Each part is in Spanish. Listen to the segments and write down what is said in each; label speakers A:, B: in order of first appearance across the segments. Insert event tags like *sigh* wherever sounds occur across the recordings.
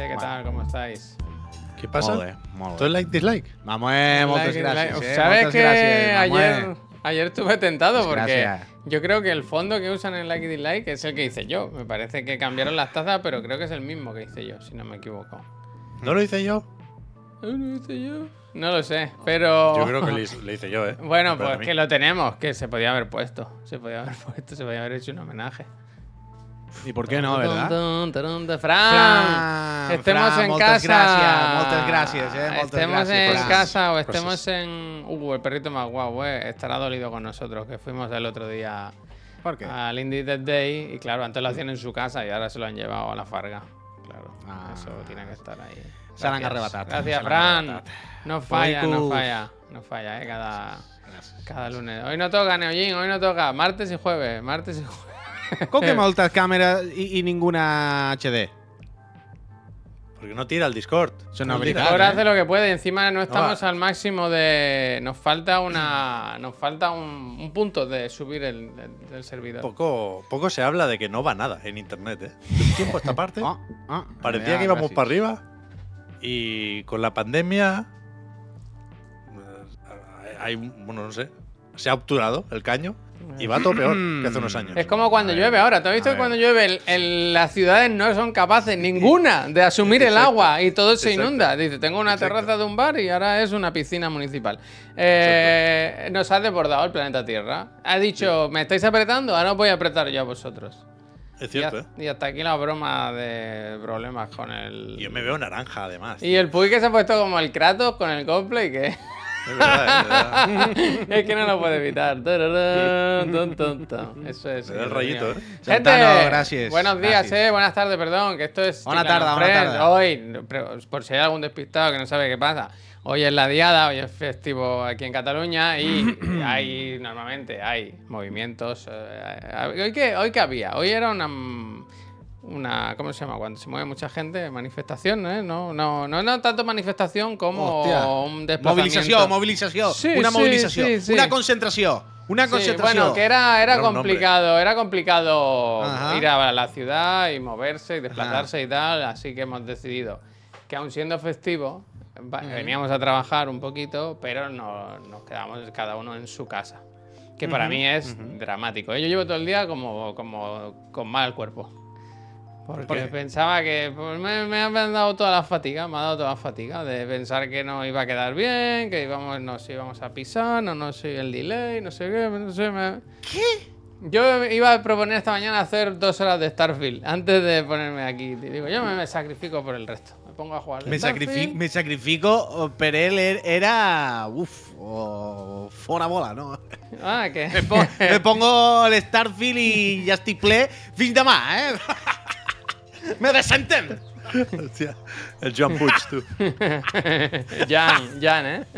A: gente, ¿qué tal? ¿Cómo estáis?
B: ¿Qué pasa?
C: Molt bé, molt
B: ¿Todo
C: bé.
B: es like, dislike?
C: Vamos, eh, moltes
A: Like,
C: gràcies.
A: like.
C: eh?
A: ¿Sabes
C: moltes
A: que
C: gràcies,
A: ayer, ayer estuve tentado? Porque
C: gracias.
A: yo creo que el fondo que usan en like y dislike es el que hice yo. Me parece que cambiaron las tazas, pero creo que es el mismo que hice yo, si no me equivoco.
B: ¿No lo hice yo?
A: ¿Ah, ¿Lo hice yo? No lo sé, pero.
B: Yo creo que le hice, yo, ¿eh? *laughs*
A: Bueno,
B: Pero
A: pues que lo tenemos, que se podía haber puesto. Se podía haber *laughs* puesto, se podía haber hecho un homenaje.
C: I per què no, verdad?
A: Fran,
C: Fran,
A: estemos
C: Fran,
A: en casa.
C: gràcies, moltes gràcies, eh, moltes
A: estemos en
C: Fran.
A: casa o estemos en. Uh, el perrito más guau, eh, estará dolido con nosotros, que fuimos el otro día
C: Per què?
A: al Indie Dead Day y claro, antes lo hacían en su casa y ahora se lo han llevado a la farga. Claro,
C: Ah.
A: eso tiene que estar ahí.
C: Se
A: Gracias.
C: arrebatat,
A: Gracias,
C: se l'han
A: Fran. No falla, no falla. No falla, eh, cada, cada lunes. Hoy no toca, Neojin, hoy no toca. Martes y jueves, martes y jueves.
C: Com que *laughs* moltes càmeres i, i ninguna HD?
B: Porque no tira el Discord.
C: No.
A: Ahora
C: eh?
A: hace lo que puede. y Encima no estamos al máximo de. Nos falta una. Nos falta un, un punto de subir el, servidor.
B: Poco, poco se habla de que no va nada en internet, ¿eh? De un tiempo a esta parte
C: Oh, *laughs* oh,
B: parecía que íbamos para arriba y con la pandemia eh, hay, bueno, no sé, se ha obturado el caño y va todo peor que hace unos años.
A: Es como cuando llueve ahora. ¿Te has visto que cuando llueve el- el- las ciudades no son capaces ninguna de asumir el agua y todo se
B: Exacto.
A: inunda? Dice, tengo una
B: Exacto.
A: terraza de un bar y ahora es una piscina municipal. Eh, nos ha desbordado el planeta Tierra. Ha dicho, me estáis apretando, ahora os voy a apretar yo a vosotros.
B: Es
A: Y,
B: cierto,
A: ha-
B: ¿eh?
A: y hasta aquí la broma de problemas con el...
B: Yo me veo naranja, además.
A: Y el Puy que se ha puesto como el Kratos con el cosplay que...
B: Es verdad, es verdad. *laughs*
A: es que no lo puede evitar. Eso es.
B: Me da el rayito. ¿eh?
A: Gente,
C: Santano, gracias,
A: buenos días,
C: gracias.
A: eh. Buenas tardes, perdón. Que esto es.
C: Buena
A: Chiclana
C: tarde, buena
A: Friends.
C: tarde.
A: Hoy, por si hay algún despistado que no sabe qué pasa. Hoy es la diada, hoy es festivo aquí en Cataluña y *clears throat* hay, normalmente hay movimientos. eh, hoy, qué, ¿Hoy qué había? Hoy era una. Una, ¿Cómo se llama? Cuando se mueve mucha gente, manifestación, ¿eh? No, no, no, no tanto manifestación como un desplazamiento.
C: Mobilització.
A: Sí,
C: una
A: sí, sí.
C: Una concentració. Una
A: Sí,
C: concentració.
A: bueno, que era, era complicado, era complicado
C: Ajá.
A: ir a la ciudad y moverse y desplazarse y tal, así que hemos decidido que aun siendo festivo, veníamos a trabajar un poquito, pero no, nos quedamos cada uno en su casa. Que para mí es dramático. Yo llevo todo el día como, como con mal cuerpo. Porque
C: ¿Por qué?
A: pensaba que pues, me, me han dado toda la fatiga, me ha dado toda la fatiga de pensar que no iba a quedar bien, que íbamos, nos íbamos a pisar, no, no sé el delay, no sé qué, no sé. Me... ¿Qué? Yo iba a proponer esta mañana hacer dos horas de Starfield antes de ponerme aquí. Y digo, yo me, me sacrifico por el resto. Me pongo a jugar.
C: Me, sacrifico, me sacrifico per ell er- era... Uf, o fora bola, no?
A: Ah, que.
C: Me, po *laughs* me pongo el Starfield i ja estic ple fins demà, eh? *laughs* me desentem!
B: Hostia, el Joan Puig, tú. *laughs*
A: Jan, Jan, eh? *laughs*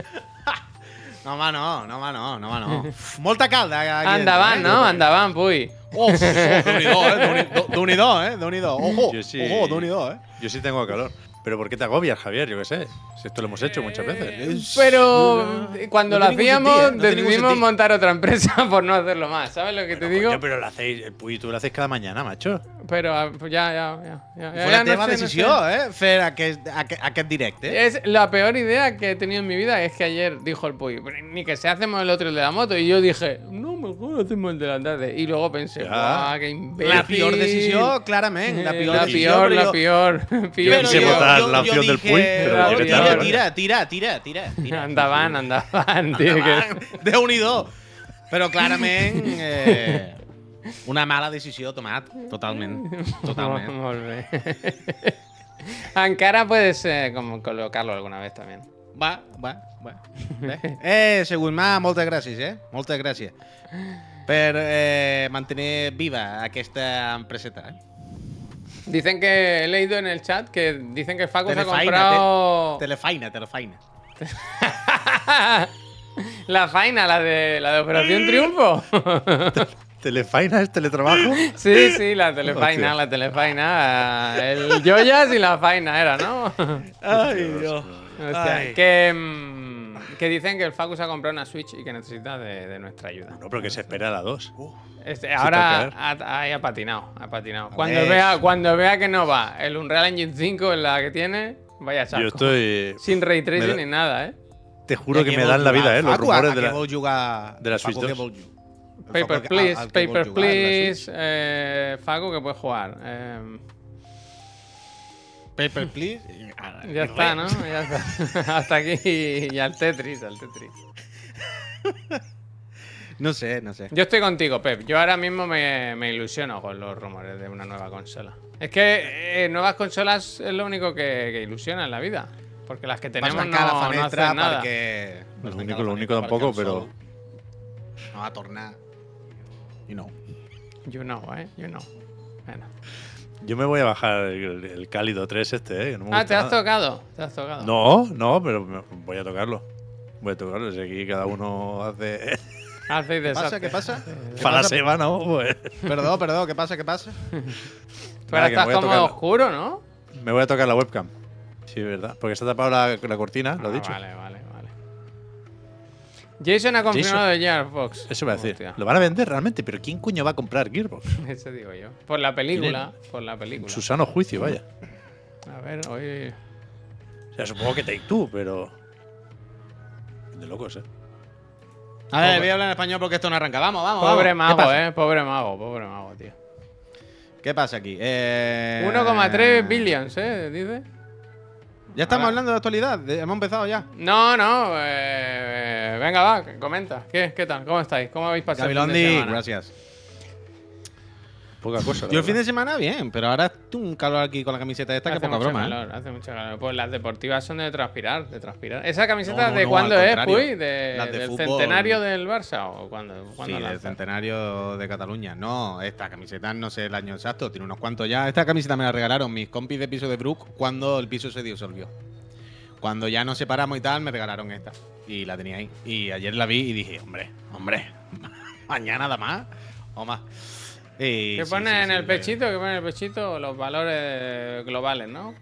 C: No, home, no, no, home, no, no, home, no. Uf, molta calda. Aquí
A: Andaban,
C: dentro,
A: ¿no?
C: eh?
A: Andaban, puy.
C: Oh, oh, Déu-n'hi-do, eh? Déu-n'hi-do, eh? Déu-n'hi-do. Ojo,
B: Yo sí-
C: ojo, Déu-n'hi-do, eh?
B: Yo sí tengo calor. Pero ¿por qué te agobias, Javier? Yo qué sé. Si esto lo hemos hecho muchas veces.
A: Pero cuando
C: no
A: lo hacíamos,
C: sentido, no
A: decidimos montar otra empresa *laughs* por no hacerlo más. ¿Sabes lo que te
B: Bueno,
A: digo?
B: coño, pero lo hacéis, el Puy, tú lo haces cada mañana, macho.
A: Pero ah, pues ya, ya, ya. ya, ya,
C: Fue la
A: no
C: teva
A: sé, no
C: decisió,
A: sé.
C: eh? Fer aquest, aquest, aquest directe.
A: Es la peor idea que he tenido en mi vida es que ayer dijo el Puy, ni que se hacemos el otro el de la moto. Y yo dije, no, mejor hacemos el de la tarde. Y luego pensé, guau, qué imbécil.
C: La peor decisió, clarament. La
A: Eh,
C: peor
A: la peor, la *laughs* peor.
B: Yo quise votar la opción del Puy, pero
C: tira, tira, tira, tira, tira.
A: Andaban, andaban, tío. que-
C: Déu-n'hi-do. Però clarament *laughs* eh, una mala decisió tomat. Totalment. *laughs* Totalment.
A: Molt bé. *laughs* Encara puedes eh, como colocarlo alguna vez también.
C: Va, va, va. Bé. Eh, segon mà, moltes gràcies, eh? Moltes gràcies. Per eh, mantenir viva aquesta empreseta, eh?
A: Dicen que he leído en el chat que dicen que Facu se ha comprado
C: te- telefaina, telefaina. *laughs*
A: la faina, la de la de Operación Triunfo.
B: ¿Telefaina es teletrabajo?
A: sí, sí, la telefaina,
B: Hostia.
A: la telefaina. eh, El joyas y la faina era, ¿no?
C: Ai, Dios.
A: Hostia,
C: Ay.
A: que mm, que dicen que el Facu se ha comprado una Switch y que necesita de, de nuestra ayuda.
B: No, pero que se espera la 2.
A: Este, ahora ha, ahí ha patinado, ha patinado. Cuando
C: ver.
A: vea, cuando vea que no va el Unreal Engine 5 en la que tiene, vaya saco.
B: Yo estoy.
A: Sin ray tracing
B: da-
A: ni nada, ¿eh?
B: Te juro que me dan la vida, ¿eh? Los rumores de la.
C: la,
B: de la Switch 2.
A: Paper Please, Paper Please, eh, Facu que puedes jugar. Eh,
C: Paper *laughs* Please.
A: ya está, ¿no? Ya está. *laughs* Hasta aquí y al Tetris, al Tetris.
C: No sé, no sé.
A: Yo estoy contigo, Pep. Yo ahora mismo me, me ilusiono con los rumores de una nueva consola. Es que eh, nuevas consolas es lo único que, que ilusiona en la vida. Porque las que tenemos no,
C: la
A: no
C: fanestra
A: hacen nada.
C: perquè...
B: Lo único- lo único tampoco,
C: sol No va a tornar. You know.
A: You know, ¿eh? You know. Bueno.
B: Yo me voy a bajar el, el cálido 3 este, ¿eh? que no me
A: Ah,
B: gusta
A: ¿te has
B: nada.
A: tocado? ¿Te has tocado?
B: No, no, pero me- voy a tocarlo. Voy a tocarlo. Si aquí cada uno hace. *laughs*
A: Hacéis
C: ¿Qué pasa? ¿Qué pasa? ¿Qué
B: Para la
C: pasa?
B: semana, ¿no? Pues.
C: Perdón, perdón, ¿qué pasa? ¿Qué pasa? *laughs*
A: Pero
B: Nada, que
A: estás
B: voy a
A: como
B: tocar-
A: oscuro, ¿no?
B: Me voy a tocar la webcam. Sí, es verdad. Porque está tapado la, la cortina, lo he
A: Ah,
B: dicho.
A: Vale, vale, vale. Jason ha confirmado de Gearbox.
B: Eso voy a decir.
A: Hostia,
B: Lo van a vender realmente, pero ¿quién coño va a comprar Gearbox? *laughs*
A: Eso digo yo. Por la película. Por la película.
B: Su sano juicio, vaya.
A: A ver, hoy.
B: O sea, supongo que Take Two, pero. De locos, ¿eh?
C: A ver, voy a hablar en español porque esto no arranca. Vamos, vamos. vamos.
A: Pobre
C: ¿Qué
A: mago, eh. Pobre mago, pobre mago, tío.
C: ¿Qué pasa aquí? Eh...
A: 1,3 billions, eh. Dice.
C: Ya estamos hablando de actualidad. de- Hemos empezado ya.
A: No, no. eh, venga, va, comenta. ¿Qué, ¿Qué tal? ¿Cómo estáis? ¿Cómo habéis pasado el fin de
C: Gabilondi,
A: semana?
C: gracias.
B: Poca cosa.
C: Yo el fin de semana bien, pero ahora tú un calor aquí con la camiseta esta que poca
A: mucho
C: broma. ¿eh?
A: calor, hace mucho calor. Pues las deportivas son de transpirar, de transpirar. ¿Esa camiseta
C: No, no,
A: de
C: no,
A: cuándo es. Puy? De,
C: Las de
A: ¿Del
C: fútbol.
A: centenario del Barça o cuándo?
C: Sí,
A: cuándo
C: del
A: lanzas?
C: centenario de Cataluña. No, esta camiseta no sé el año exacto, tiene unos cuantos ya. Esta camiseta me la regalaron mis compis de piso de Brook cuando el piso se disolvió. Cuando ya nos separamos y tal, me regalaron esta. Y la tenía ahí. Y ayer la vi y dije, hombre, hombre, *laughs* mañana da más o más.
A: ¿Qué
C: sí,
A: pone
C: sí,
A: en
C: sí,
A: el
C: eh,
A: pechito? ¿Qué pone en el pechito? Los valores globales, ¿no?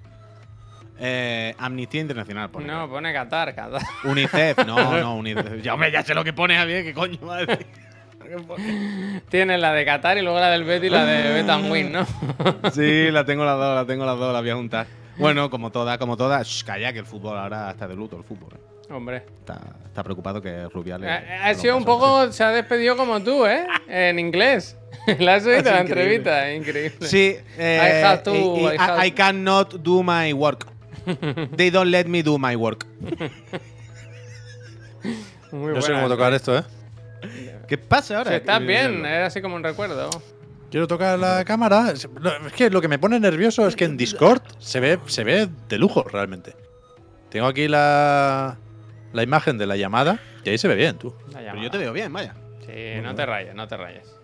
C: Eh, Amnistía Internacional, pone.
A: No, pone Qatar, Qatar.
C: UNICEF, no, *laughs* no, UNICEF. Ya, hombre, ya sé lo que pone, Javier, ¿qué coño va a decir? ¿Qué *laughs* pone?
A: Tiene la de Qatar y luego la del Betty y la de *laughs* Betanwin, ¿no?
C: Sí, la tengo las dos, la tengo las dos, las voy a juntar. Bueno, como todas, como todas. Calla, que el fútbol ahora está de luto, el fútbol. eh.
A: Hombre.
C: Está, está preocupado que Rubiales.
A: Ha, ha sido un poco. Se ha despedido como tú, ¿eh? En inglés. *laughs* La has oído
C: sido
A: la entrevista, increíble.
C: Sí, eh,
A: I have to-
C: y- y
A: I have-
C: I, I cannot do my work. *laughs* They don't let me do my work.
A: Muy
B: No sé cómo tocar esto, ¿eh?
C: ¿Qué pasa ahora?
A: Si estás
C: Que-
A: bien, era así como un recuerdo.
B: Quiero tocar la cámara. Es es que lo que me pone nervioso es que en Discord se ve, se ve de lujo realmente. Tengo aquí la, la imagen de la llamada y ahí se ve bien, tú.
C: Pero yo te veo bien, vaya.
A: Sí, no te rayes, no te rayes.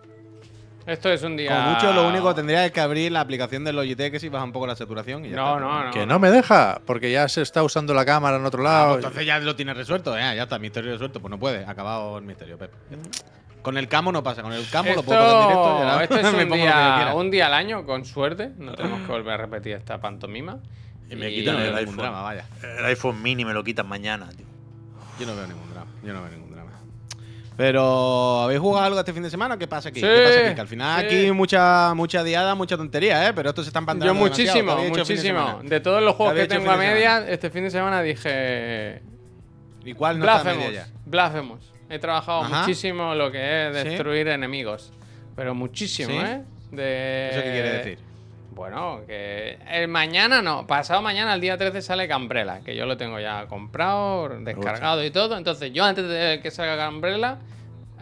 A: Esto es un día.
C: Como mucho, lo único tendría es que abrir la aplicación de Logitech que si baja un poco la saturación y ya
A: No,
C: está.
A: no, no.
B: que no me deja, porque ya se está usando la cámara en otro
C: Ah,
B: lado.
C: pues entonces ya lo tienes resuelto, ¿eh? ya está, misterio resuelto. Pues no puede, acabado el misterio, Pep. Con el camo no pasa, con el camo lo puedo poner en directo. y ahora
A: Esto, *laughs* esto es un
C: que
A: día, un día al año, con suerte. No tenemos que volver a repetir esta pantomima.
B: Y me quitan el iPhone.
C: drama, vaya.
B: El iPhone mini me lo quitan mañana, tío.
C: Yo no veo ningún drama. Yo no veo ningún drama. Pero, ¿habéis jugado algo este fin de semana? ¿Qué pasa aquí?
A: Sí,
C: ¿Qué pasa aquí? Que al final
A: sí.
C: aquí mucha, mucha diada, mucha tontería, ¿eh? Pero esto se están
A: Yo
C: pantalando
A: muchísimo, muchísimo. De todos los juegos
C: ¿Qué
A: que tengo a
C: el fin de
A: media, este fin de semana dije.
C: ¿Y cuál no está a
A: Blasphemous.
C: media ya?
A: Blasphemous. He trabajado
C: Ajá.
A: muchísimo lo que es
C: ¿Sí?
A: destruir enemigos. Pero muchísimo. ¿eh? De...
C: ¿Eso qué quiere decir?
A: Bueno, que el mañana no, pasado mañana, el día 13 sale Cambrela, que yo lo tengo ya comprado, descargado y todo. Entonces, yo antes de que salga Cambrela,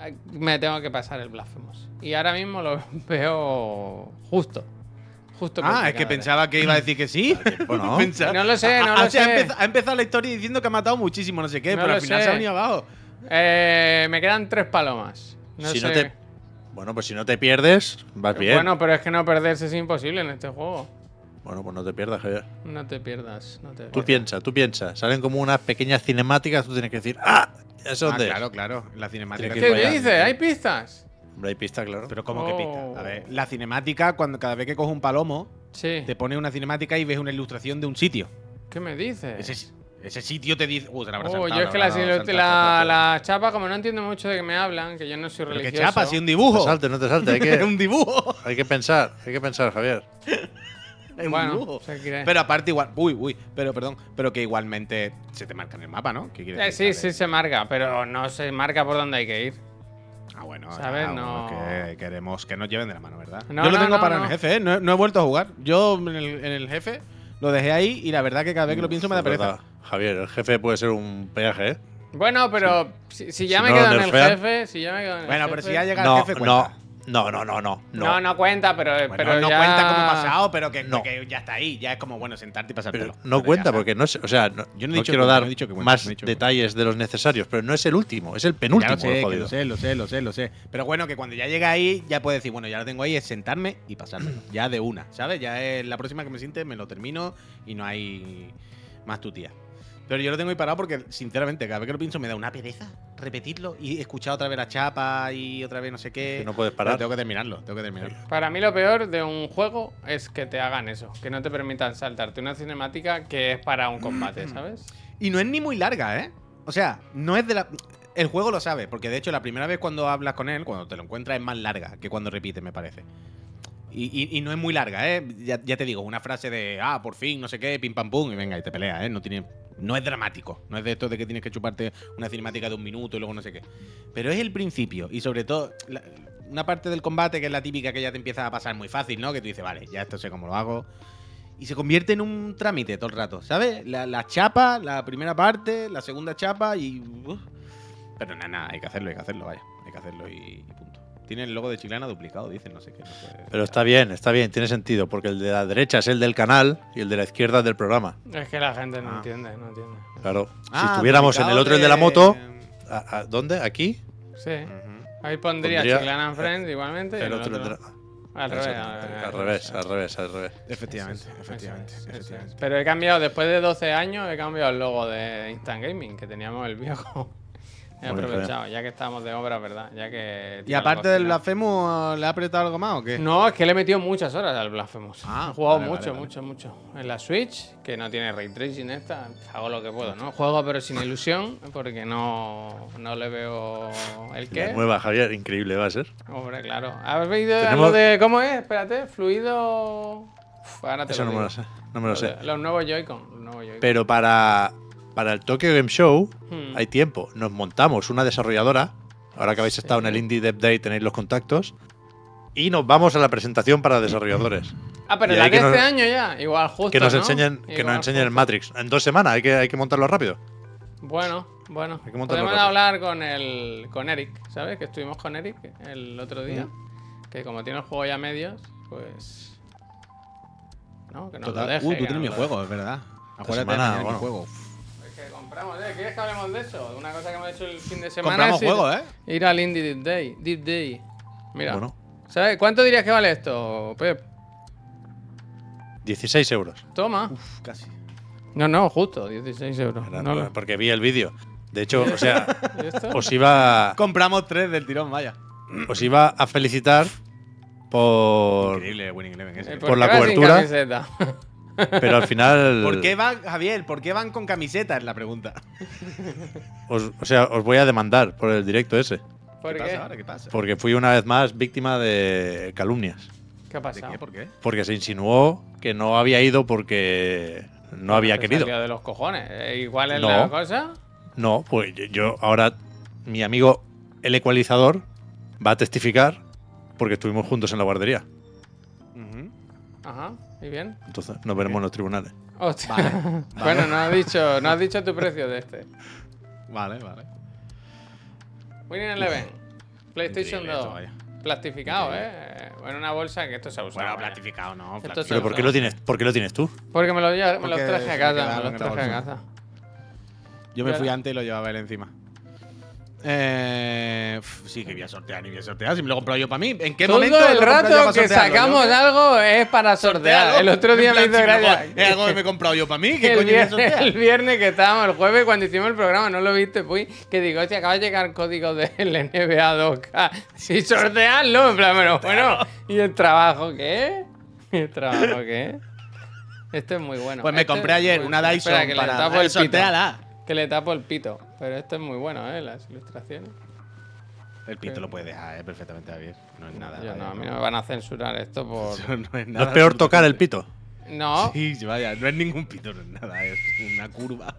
A: eh, me tengo que pasar el Blasphemous. Y ahora mismo lo *laughs* veo justo. Justo
C: Ah, es que pensaba que iba a decir que sí. *laughs*
B: Bueno. *laughs*
C: Pensaba-
A: No lo sé, no
C: Ah,
A: lo
C: o sea,
A: sé.
C: Ha empezado, ha empezado la historia diciendo que ha matado muchísimo, no sé qué,
A: No
C: pero al final
A: sé.
C: se ha venido abajo.
A: Eh, me quedan tres palomas. No
B: si
A: sé.
B: no te, bueno, pues si no te pierdes, vas bien.
A: Bueno, pero es que no perderse es imposible en este juego.
B: Bueno, pues no te pierdas, Javier.
A: No te pierdas, no te
B: Tú piensa, tú piensa. Salen como unas pequeñas cinemáticas, tú tienes que decir, ¡ah! ¿Eso
C: Ah,
B: dónde es?
C: claro, claro. La cinemática.
A: ¿Qué dices? ¿Hay pistas?
B: Hombre, hay pista, claro.
C: Pero ¿cómo que
A: Oh.
C: pista? A ver, la cinemática, cuando cada vez que coges un palomo,
A: Sí.
C: te pone una cinemática y ves una ilustración de un sitio.
A: ¿Qué me dices?
C: Ese es- Ese sitio te dice. Uh, se la habrá
A: Oh,
C: saltado,
A: yo es que la, la, la, la chapa, como no entiendo mucho de que me hablan, que yo no soy religioso.
C: chapa, si un
B: No
C: dibujo.
B: te salte, no te salte. Hay
C: Es
B: que, *laughs*
C: un dibujo.
B: hay que pensar, hay que pensar, Javier.
C: Es *laughs* un
A: Bueno,
C: dibujo. Pero aparte igual, uy, uy, pero perdón, pero que igualmente se te marca en el mapa, ¿no? ¿Qué
A: Eh,
C: decir?
A: sí, sí se marca, pero no se marca por dónde hay que ir.
C: Ah, bueno,
A: ¿Sabes?
C: bueno,
A: No.
C: que queremos que nos lleven de la mano, ¿verdad?
A: No,
C: Yo lo
A: no,
C: tengo
A: no,
C: para
A: no.
C: en el jefe, ¿eh? No, no he vuelto a jugar. Yo en el, en el jefe lo dejé ahí y la verdad que cada vez que lo pienso me da pereza.
B: verdad. Javier, el jefe puede ser un peaje, ¿eh?
A: Bueno, pero si, si ya
B: Si
A: me
B: no
A: quedo
B: lo
A: en el
B: nerfean.
A: jefe, si ya me quedo en el
C: Bueno, pero
A: jefe-
C: si ya llega el jefe, cuenta.
B: no, no, no, no, no,
A: No, no cuenta, pero,
C: Bueno,
A: pero
C: no
A: ya-
C: cuenta como pasado, pero que,
B: No.
C: que ya está ahí. Ya es como, bueno, sentarte y
B: Pero
C: pasártelo.
B: no
C: Pero
B: cuenta porque no sé, o sea, no,
C: Yo no he
B: no
C: dicho
B: quiero
C: que-
B: dar
C: no he dicho que cuenta,
B: más
C: no he dicho que
B: detalles de los necesarios, pero no es el último, es el penúltimo,
C: lo sé,
B: el
C: lo sé, lo sé, lo sé, lo sé. Pero bueno, que cuando ya llega ahí, ya puedes decir, bueno, ya lo tengo ahí, es sentarme y pasármelo. *clears throat* ya de una, ¿sabes? Ya es la próxima que me siente, me lo termino y no hay más tutía. Pero yo lo tengo ahí parado porque, sinceramente, cada vez que lo pienso me da una pereza repetirlo y escuchar otra vez la chapa y otra vez no sé qué.
B: Que no puedes
C: Pero
B: parar.
C: tengo que terminarlo, tengo que terminarlo.
A: Para mí lo peor de un juego es que te hagan eso, que no te permitan saltarte una cinemática que es para un combate, *clears throat* ¿sabes?
C: Y no es ni muy larga, ¿eh? O sea, no es de la. El juego lo sabe, porque de hecho la primera vez cuando hablas con él, cuando te lo encuentras, es más larga que cuando repite, me parece. Y, y- y no es muy larga, ¿eh? Ya, ya te digo, una frase de, ah, por fin, no sé qué, pim pam pum, y venga, y te peleas, ¿eh? No, tiene, no es dramático. No es de esto de que tienes que chuparte una cinemática de un minuto y luego no sé qué. Pero es el principio, y sobre todo, una parte del combate que es la típica que ya te empieza a pasar muy fácil, ¿no? Que tú dices, vale, ya esto sé cómo lo hago. Y se convierte en un trámite todo el rato, ¿sabes? La, chapa, la primera parte, la segunda chapa y. Pero nada, nada, hay que hacerlo, hay que hacerlo, vaya. Hay que hacerlo y. Tiene el logo de Chiclana duplicado, dicen, no sé qué. no sé.
B: Pero está bien, está bien, tiene sentido, porque el de la derecha es el del canal y el de la izquierda es del programa.
A: Es que la gente no
C: Ah.
A: entiende, no entiende.
B: Claro.
C: Ah,
B: si estuviéramos en el otro, el de la moto, ¿a- a- ¿dónde? ¿Aquí?
A: Sí. Ahí pondría,
B: Pondría-
A: Chiclana and Friends igualmente. y
B: El
A: el
B: otro,
A: otro- Al revés.
B: Al revés, al revés, al revés.
C: Efectivamente,
A: Eso
C: efectivamente.
A: eso es, eso
C: efectivamente.
A: Pero he cambiado, después de 12 años, he cambiado el logo de Instant Gaming, que teníamos el viejo. He aprovechado, ya que estamos de obra, ¿verdad? Ya que.
C: Y
A: la
C: aparte del. Blasphemous, ¿le ha apretado algo más o qué?
A: No, es que le he metido muchas horas al Blasphemous.
C: Ah,
A: he jugado
C: vale,
A: mucho,
C: vale, vale.
A: mucho, mucho. En la Switch, que no tiene ray tracing esta, hago lo que puedo, ¿no? Juego pero sin ilusión, porque no, no le veo el
B: La
A: qué.
B: nueva, Javier, increíble va a ser.
A: Hombre, claro. ¿Has oído
B: Tenemos-
A: lo de. ¿Cómo es? Espérate, fluido. Uf, ahora te
B: Eso
A: lo
B: no me lo sé, no me lo sé.
A: Los nuevos Joy-Con. Los nuevos Joy-Con.
B: Pero para, para el Tokyo Game Show
A: Hmm.
B: hay tiempo. Nos montamos una desarrolladora. Ahora que habéis estado en el Indie Dev Day tenéis los contactos. Y nos vamos a la presentación para desarrolladores.
A: Ah, pero
B: y
A: la de
B: que
A: este
B: nos-
A: año ya. Igual justo.
B: Que nos
A: ¿no?
B: enseñen, que nos enseñen el. Matrix. En dos semanas, hay que, hay que montarlo rápido.
A: Bueno, bueno.
B: Hay que montarlo
A: Podemos
B: rápido.
A: hablar con el con Eric, ¿sabes? Que estuvimos con Eric el otro día.
B: Mm.
A: Que como tiene el juego ya medios, pues. No, que no
C: Total.
A: lo deje.
C: uh, tú tienes
A: no
C: mi juego, es verdad. Acuérdate de mi
B: bueno.
C: juego.
A: Compramos, ¿eh? ¿Quieres que hablemos de eso? Una cosa que hemos hecho el fin de semana.
C: Compramos
A: es ir-
C: juegos, ¿eh?
A: Ir al Indie Deep Day. Deep Day. Mira.
B: Bueno,
A: ¿Sabes? ¿Cuánto dirías que vale esto, Pep?
B: 16 euros.
A: Toma.
C: Uf, casi.
A: No, no, justo, 16 euros.
B: Era
A: No,
B: por-
A: no.
B: Porque vi el vídeo. De hecho, o sea, *laughs* os iba,
C: Compramos tres del tirón, vaya.
B: os iba a felicitar por.
C: Increíble Winning Eleven ese.
A: Eh,
B: por la
A: qué vas sin
B: cobertura. Pero al final.
C: ¿Por qué van, Javier? ¿Por qué van con camiseta? Es la pregunta.
B: os- o sea, os voy a demandar por el directo ese.
A: ¿Por
C: ¿Qué
A: qué?
C: pasa ahora? ¿Qué pasa?
B: Porque fui una vez más víctima de calumnias.
A: ¿Qué ha
C: ¿De
A: pasado?
C: qué? ¿Por qué?
B: Porque se insinuó que no había ido porque no había
A: Te
B: querido.
A: de los cojones. Eh, Igual es
B: No.
A: la cosa.
B: No, pues yo- ahora, mi amigo el ecualizador va a testificar porque estuvimos juntos en la guardería.
C: Ujú.
A: Ajá, y bien.
B: Entonces nos veremos en los tribunales.
A: Hostia.
C: Vale, *laughs*
A: bueno, no has dicho, no has dicho tu precio de este.
C: Vale, vale.
A: Winning Eleven. PlayStation
C: Increíble esto,
A: 2.
C: vaya.
A: Plastificado, ¿eh? En una bolsa que esto se ha usado.
C: Bueno,
A: vaya.
C: platificado, no.
A: Esto.
B: Pero ¿por qué lo tienes, por qué lo tienes tú?
A: Porque me, lo, lle- me los
C: Porque
A: traje
C: se
A: a
C: me
A: casa,
C: quedaron
A: me los
C: en la
A: traje a
C: bolsa.
A: casa.
C: Yo me fui antes y lo llevaba él encima. Eh, sí, que voy a sortear, ni voy a sortear. Si me lo he comprado yo para mí. ¿En qué
A: Todo
C: momento
A: el rato que sacamos algo es para sortear.
C: sortearlo.
A: El otro día me hizo
C: si
A: gracia.
C: Es algo que me he comprado yo para mí. ¿Qué
A: el,
C: coño voy a
A: viernes,
C: sortear?
A: el viernes que estábamos, el jueves, cuando hicimos el programa, no lo viste, pues, que digo, hostia, acaba de llegar código del NBA 2K. *laughs* Sí, sortearlo, en plan, pero bueno, ¿y el trabajo qué? ¿Y el trabajo qué? Este es muy bueno.
C: Pues me
A: Este
C: compré ayer una Dyson
A: Espera, que le
C: para
A: tapo el pito.
C: sorteala.
A: Que le tapo el pito. Pero este es muy bueno, ¿eh? Las ilustraciones.
C: El pito lo puedes dejar eh, perfectamente Javier. No es nada.
A: Yo
C: vaya,
A: no, a mí
C: no.
A: me van a censurar esto por. *laughs*
C: Eso no es
B: No
C: nada.
B: es peor tocar el pito.
A: No,
C: Sí, vaya, no es ningún pito, no es nada, es una curva.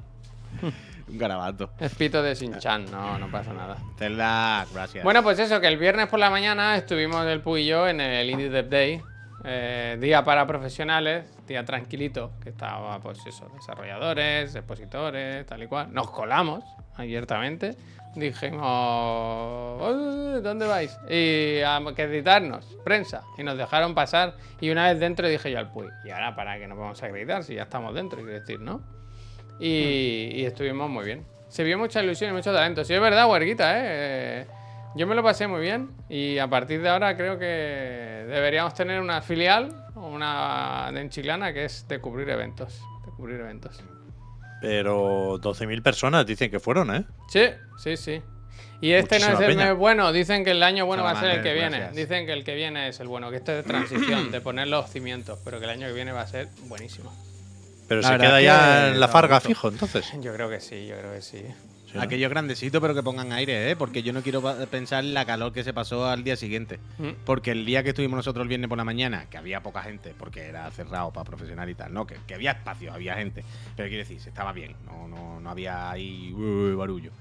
C: *laughs* Un garabato.
A: es pito de Sinchan, no, no pasa nada.
C: Zelda, gracias.
A: Bueno, pues eso, que el viernes por la mañana estuvimos el Puy y yo en el Indie Dev Day. Eh, día para profesionales, día tranquilito, que estaba, pues eso, desarrolladores, expositores, tal y cual. Nos colamos abiertamente. Dijimos, "Oh, ¿dónde vais? Y a acreditarnos, prensa. Y nos dejaron pasar. Y una vez dentro dije yo al Puy, ¿y ahora para qué nos vamos a acreditar si ya estamos dentro? Quiero decir, ¿no? Y, y estuvimos muy bien. Se vio mucha ilusión y mucho talento. Sí, es verdad, huerguita, ¿eh? Yo me lo pasé muy bien y a partir de ahora creo que deberíamos tener una filial, una de en Chiclana, que es de cubrir eventos. De cubrir eventos.
B: Pero 12.000 personas dicen que fueron, ¿eh?
A: Sí, sí, sí. Y este no es el
B: peña.
A: mes bueno, dicen que el año bueno va a ser el que viene. Dicen que el que viene es el bueno, que este es de transición, de poner los cimientos, pero que el año que viene va a ser buenísimo.
B: Pero
C: La
B: se queda
C: que
B: ya en la farga fijo, entonces.
A: Yo creo que sí, yo creo que sí.
C: Aquello grandecito, pero que pongan aire, ¿eh? Porque yo no quiero pensar en la calor que se pasó al día siguiente.
A: Mm.
C: Porque el día que estuvimos nosotros el viernes por la mañana, que había poca gente, porque era cerrado para profesional y tal, ¿no? Que, que había espacio, había gente. Pero quiero decir, se estaba bien, no, no, no había ahí uh, barullo.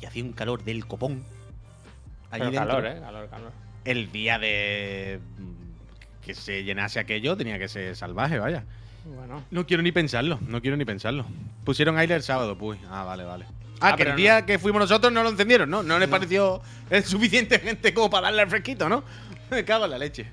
C: Y hacía un calor del copón. Allí
A: Pero calor, eh, calor, calor.
C: El día de mm, que se llenase aquello tenía que ser salvaje, vaya.
A: Bueno.
C: No quiero ni pensarlo, no quiero ni pensarlo. Pusieron aire el sábado, pues. Ah, vale, vale. Ah,
A: Ah,
C: que el
A: no.
C: día que fuimos nosotros no lo encendieron, ¿no? No les pareció suficiente gente como para darle al fresquito, ¿no? *laughs* Me cago en la leche.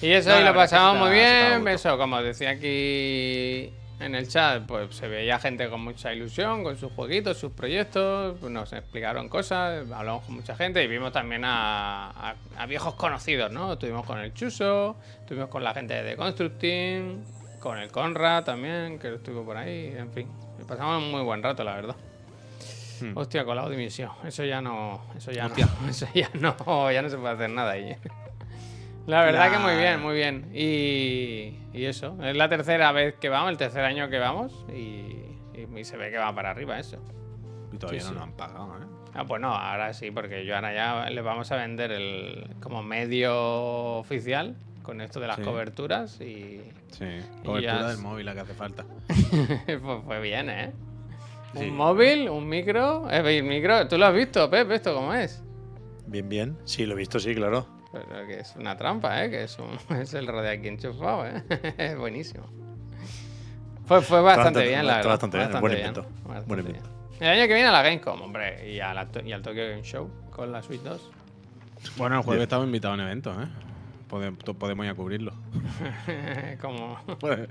A: Y eso,
C: No,
A: lo pasamos muy bien. Eso, como decía aquí en el chat, pues se veía gente con mucha ilusión, con sus jueguitos, sus proyectos. pues, nos explicaron cosas, hablamos con mucha gente y vimos también a, a- a viejos conocidos, ¿no? Estuvimos con el Chuso, estuvimos con la gente de The Construct Team, con el Conrad también, que estuvo por ahí, en fin. Pasamos un muy buen rato, la verdad.
C: Hmm.
A: Hostia, con la dimisión. Eso ya no. Eso ya
C: Hostia.
A: no. *laughs* Eso ya no. Ya no se puede hacer nada ahí. La verdad
C: La-
A: que muy bien, muy bien. Y, y eso. Es la tercera vez que vamos, el tercer año que vamos. Y, y- y se ve que va para arriba eso.
C: Y todavía
A: Sí,
C: no
A: sí.
C: nos han pagado, ¿eh?
A: Ah, pues no, ahora sí, porque yo ahora ya les vamos a vender el como medio oficial con esto de las
C: Sí.
A: coberturas y
C: Sí. Cobertura
A: ya
C: del móvil la que hace falta. *laughs*
A: pues fue bien, ¿eh?
C: Sí.
A: Un móvil, un micro. Eh, el micro, ¿tú lo has visto, Pep? ¿Esto cómo es?
B: Bien, bien. Sí, lo he visto, sí, claro.
A: Pero que es una trampa, ¿eh? Que es, un, *laughs* es el radio aquí enchufado, ¿eh? *laughs* Es buenísimo. Fue, fue bastante
B: bastante-
A: bien, la
B: está
A: verdad.
B: bastante bien, buen invento,
A: bastante
B: buen
A: bien.
B: invento.
A: El año que viene a la Gamescom, hombre, y, a la, y al Tokyo Game Show con la Switch 2.
C: Bueno, el jueves
B: Bien.
C: estamos invitados a un evento, ¿eh? Podemos ir a cubrirlo. *laughs*
A: Como...
C: Pode-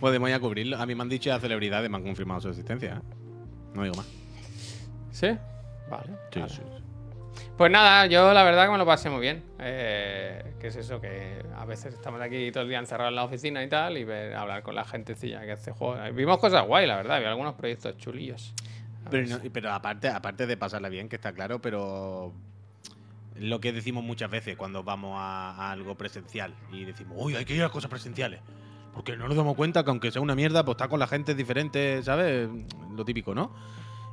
C: podemos ir a cubrirlo. A mí me han dicho ya celebridades, me han confirmado su existencia, ¿eh? No digo más.
A: ¿Sí? Vale.
C: Sí,
A: vale.
C: sí.
A: Pues nada, yo la verdad que me lo pasé muy bien. Eh, que es eso, que a veces estamos aquí todo el día encerrados en la oficina y tal, y ver, hablar con la gentecilla que hace juegos. Vimos cosas guay, la verdad, vi algunos proyectos chulillos.
C: Pero, no- pero aparte, aparte de pasarla bien, que está claro, pero lo que decimos muchas veces cuando vamos a, a algo presencial y decimos, uy, hay que ir a cosas presenciales. Porque no nos damos cuenta que aunque sea una mierda, pues está con la gente diferente, ¿sabes? Lo típico, ¿no?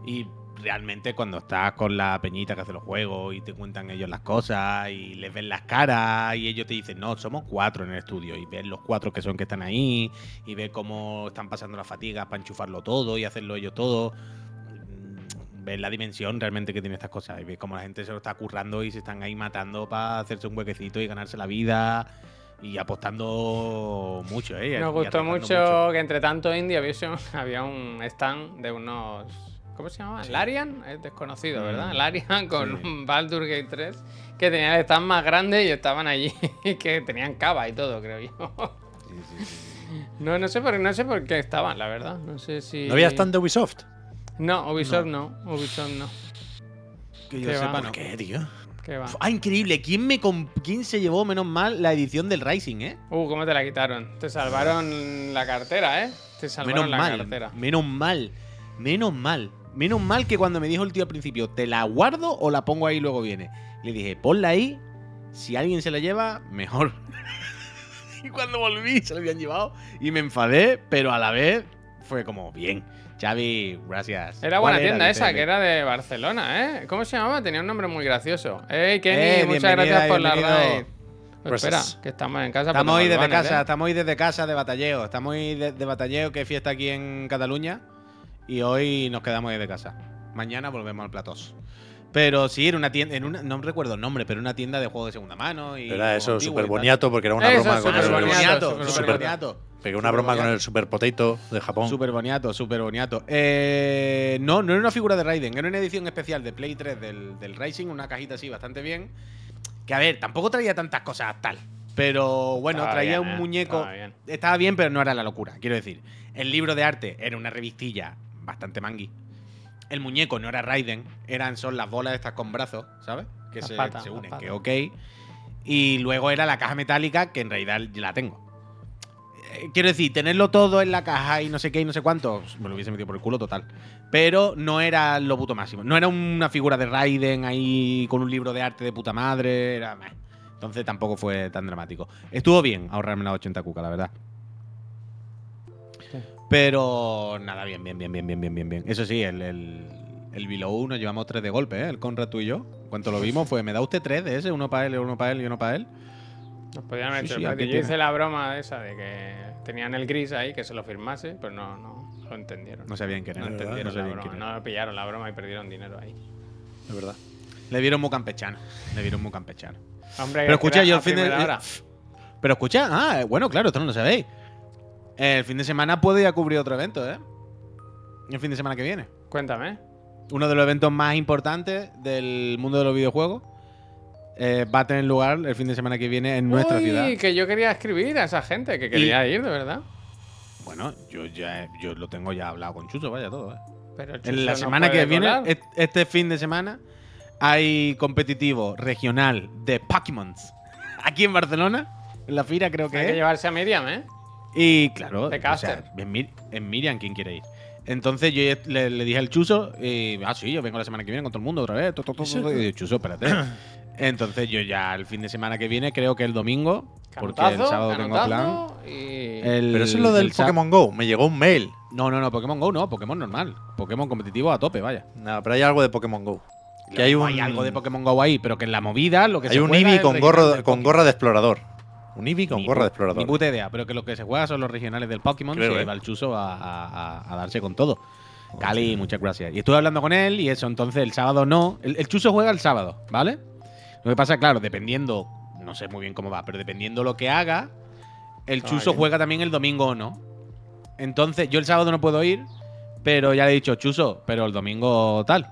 C: Y realmente cuando estás con la peñita que hace los juegos y te cuentan ellos las cosas y les ves las caras y ellos te dicen, no, somos cuatro en el estudio y ves los cuatro que son que están ahí y ves cómo están pasando las fatigas para enchufarlo todo y hacerlo ellos todo. Mm, Ves la dimensión realmente que tiene estas cosas y ves cómo la gente se lo está currando y se están ahí matando para hacerse un huequecito y ganarse la vida y apostando mucho, ¿eh?
A: Nos gustó mucho, que entre tanto Indie Vision *laughs* había un stand de unos. ¿Cómo se llama? Larian, es desconocido, ¿verdad?
C: Mm,
A: Larian con
C: sí.
A: un Baldur Gate 3 que tenía el stand más grande y estaban allí, *laughs* que tenían cava y todo, creo yo.
C: Sí, sí, sí, sí.
A: No, no sé por, no sé por qué estaban, la verdad. No sé si.
B: ¿No había stand de Ubisoft?
A: No, Ubisoft no. Ubisoft no.
C: Que yo sepa,
B: ¿Por
C: no.
B: qué, tío?
A: ¿Qué va?
C: Ah, increíble. ¿Quién, me ¿Quién se llevó, menos mal, la edición del Rising, eh?
A: Uh, ¿cómo te la quitaron? Te salvaron la cartera, ¿eh? Te salvaron
C: Menos
A: la
C: mal.
A: cartera.
C: Menos mal. Menos mal. Menos mal que cuando me dijo el tío al principio, ¿te la guardo o la pongo ahí y luego viene? Le dije, ponla ahí. Si alguien se la lleva, mejor. *laughs* y cuando volví se lo habían llevado y me enfadé, pero a la vez fue como, bien. Xavi, gracias.
A: Era
C: ¿Cuál
A: buena tienda esa, que era de Barcelona, ¿eh? ¿Cómo se llamaba? Tenía un nombre muy gracioso. ¡Ey, Kenny!
C: Eh,
A: muchas gracias por la raid. Pues espera,
B: Gracias.
A: que estamos en casa.
C: Estamos hoy desde casa,
A: ¿eh?
C: estamos hoy desde casa de batalleo. Estamos hoy de, de batalleo, que hay fiesta aquí en Cataluña. Y hoy nos quedamos desde casa. Mañana volvemos al Platós. Pero sí, era una tienda, en una, no recuerdo el nombre, pero una tienda de juegos de segunda mano. Y
B: Era eso,
C: tal.
B: boniato, porque era una
A: Eso,
B: broma con
A: Super boniato, super
C: superboniato.
B: Pegué una broma con el super potato de Japón.
C: Súper boniato, súper boniato. Eh, no, no era una figura de Raiden, era una edición especial de Play 3 del, del Racing, una cajita así bastante bien. Que a ver, tampoco traía tantas cosas tal. Pero bueno,
A: Estaba
C: traía
A: bien,
C: un
A: eh,
C: muñeco.
A: estaba bien.
C: Estaba bien, pero no era la locura. Quiero decir, el libro de arte era una revistilla bastante mangui. El muñeco no era Raiden, eran son las bolas estas con brazos, ¿sabes? Que
A: Las
C: se,
A: patas,
C: se unen, que ok. Y luego era la caja metálica, que en realidad la tengo. Quiero decir, tenerlo todo en la caja y no sé qué y no sé cuánto, me lo hubiese metido por el culo total. Pero no era lo puto máximo. No era una figura de Raiden ahí con un libro de arte de puta madre. Era. Entonces tampoco fue tan dramático. Estuvo bien ahorrarme las 80 cuca, la verdad.
A: Sí.
C: Pero nada, bien, bien, bien, bien, bien, bien, bien, bien. Eso sí, el, el, el Below 1 llevamos tres de golpe, ¿eh? El Conrad tú y yo. Cuando lo vimos fue, me da usted tres de ese, uno para él, uno para él y uno para él.
A: Nos podían haber
C: Sí,
A: hecho
C: sí,
A: el
C: aquí
A: precio. Yo
C: tiene.
A: hice la broma esa de que tenían el gris ahí, que se lo firmase, pero no, no lo entendieron.
C: No sabían quién
A: No
C: era.
A: entendieron
C: no sabían
A: la
C: quién
A: broma,
C: era.
A: no pillaron la broma y perdieron dinero ahí.
B: Es verdad.
C: Le vieron muy campechano. Le vieron muy campechano.
A: Hombre,
C: Pero escucha, yo el fin de.
A: hora.
C: Pero escucha, ah, bueno, claro, esto no lo sabéis. El fin de semana puedo ir a cubrir otro evento, ¿eh? El fin de semana que viene.
A: Cuéntame.
C: Uno de los eventos más importantes del mundo de los videojuegos eh, va a tener lugar el fin de semana que viene en nuestra
A: Uy,
C: ciudad.
A: que yo quería escribir a esa gente, que quería ir, de verdad.
C: Bueno, yo ya yo lo tengo ya hablado con Chuso, vaya todo, ¿eh?
A: Pero Chuso
C: En la
A: no
C: semana que viene,
A: colar.
C: este fin de semana, hay competitivo regional de Pokémon *laughs* aquí en Barcelona, en la Fira creo que
A: Hay
C: es.
A: que llevarse a Miriam, ¿eh?
C: Y claro,
A: De
C: o sea, en, Mir- en Miriam quien quiere ir. Entonces yo le, le dije al Chuso, y, ah, sí, yo vengo la semana que viene con todo el mundo otra vez. to, to, to, to, to", y yo, Chuso, espérate. *clears throat* Entonces yo ya el fin de semana que viene, creo que el domingo, porque el sábado tengo plan.
A: canotazo y...
C: el-
B: Pero eso es lo del Pokémon Go. Me llegó un mail.
C: No, no, no, Pokémon Go no, Pokémon normal. Pokémon competitivo a tope, vaya.
B: No, pero hay algo de Pokémon Go. Que hay un,
C: algo de Pokémon Go ahí, pero que en la movida lo que
B: hay
C: se
B: un
C: juega
B: Eevee con, gorro, con gorra de explorador. Un Eevee con
C: Ni
B: gorra de explorador.
C: Ni puta idea, pero que lo que se juega son los regionales del Pokémon.
B: Creo,
C: se
B: eh.
C: va el chuso a, a- a- a darse con todo. Cali, muchas gracias. Y estuve hablando con él y eso, entonces el sábado no. El, el chuso juega el sábado, ¿vale? Lo que pasa, claro, dependiendo, no sé muy bien cómo va, pero dependiendo lo que haga, el chuso juega también el domingo o no. Entonces, yo el sábado no puedo ir, pero ya le he dicho, chuso, pero el domingo tal.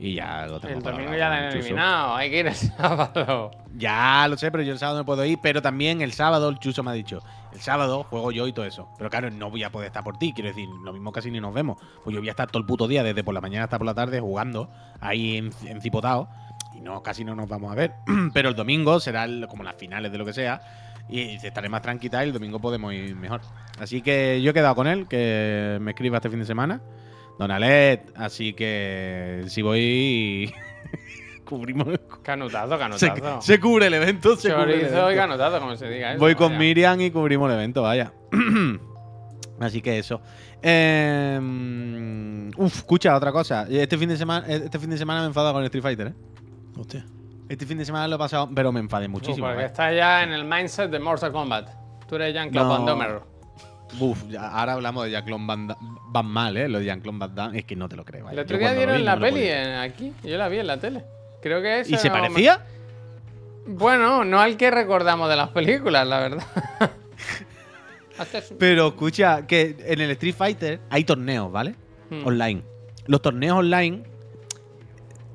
C: Y ya lo tengo
A: El domingo ya
C: el
A: han eliminado, hay que ir el sábado.
C: Ya lo sé, pero yo el sábado no puedo ir. Pero también el sábado el Chuso me ha dicho: el sábado juego yo y todo eso. Pero claro, no voy a poder estar por ti. Quiero decir, lo mismo casi ni nos vemos. Pues yo voy a estar todo el puto día, desde por la mañana hasta por la tarde, jugando ahí en, encipotado. Y no, casi no nos vamos a ver. *clears throat* pero el domingo será el- como las finales de lo que sea. Y estaré más tranquila y el domingo podemos ir mejor. Así que yo he quedado con él, que me escriba este fin de semana. Don Alet, así que si voy. *laughs* cubrimos.
A: Canutazo, *laughs*
C: Se,
A: canutazo.
C: se cubre el evento. Se cubre el
A: Chorizo y
C: evento.
A: canutazo, como se diga eso.
C: Voy con
A: vaya.
C: Miriam y cubrimos el evento, vaya. *clears throat* Así que eso. Eh, uf, escucha, otra cosa. Este fin de semana, este fin de semana me he enfadado con el Street Fighter, ¿eh?
B: Hostia.
C: Este fin de semana lo he pasado, pero me enfadé
A: Uf,
C: muchísimo.
A: porque
C: ¿eh?
A: está ya en el mindset de Mortal Kombat. Tú eres Jean-Claude
C: No.
A: Van Damme.
C: Uf, ya- ahora hablamos de Jean-Claude Van, Van Mal, ¿eh? Lo de Jean-Claude Van Damme, es que no te lo creo.
A: El otro día dieron
C: vi
A: la
C: no
A: peli en- aquí. Yo la vi en la tele. Creo que es.
C: ¿Y se parecía?
A: Bueno, no al que recordamos de las películas, la verdad. *laughs*
C: Pero escucha, que en el Street Fighter hay torneos, ¿vale?
A: Hmm.
C: Online. Los torneos online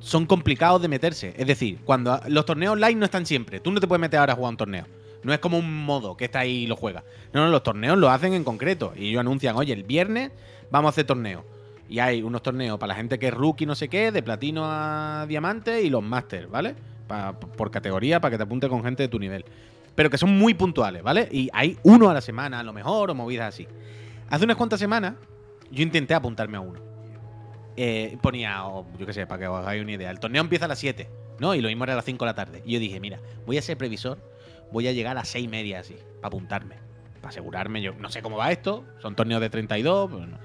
C: son complicados de meterse. Es decir, cuando los torneos online no están siempre. Tú no te puedes meter ahora a jugar un torneo. No es como un modo que está ahí y lo juega. No, no, los torneos lo hacen en concreto. Y ellos anuncian, oye, el viernes vamos a hacer torneos. Y hay unos torneos para la gente que es rookie, no sé qué, de platino a diamante y los masters, ¿vale? Por categoría, para que te apunte con gente de tu nivel. Pero que son muy puntuales, ¿vale? Y hay uno a la semana, a lo mejor, o movidas así. Hace unas cuantas semanas, yo intenté apuntarme a uno. Eh, ponía, o yo qué sé, para que os hagáis una idea. El torneo empieza a las 7, ¿no? Y lo mismo era a las 5 de la tarde. Y yo dije, mira, voy a ser previsor, voy a llegar a las seis y media así, para apuntarme, para asegurarme. Yo no sé cómo va esto, son torneos de 32. pero no.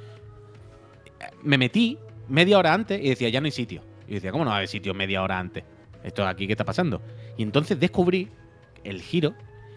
C: Me metí media hora antes y decía, ya no hay sitio. Y decía, ¿cómo no va a haber sitio media hora antes? Esto aquí, ¿qué está pasando? Y entonces descubrí el giro,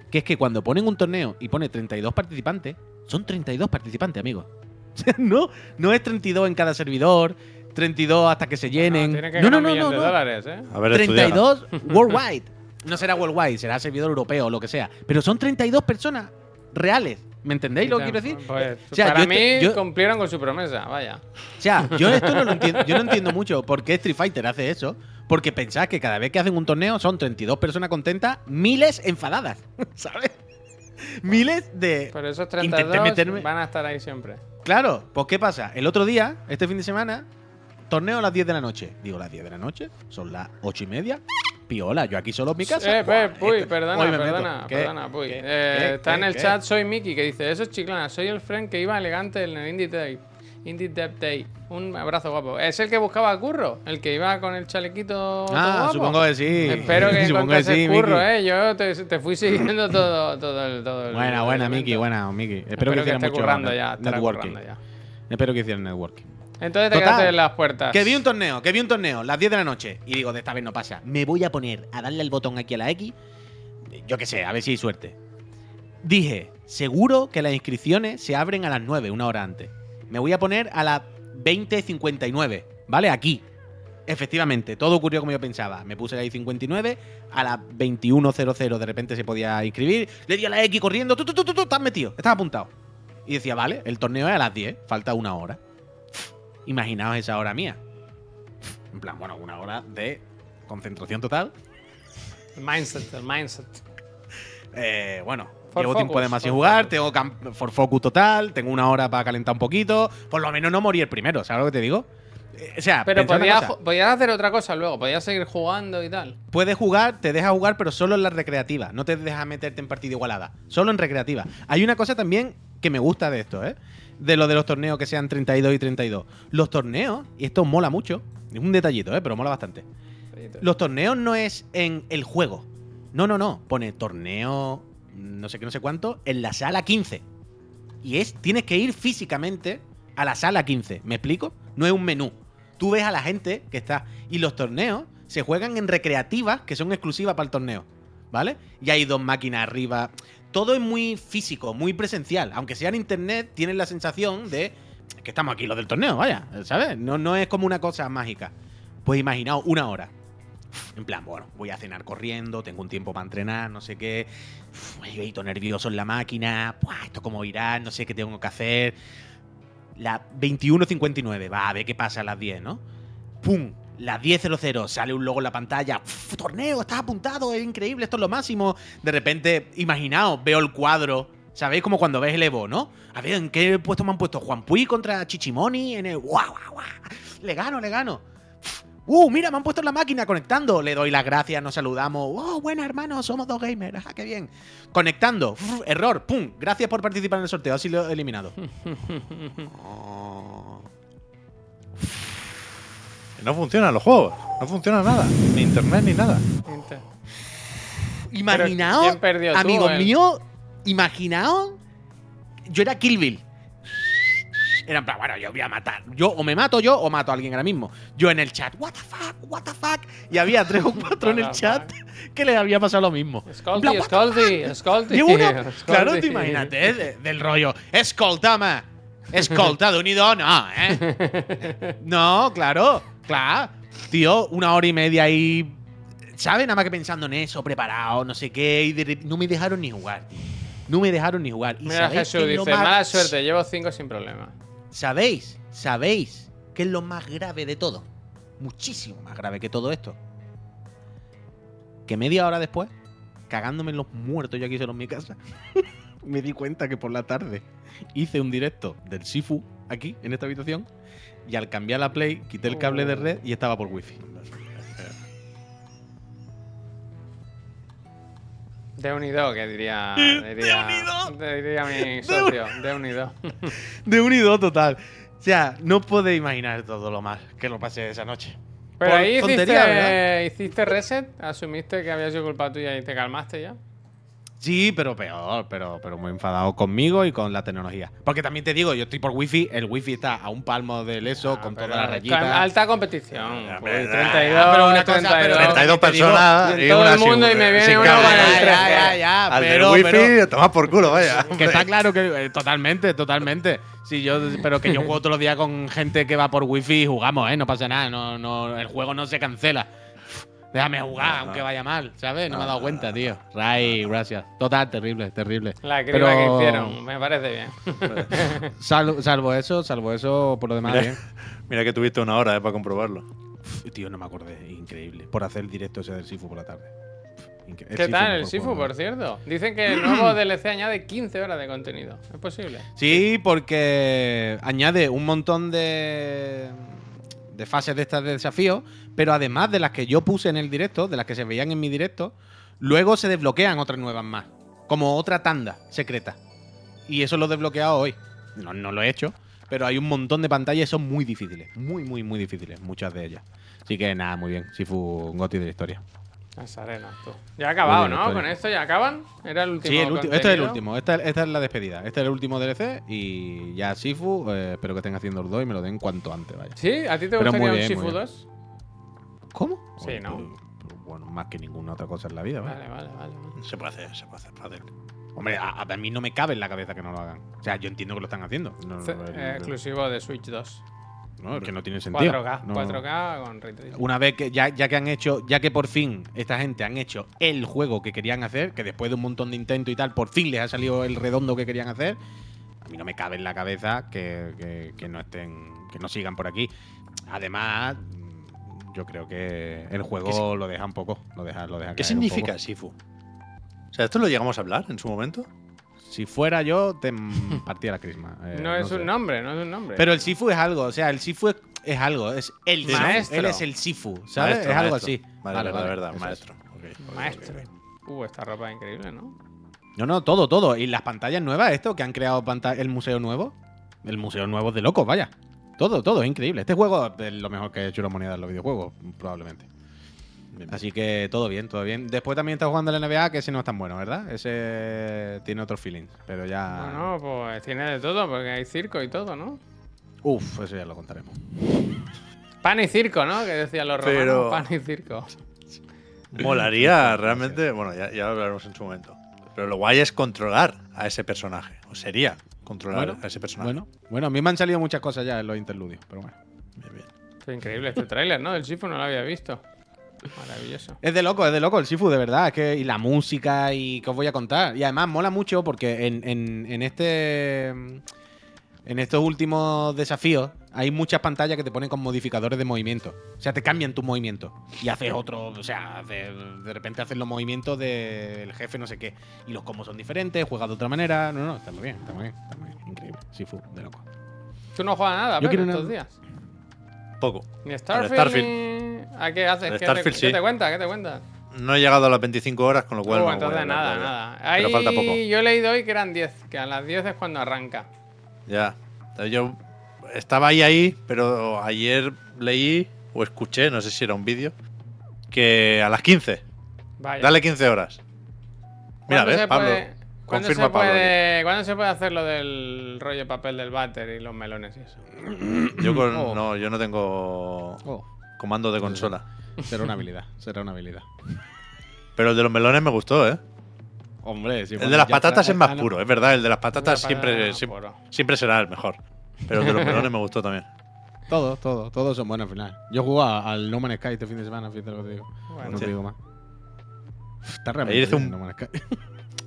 C: que es que cuando ponen un torneo y pone 32 participantes, son 32 participantes, amigos. O *laughs* sea, no, no es 32 en cada servidor, 32 hasta que se llenen.
A: No, tiene que
C: no,
A: ganar
C: no,
A: un
C: no,
A: millón
C: no,
A: de
C: no.
A: dólares, ¿eh?
B: A ver, estudiar.
C: 32 *laughs* worldwide. No será worldwide, será servidor europeo o lo que sea. Pero son 32 personas reales. ¿Me entendéis lo que quiero decir?
A: Pues,
C: O sea,
A: para
C: yo
A: mí
C: yo-
A: cumplieron con su promesa, vaya.
C: O sea, yo esto no lo entiendo, yo no entiendo mucho por qué Street Fighter hace eso. Porque pensás que cada vez que hacen un torneo son 32 personas contentas, miles enfadadas. *laughs* ¿Sabes? Miles de.
A: Pero esos
C: Intenté
A: 32
C: meterme-
A: van a estar ahí siempre.
C: Claro, pues ¿qué pasa? El otro día, este fin de semana, torneo a las 10 de la noche. Digo, las 10 de la noche, son las 8 y media. Piola, yo aquí solo en mi casa.
A: Eh,
C: Buah,
A: pe, Puy,
C: esto-
A: perdona,
C: me
A: perdona,
C: ¿Qué?
A: perdona.
C: ¿Qué?
A: Eh,
C: ¿Qué?
A: está en el chat, soy Miki, que dice, eso es chiclana, soy el friend que iba elegante en el Indie Day. Indie Dev Day. Un abrazo guapo. Es el que buscaba a Curro, el que iba con el chalequito
C: Ah,
A: guapo.
C: supongo que sí.
A: Espero que *laughs*
C: Supongo que sí,
A: Curro,
C: Miki.
A: eh. Yo te, te fui siguiendo todo, todo el... Todo el
C: Buena, buena. Miki, buena, Miki. Espero,
A: Espero
C: que
A: que esté
C: mucho
A: currando ya,
C: networking.
A: currando ya.
C: Espero que hicieran networking.
A: Entonces te
C: Total,
A: quedaste en las puertas.
C: Que vi un torneo, que vi un torneo, las 10 de la noche. Y digo, de esta vez no pasa. Me voy a poner a darle el botón aquí a la X. Yo qué sé, a ver si hay suerte. Dije, seguro que las inscripciones se abren a las 9, una hora antes. Me voy a poner a las 20.59, ¿vale? Aquí. Efectivamente, todo ocurrió como yo pensaba. Me puse ahí 59, a las 21.00 de repente se podía inscribir. Le di a la X corriendo, tú, tú, tú, tú, tú, estás metido, estás apuntado. Y decía, vale, el torneo es a las 10, falta una hora. Imaginaos esa hora mía. En plan, bueno, una hora de concentración total.
A: El mindset, el mindset.
C: Eh, bueno,
A: For
C: llevo tiempo
A: focus,
C: de más sin jugar, tengo for focus total, tengo una hora para calentar un poquito. Por lo menos no morir primero, ¿sabes lo que te digo? Eh, o sea,
A: Pero podías, podías hacer otra cosa luego, podías seguir jugando y tal.
C: puedes jugar, te deja jugar, pero solo en la recreativa. No te deja meterte en partida igualada. Solo en recreativa. Hay una cosa también que me gusta de esto, ¿eh? De lo de los torneos que sean 32 y 32. Los torneos, y esto mola mucho, es un detallito, ¿eh? Pero mola bastante. Los torneos no es en el juego. No, no, no. Pone torneo, no sé qué, no sé cuánto, en la sala 15. Y es, tienes que ir físicamente a la sala 15. ¿Me explico? No es un menú. Tú ves a la gente que está. Y los torneos se juegan en recreativas que son exclusivas para el torneo. ¿Vale? Y hay dos máquinas arriba. Todo es muy físico, muy presencial. Aunque sea en internet, tienes la sensación de que estamos aquí los del torneo, vaya. ¿Sabes? No, no es como una cosa mágica. Pues imaginaos una hora. En plan, bueno, voy a cenar corriendo, tengo un tiempo para entrenar, no sé qué. Ido nervioso en la máquina. Buah, esto cómo irá, no sé qué tengo que hacer. La 21.59, va a ver qué pasa a las 10, ¿no? ¡Pum! Las 10.00, sale un logo en la pantalla. ¡Uf, torneo, estás apuntado, es increíble, esto es lo máximo. De repente, imaginaos, veo el cuadro. ¿Sabéis? Como cuando ves el Evo, ¿no? A ver, ¿en qué puesto me han puesto? Juan Puy contra Chichimoni en el. ¡Guau, guau, guau! Le gano, le gano. ¡Uh, mira, me han puesto en la máquina conectando! Le doy las gracias, nos saludamos. ¡Oh, buena, hermano! Somos dos gamers. ¡Ah, qué bien! Conectando. Uf, error. ¡Pum! Gracias por participar en el sorteo. Así lo he eliminado. *laughs* Oh.
B: No funcionan los juegos. No funciona nada. Ni internet ni nada.
A: Inter-
C: Imaginaos,
A: ¿quién perdió, tú
C: amigos
A: él?
C: míos, imaginaos, yo era Kill Bill. Era en plan, bueno, yo voy a matar. Yo o me mato yo o mato a alguien ahora mismo. Yo en el chat, what the fuck, what the fuck. Y había tres o cuatro en el chat *laughs* que les había pasado lo mismo. Y uno,
A: Scaldi. *laughs* *laughs*
C: claro, tú imagínate, ¿eh? De- del rollo, escoltama, escolta de unido, no, ¿eh? No, claro, claro. Tío, una hora y media ahí, ¿sabes? Nada más que pensando en eso, preparado, no sé qué, y de no me dejaron ni jugar, tío. No me dejaron ni jugar. ¿Y
A: Mira, Jesús dice,
C: más-
A: mala suerte, llevo cinco sin problema.
C: ¿Sabéis? ¿Sabéis qué es lo más grave de todo? Muchísimo más grave que todo esto. Que media hora después, cagándome en los muertos yo aquí solo en mi casa, *laughs* me di cuenta que por la tarde hice un directo del Sifu aquí, en esta habitación, y al cambiar la Play, quité el cable de red y estaba por wifi.
A: De unido, que diría. diría
C: unido.
A: Diría mi socio. De unido. *laughs*
C: De unido total. O sea, no podéis imaginar todo lo mal que lo pasé esa noche.
A: Pero
C: Por
A: ahí hiciste, hiciste reset, asumiste que había sido culpa tuya y te calmaste ya.
C: Sí, pero peor, pero, pero muy enfadado conmigo y con la tecnología. Porque también te digo, yo estoy por wifi, el wifi está a un palmo del eso,
A: Ah,
C: con las
A: con
C: rayitas.
A: Alta competición.
B: Ya,
A: pues,
B: pero-
A: 32,
C: pero una cosa,
A: 32.
C: pero
B: 32
C: te digo,
B: personas
A: y todo
B: una
A: el mundo
B: sin-
A: y me viene uno con el
C: ya,
A: 13.
C: ya, ya,
B: Al
C: pero,
B: del wifi,
C: pero-
B: toma por culo, vaya. *laughs*
C: que está claro que eh, totalmente, totalmente. Sí, yo, pero que yo *laughs* juego todos los días con gente que va por wifi y jugamos, ¿eh? No pasa nada, no, no, el juego no se cancela. Déjame jugar, aunque vaya mal, ¿sabes? No me he dado cuenta, tío. Ray, gracias. Total, terrible, terrible.
A: La
C: Pero-
A: que hicieron, me parece bien. *laughs*
C: Salvo, salvo eso, salvo eso, por lo demás,
B: Mira,
C: bien. *laughs*
B: mira que tuviste una hora eh, para comprobarlo.
C: Uf, Tío, no me acordé. Increíble. Por hacer el directo ese del Sifu por la tarde. Incre-
A: ¿Qué tal el Sifu, por cierto? Dicen que el nuevo *clears throat* DLC añade 15 horas de contenido. ¿Es posible?
C: Sí, porque añade un montón de, de fases de estas de desafío, pero además de las que yo puse en el directo, de las que se veían en mi directo, luego se desbloquean otras nuevas más, como otra tanda secreta. Y eso lo he desbloqueado hoy. No, no lo he hecho, pero hay un montón de pantallas son muy difíciles, muy, muy, muy difíciles, muchas de ellas. Así que nada, muy bien. Sifu, un goti de la historia.
A: Las arenas, tú. Ya ha acabado,
C: Muy bien,
A: ¿no?
C: estoy.
A: Con esto ya acaban. Era el último.
C: Sí, el último, este es el último. Esta, esta es la despedida. Este es el último DLC y ya Sifu, eh, espero que estén haciendo los dos y me lo den cuanto antes, vaya.
A: ¿Sí? ¿A ti te gustaría
C: muy
A: un
C: bien,
A: Sifu
C: muy bien.
A: 2?
C: ¿Cómo?
A: Sí, ¿no?
C: Pero- pero bueno, más que ninguna otra cosa en la vida.
A: Vale, vale, vale. vale.
B: Se puede hacer, se puede hacer fácil.
C: Hombre, a, a mí no me cabe en la cabeza que no lo hagan. O sea, yo entiendo que lo están haciendo. No,
A: Ce-
C: no,
A: eh, exclusivo de Switch 2.
C: No, que no tiene sentido.
A: 4K.
C: No.
A: 4K con ray tracing.
C: Una vez que ya, ya que han hecho, ya que por fin esta gente han hecho el juego que querían hacer, que después de un montón de intento y tal, por fin les ha salido el redondo que querían hacer, a mí no me cabe en la cabeza que, que- que no estén, que no sigan por aquí. Además, yo creo que el juego lo deja un poco, lo deja, lo deja
B: ¿Qué significa. Sifu? O sea, ¿esto lo llegamos a hablar en su momento?
C: Si fuera yo, te *laughs* partía la crisma. eh,
A: no es
C: sé.
A: un nombre, no es un nombre.
C: Pero el Sifu es algo, o sea, el Sifu es, es algo, es el
B: Sí.
A: Maestro.
C: Él es el Sifu, ¿sabes?
B: Maestro,
C: es algo
B: maestro.
C: así.
B: Vale, vale, verdad,
C: eso es.
B: maestro.
A: Maestro. Uh, esta ropa es increíble, ¿no?
C: No, no, todo, todo. Y las pantallas nuevas, esto, que han creado el museo nuevo. El museo nuevo es de locos, vaya. Todo, todo, es increíble. Este juego es lo mejor que ha hecho la humanidad en los videojuegos, probablemente.
B: Bien.
C: Así que todo bien, todo bien. Después también está jugando el NBA, que ese no es tan bueno, ¿verdad? Ese tiene otros feelings, pero ya...
A: Bueno, pues tiene de todo, porque hay circo y todo, ¿no?
C: Uf, eso ya lo contaremos.
A: Pan y circo, ¿no? Que decían los romanos.
B: Pero-
A: Pan y circo.
B: Molaría *laughs* realmente. Bueno, ya, ya lo hablaremos en su momento. Pero lo guay es controlar a ese personaje. O sería controlar
C: Bueno,
B: a ese personaje.
C: Bueno, bueno, a mí me han salido muchas cosas ya en los interludios, pero bueno.
B: Bien, bien.
A: Fue increíble este tráiler, ¿no? Del Sifu no lo había visto. Maravilloso.
C: Es de loco, es de loco el Sifu, de verdad. Es que, y la música y que os voy a contar. Y además mola mucho porque en, en- en este. En estos últimos desafíos hay muchas pantallas que te ponen con modificadores de movimiento. O sea, te cambian tus movimientos. Y haces otro. O sea, de repente haces los movimientos del jefe, no sé qué. Y los combos son diferentes, juegas de otra manera. No, no, está muy bien, está muy bien, está muy bien. Increíble. Sifu, de loco.
A: Tú no juegas nada,
C: Yo
A: Pep,
C: quiero una-
A: estos días.
B: Poco.
A: Ni Starfield,
B: Starfield.
A: ni... ¿A qué haces? ¿Qué, te,
B: sí.
A: qué te cuenta? ¿Qué te cuenta?
B: No he llegado a las 25 horas, con lo cual.
A: Uh,
B: no
A: entonces nada, nada.
B: Pero
A: Ahí
B: falta poco.
A: yo he leído hoy que eran 10, que a las 10 es cuando arranca.
B: Ya. Yo estaba ahí, ahí, pero ayer leí o escuché, no sé si era un vídeo, que a las 15.
A: Vaya.
B: Dale 15 horas. Mira,
A: ¿Cuándo
B: ves, Pablo.
A: puede- ¿Cuándo se,
B: confirma Pablo.
A: ¿Cuándo se puede hacer lo del rollo de papel del váter y los melones y eso?
B: Yo con-
C: Oh.
B: no, yo no tengo comando de consola.
C: Será una habilidad, será una habilidad.
B: Pero el de los melones me gustó, ¿eh?
C: Hombre, sí,
B: El de las patatas es más
C: ah, no.
B: puro, es verdad. El de las patatas siempre,
A: patata
B: siempre,
A: puro.
B: siempre será el mejor. Pero el de los melones me gustó también. *laughs*
C: Todos, todos, todos son buenos al final. Yo jugué al No Man's Sky este fin de semana, fíjate lo que te digo.
A: Bueno.
C: no
B: Sí.
C: te digo más. Está realmente
B: Ayer hice
C: bien
B: un-
C: No Man's Sky. *laughs*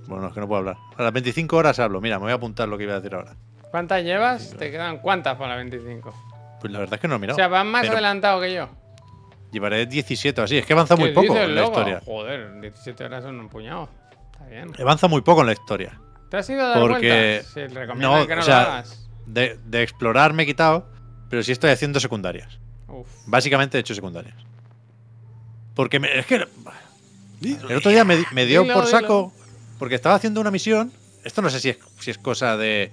B: Bueno, es que no puedo hablar. A las 25 horas hablo. Mira, me voy a apuntar lo que iba a decir ahora.
A: ¿Cuántas llevas? ¿Te quedan cuántas para la 25?
B: Pues la verdad es que no he
A: O
B: mirado.
A: sea, vas más
B: Pero
A: adelantado que yo.
B: Llevaré 17 o así. Es que avanza muy
A: ¿Qué
B: poco en la historia.
A: Joder, 17 horas son un puñado. Está bien.
B: Avanza muy poco en la historia.
A: ¿Te has ido a dar
B: Porque-
A: vueltas? Sí, recomiendo
B: No,
A: que no
B: o sea-
A: lo hagas.
B: De, de explorar me he quitado, pero sí estoy haciendo secundarias.
A: Uf.
B: Básicamente he hecho secundarias. Porque me- es que el otro día me, di- me dio
A: Dilo,
B: por
A: dilo.
B: saco porque estaba haciendo una misión. Esto no sé si es, si es cosa de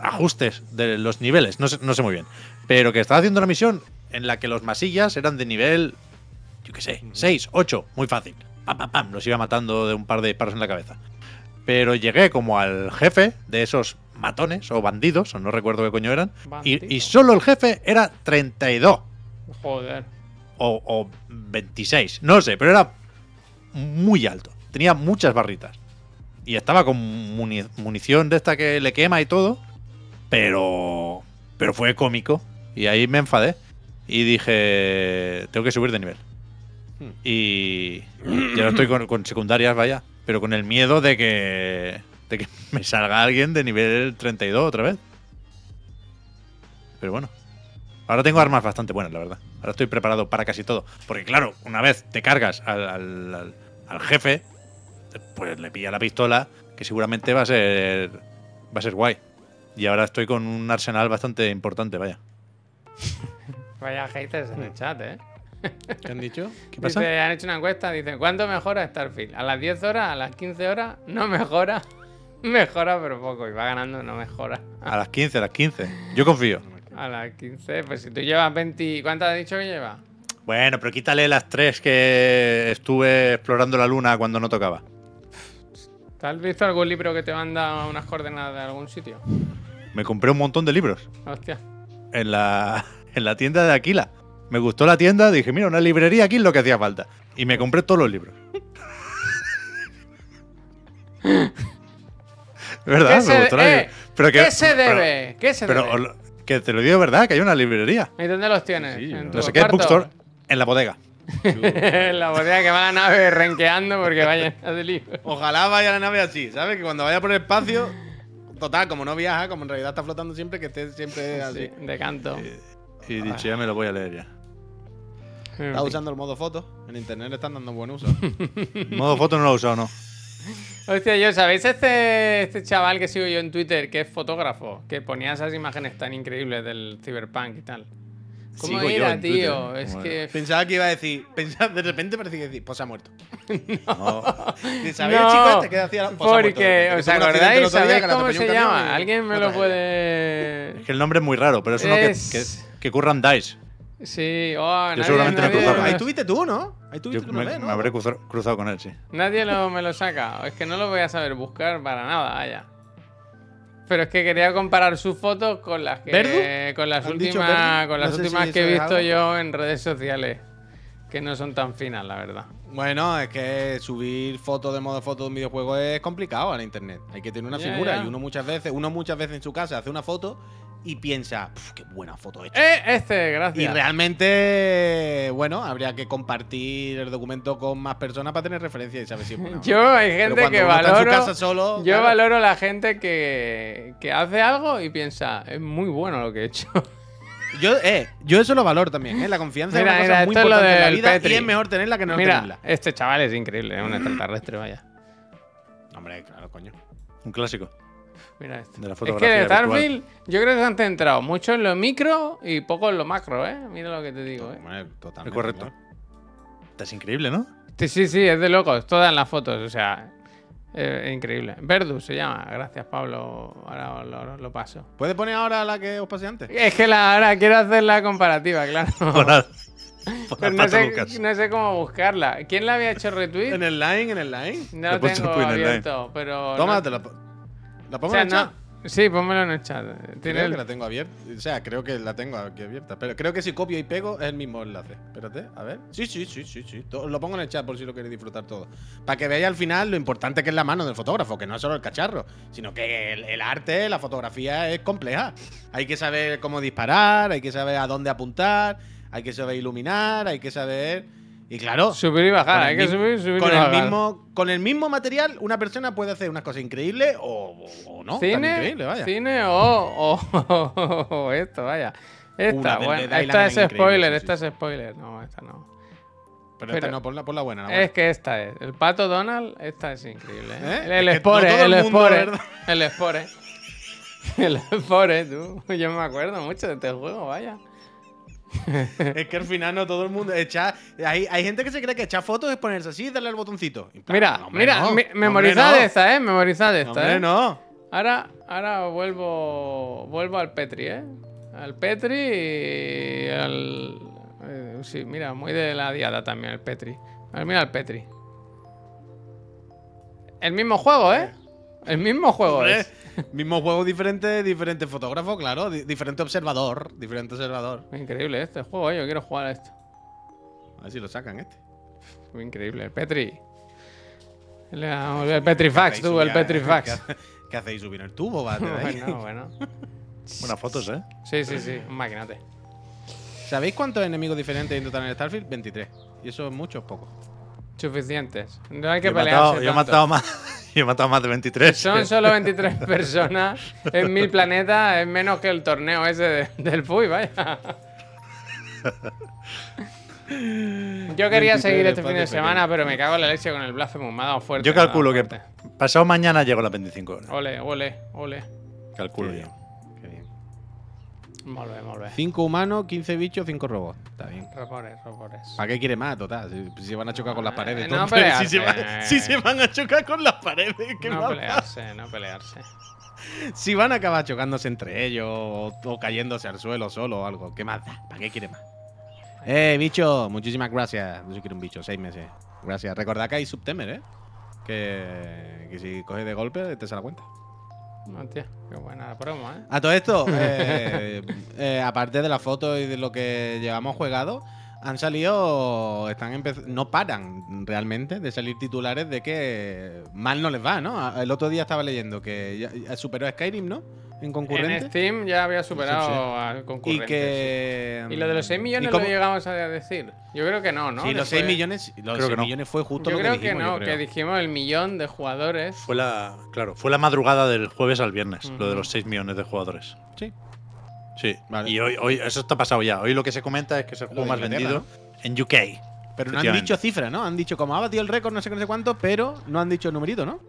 B: ajustes de los niveles, no sé, no sé muy bien. Pero que estaba haciendo una misión en la que los masillas eran de nivel, yo qué sé, 6, 8, muy fácil. pam, pam, pam, los iba matando de un par de disparos en la cabeza. Pero llegué como al jefe de esos matones o bandidos, o no recuerdo qué coño eran, y, solo el jefe era 32
A: Joder.
B: o, o 26, no sé, pero era muy alto. Tenía muchas barritas. Y estaba con muni- munición de esta que le quema y todo, pero pero fue cómico y ahí me enfadé y dije, tengo que subir de nivel.
C: Hmm.
B: Y, y ahora estoy con, con secundarias, vaya, pero con el miedo de que de que *laughs* me salga alguien de nivel 32 otra vez. Pero bueno. Ahora tengo armas bastante buenas, la verdad. Ahora estoy preparado para casi todo. Porque claro, una vez te cargas al, al- al- al jefe, pues le pilla la pistola, que seguramente va a ser. va a ser guay. Y ahora estoy con un arsenal bastante importante, vaya. *laughs*
A: Vaya haters en el chat, ¿eh?
C: ¿Qué han dicho?
B: ¿Qué pasa?
A: Dice, han hecho una encuesta, dicen, ¿cuánto mejora Starfield? ¿A las 10 horas? ¿A las 15 horas? No mejora. *laughs* Mejora, pero poco. Y va ganando, no mejora.
B: A las 15, a las 15. Yo confío.
A: A las 15, pues si tú llevas 20... ¿Cuántas has dicho que llevas?
B: Bueno, pero quítale las tres que estuve explorando la luna cuando no tocaba.
A: ¿Te has visto algún libro que te manda unas coordenadas de algún sitio?
B: Me compré un montón de libros
A: Hostia.
B: en la, en la tienda de Aquila. Me gustó la tienda, dije, mira, una librería aquí es lo que hacía falta. Y me compré todos los libros. *laughs* ¿Verdad?
A: ¿Qué se,
B: me gustó la
A: eh,
B: librería. Pero que-
A: ¿qué se
B: pero-
A: debe? ¿Qué se
B: Pero,
A: debe?
B: que te lo digo de verdad, que hay una librería.
A: ¿Y dónde los tienes?
C: Sí,
A: ¿En
C: no
B: sé qué, bookstore, en la bodega.
A: en *laughs* la bodega que va la nave renqueando porque vaya de libros.
C: Ojalá vaya la nave así, ¿sabes? Que cuando vaya por el espacio, total, como no viaja, como en realidad está flotando siempre, que esté siempre así.
A: Sí, de canto.
B: Y dicho, ya me lo voy a leer ya.
C: Está usando el modo foto. En internet le están dando buen uso. *laughs*
B: Modo foto no lo he usado, no.
A: Hostia, yo, ¿sabéis este, este chaval que sigo yo en Twitter que es fotógrafo? Que ponía esas imágenes tan increíbles del Cyberpunk y tal. ¿Cómo
B: Sigo
A: era, tío?
B: Twitter.
A: Es
B: Bueno.
A: que.
C: Pensaba que iba a decir, pensaba, de repente parecía que decir, pues se ha muerto. *laughs*
B: No.
C: ¿Sabéis el chico este que hacía pues se ha muerto?
A: Porque, ¿os acordáis? ¿Sabéis cómo se llama?
C: y-
A: ¿Alguien me
C: no
A: lo puede.?
B: Es que el nombre es muy raro, pero es uno que,
A: Es-
B: que, que curran Dice.
A: Sí, oh, nadie,
B: seguramente me he
A: nadie-
B: cruzado con
C: Ahí tuviste tú, ¿no? Ahí
B: Yo
C: tuviste
B: me,
C: una vez, ¿no?
B: me habré cruzado, cruzado con él, sí.
A: Nadie lo, me lo saca. Es que no lo voy a saber buscar para nada, vaya. Pero es que quería comparar sus fotos con las que
C: ¿Verdu?
A: con las
C: ¿Han dicho
A: últimas con las
C: No sé
A: últimas
C: si
A: que he visto
C: algo.
A: yo en redes sociales que no son tan finas, la verdad.
C: Bueno, es que subir fotos de modo foto de un videojuego es complicado en internet. Hay que tener una figura y uno muchas veces, uno muchas veces en su casa hace una foto y piensa, "Puf, qué buena foto he hecho.
A: Eh, este,
C: Y
A: gracias.
C: realmente, bueno, habría que compartir el documento con más personas para tener referencia y saber si es. *laughs*
A: Yo hay gente que valoro
C: casa solo,
A: Yo
C: claro.
A: valoro la gente que, que hace algo y piensa, es muy bueno lo que he hecho.
C: Yo, eh, yo eso lo valoro también, ¿eh? La confianza
A: Mira,
C: es una
A: mira,
C: cosa muy importante en la vida
A: Petri.
C: y es mejor tenerla que no
A: Mira,
C: tenerla.
A: este chaval es increíble, es un extraterrestre, vaya.
C: Hombre, claro, coño.
B: Un clásico.
A: Mira esto.
B: De la
A: es que de
B: virtual.
A: Starfield yo creo que se han centrado mucho en lo micro y poco en lo macro, ¿eh? Mira lo que te digo, ¿eh?
C: Totalmente.
B: Es correcto. Es increíble, ¿no?
A: Sí, sí, sí, es de locos, todas en las fotos, o sea, eh, increíble. Verdus se llama, gracias Pablo, ahora os lo, lo paso.
C: ¿Puedes poner ahora la que os pasé antes?
A: Es que la, ahora quiero hacer la comparativa, claro. *laughs*
B: Por
A: Pero no sé, no sé cómo buscarla. ¿Quién la había hecho retweet?
C: En el line, en el line.
A: No
B: Lo
A: tengo abierto, pero.
C: Toma,
A: no-
C: te la, la
A: o
C: pongo
A: sea,
C: en el chat.
A: Sí, pónmelo en el chat. Tiene
C: Creo
A: el-
C: que la tengo abierta. O sea, creo que la tengo aquí abierta. Pero creo que si copio y pego es el mismo enlace. Espérate, a ver. Sí, sí, sí, sí, sí. Lo pongo en el chat por si lo queréis disfrutar todo. Para que veáis al final lo importante que es la mano del fotógrafo, que no es solo el cacharro, sino que el, el arte, la fotografía es compleja. Hay que saber cómo disparar, hay que saber a dónde apuntar, hay que saber iluminar, hay que saber. Y claro,
A: Subir y bajar, hay que subir, subir
C: con
A: y
C: el
A: bajar.
C: mismo con el mismo material una persona puede hacer unas cosas increíbles o, no
A: ¿Cine?
C: vaya
A: ¿Cine o, o- o *laughs* esto, vaya? Esta, bueno, esta es spoiler,
C: sí,
A: esta
C: sí.
A: es spoiler. No, esta no.
C: pero,
A: pero-
C: esta no buena la buena.
A: Es que esta es. El pato Donald, esta es increíble. ¿eh?
C: ¿Eh?
A: El, el Spore,
C: no
A: el
C: el mundo,
A: Spore. El Spore. *laughs* El Spore, tú. Yo me acuerdo mucho de este juego, vaya. *laughs*
C: es que al final no todo el mundo echa hay, hay gente que se cree que echar fotos es ponerse así y darle al botoncito
A: Mira,
C: no, hombre,
A: mira,
C: no.
A: memorizad
C: no.
A: esta, ¿eh? Memorizad esta,
C: Hombre,
A: ¿eh?
C: no
A: Ahora, ahora vuelvo, vuelvo al Petri, ¿eh? Al Petri y al... eh, sí, mira, muy de la diada también el Petri. Ver, mira el Petri. El mismo juego, ¿eh? El mismo juego
C: Hombre,
A: es. *laughs*
C: Mismo juego, diferente, diferente fotógrafo, claro. di- diferente observador. Diferente observador.
A: Increíble este juego, ¿eh? yo quiero jugar a esto.
C: A ver si lo sacan este.
A: Muy increíble. El Petri. El, el Petrifax, *laughs*
C: ¿Qué
A: tú, el Petrifax. *laughs*
C: ¿Qué, hacéis subir el tubo? Ahí?
A: bueno, bueno.
B: Buenas fotos, ¿eh?
A: Sí, sí, sí. Un maquinate.
C: ¿Sabéis cuántos enemigos diferentes hay en total en Starfield? 23. ¿Y eso es mucho o poco?
A: Suficientes. No hay que
B: Yo
A: pelearse
B: matado, yo he matado más, *laughs* yo he matado más de 23.
A: Son solo 23 *laughs* personas en mil planetas, es menos que el torneo ese de- del FUI, vaya. *laughs* Yo quería
C: 23
A: seguir este fin de semana, pero me cago en la leche con el Blasphemous. Me ha dado fuerte.
B: Yo calculo que pasado mañana llego a las 25 horas.
A: Ole, ole, ole.
B: Calculo
C: Qué
B: yo.
C: Bien, qué bien.
A: Molt bé, molt bé.
C: 5 humanos, 15 bichos, 5 robots. Está bien.
A: Robores, robores.
C: ¿Para qué quiere más, total? Si, si se van a chocar con las paredes.
A: Eh, no
C: tonto. si,
A: pelearse.
C: se van, si se van a chocar con las paredes, ¿qué
A: No
C: más
A: pelearse, no pelearse.
C: Si van a acabar chocándose entre ellos o, o cayéndose al suelo solo o algo, ¿qué más da? ¿Para qué quiere más? Eh, bicho, muchísimas gracias. Yo sí quiero un bicho, seis meses. Gracias. Recordad que hay Subtemer, ¿eh? Que, que si coges de golpe te se la cuenta.
A: Hostia, qué buena la promo, ¿eh?
C: A todo esto, *laughs* eh, eh, aparte de la foto y de lo que llevamos jugado, han salido, están no paran realmente de salir titulares de que mal no les va, ¿no? El otro día estaba leyendo que superó a Skyrim, ¿no? En
A: En
C: concurrente.
A: Steam ya había superado
C: Sí, sí.
A: al
C: y
A: concurrente.
C: que.
A: sí. ¿Y lo de los 6
C: ¿y
A: millones
C: cómo-
A: lo llegamos a decir? Yo creo que no, ¿no?
C: Sí, los
A: Después-
C: 6 millones, los
B: Creo que
C: 6
B: no.
C: millones fue justo
A: Yo
C: lo
A: creo
C: que
A: que,
C: dijimos,
A: no,
C: yo creo.
A: que dijimos el millón de jugadores.
B: Fue la, claro, fue la madrugada del jueves al viernes, lo de los 6 millones de jugadores.
C: Sí.
B: Sí.
C: Vale.
B: Y hoy, hoy, eso está pasado ya. Hoy lo que se comenta es que es el juego más vendido en UK.
C: Pero no han dicho cifras, ¿no? Han dicho como ha batido el récord, no sé qué, no sé cuánto, pero no han dicho el numerito, ¿no?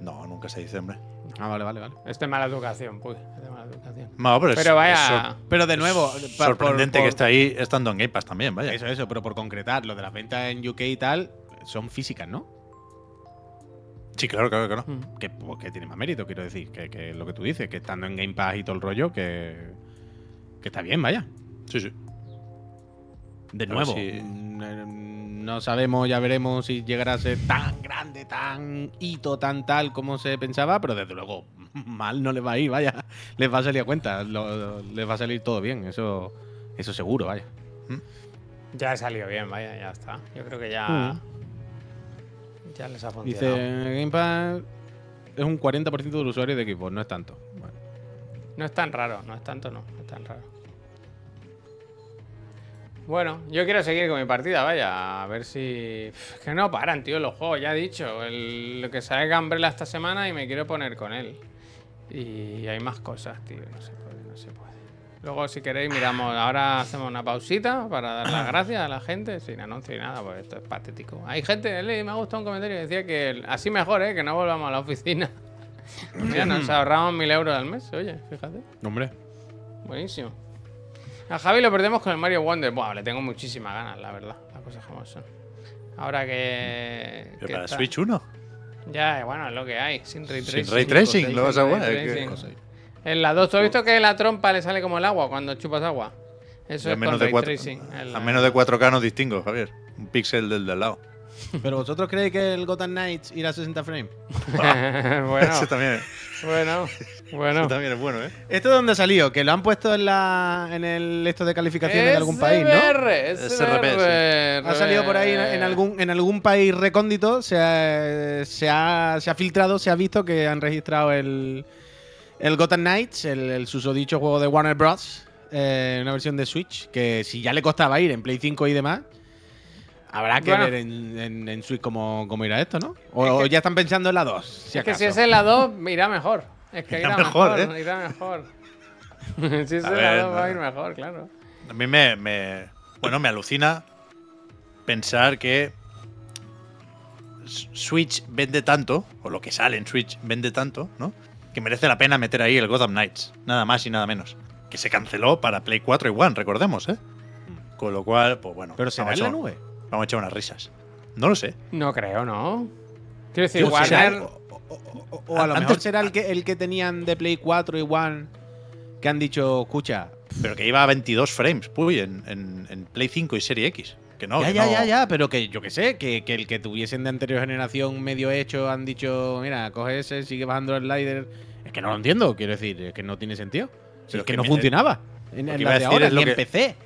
B: No, nunca se dice, hombre.
C: Ah, vale, vale, vale.
A: Es de mala educación, pues. Es de mala educación.
B: No, pero, es-
A: Pero
B: es
A: vaya.
B: sor-
C: Pero de nuevo,
B: es
C: por-
B: sorprendente
C: por-
B: que esté ahí estando en Game Pass también, vaya.
C: Eso, eso, pero por concretar, lo de las ventas en UK y tal, son físicas, ¿no?
B: Sí, claro, claro, claro.
A: Mm.
C: Que, pues, que tiene más mérito, quiero decir. Que, que lo que tú dices, que estando en Game Pass y todo el rollo, que, que está bien, vaya.
B: Sí, sí.
C: De nuevo,
B: si-
C: mm, eh, no sabemos, ya veremos si llegará a ser tan grande, tan hito, tan tal como se pensaba, pero desde luego, *laughs* mal no les va a ir, vaya. Les va a salir a cuenta, lo- les va a salir todo bien, eso, eso seguro, vaya.
A: Ya ha salido bien, vaya, ya está. Yo creo que ya.
C: Mm.
A: Ya les ha
C: Dice,
A: funcionado.
C: Game Pass es un 40% de los usuarios de equipo, no es tanto. Bueno.
A: No es tan raro, no es tanto, no, no es tan raro. Bueno, yo quiero seguir con mi partida, vaya, a ver si. Que no paran, tío, los juegos, ya he dicho. El, lo que sale Gambrela esta semana y me quiero poner con él. Y hay más cosas, tío, no se puede, no se puede. Luego, si queréis, miramos. Ahora hacemos una pausita para dar las gracias a la gente, sin anuncio y nada, pues esto es patético. Hay gente, le- me ha gustado un comentario que decía que así mejor, ¿eh? Que no volvamos a la oficina. *laughs* Mira, nos ahorramos mil euros al mes, oye, fíjate.
C: Hombre,
A: Buenísimo. A Javi lo perdemos con el Mario Wonder. Buah, le tengo muchísimas ganas, la verdad. Las cosas como son. Ahora que.
B: Pero
A: que
B: para
A: está-
B: Switch 1.
A: Ya, bueno, es lo que hay. Sin ray tracing.
B: Sin ray tracing, lo vas a
A: tracing.
B: ¿qué?
A: En la 2, ¿tú has visto que la trompa le sale como el agua cuando chupas agua? Eso
B: a,
A: es
B: menos
A: con
B: de
A: ray
B: cuatro,
A: tracing.
B: a
A: la-
B: menos de 4K no distingo, Javier. Un píxel del del lado.
C: ¿Pero vosotros creéis que el Gotham Knights irá a 60 frames? *laughs*
A: bueno,
B: Ese también,
A: bueno, bueno.
B: ese también es bueno, ¿eh?
C: ¿Esto de dónde ha salido? Que lo han puesto en la en el esto de calificaciones de algún país, ¿no?
A: SBR,
B: SRP, sí.
C: Ha salido por ahí en, en algún, en algún país recóndito, se ha, se, ha, se ha filtrado, se ha visto que han registrado el, el Gotham Knights, el, el susodicho juego de Warner Bros. eh, una versión de Switch, que si ya le costaba ir en Play 5 y demás, habrá que
A: Bueno.
C: ver en, en- en Switch cómo, cómo irá esto, ¿no? O,
A: Es que-
C: o ya están pensando en la 2, si
A: Es que
C: acaso.
A: si es en la 2, irá mejor. Es que
B: Irá
A: irá,
B: mejor,
A: mejor,
B: ¿eh?
A: irá mejor. *laughs* si es en la
B: ver,
A: 2, va a ir mejor, claro.
B: A mí me, me- Bueno, me alucina pensar que. Switch vende tanto, o lo que sale en Switch vende tanto, ¿no? Que merece la pena meter ahí el Gotham Knights. Nada más y nada menos. Que se canceló para Play 4 y One, recordemos, ¿eh? Con lo cual, pues bueno.
C: Pero será en la nube.
B: Vamos a echar unas risas. No lo sé.
A: No creo, ¿no? Quiero decir,
C: Yo,
A: Warner.
C: o, o- o- o a lo
B: Antes-
C: mejor será el que, el que tenían de Play 4 y One que han dicho, escucha,
B: Pero que iba a 22 frames, puy, en, en- en Play 5 y Serie X. Que no,
C: ya,
B: que
C: ya,
B: no.
C: ya, ya, pero que yo que sé, que, que el que tuviesen de anterior generación medio hecho han dicho, mira, coge ese, sigue bajando el slider. Es que no lo entiendo, quiero decir, es que no tiene sentido. Si es que
B: que
C: no
B: me-
C: funcionaba en, en la
B: iba a
C: de
B: decir
C: ahora, ni en
B: que-
C: PC.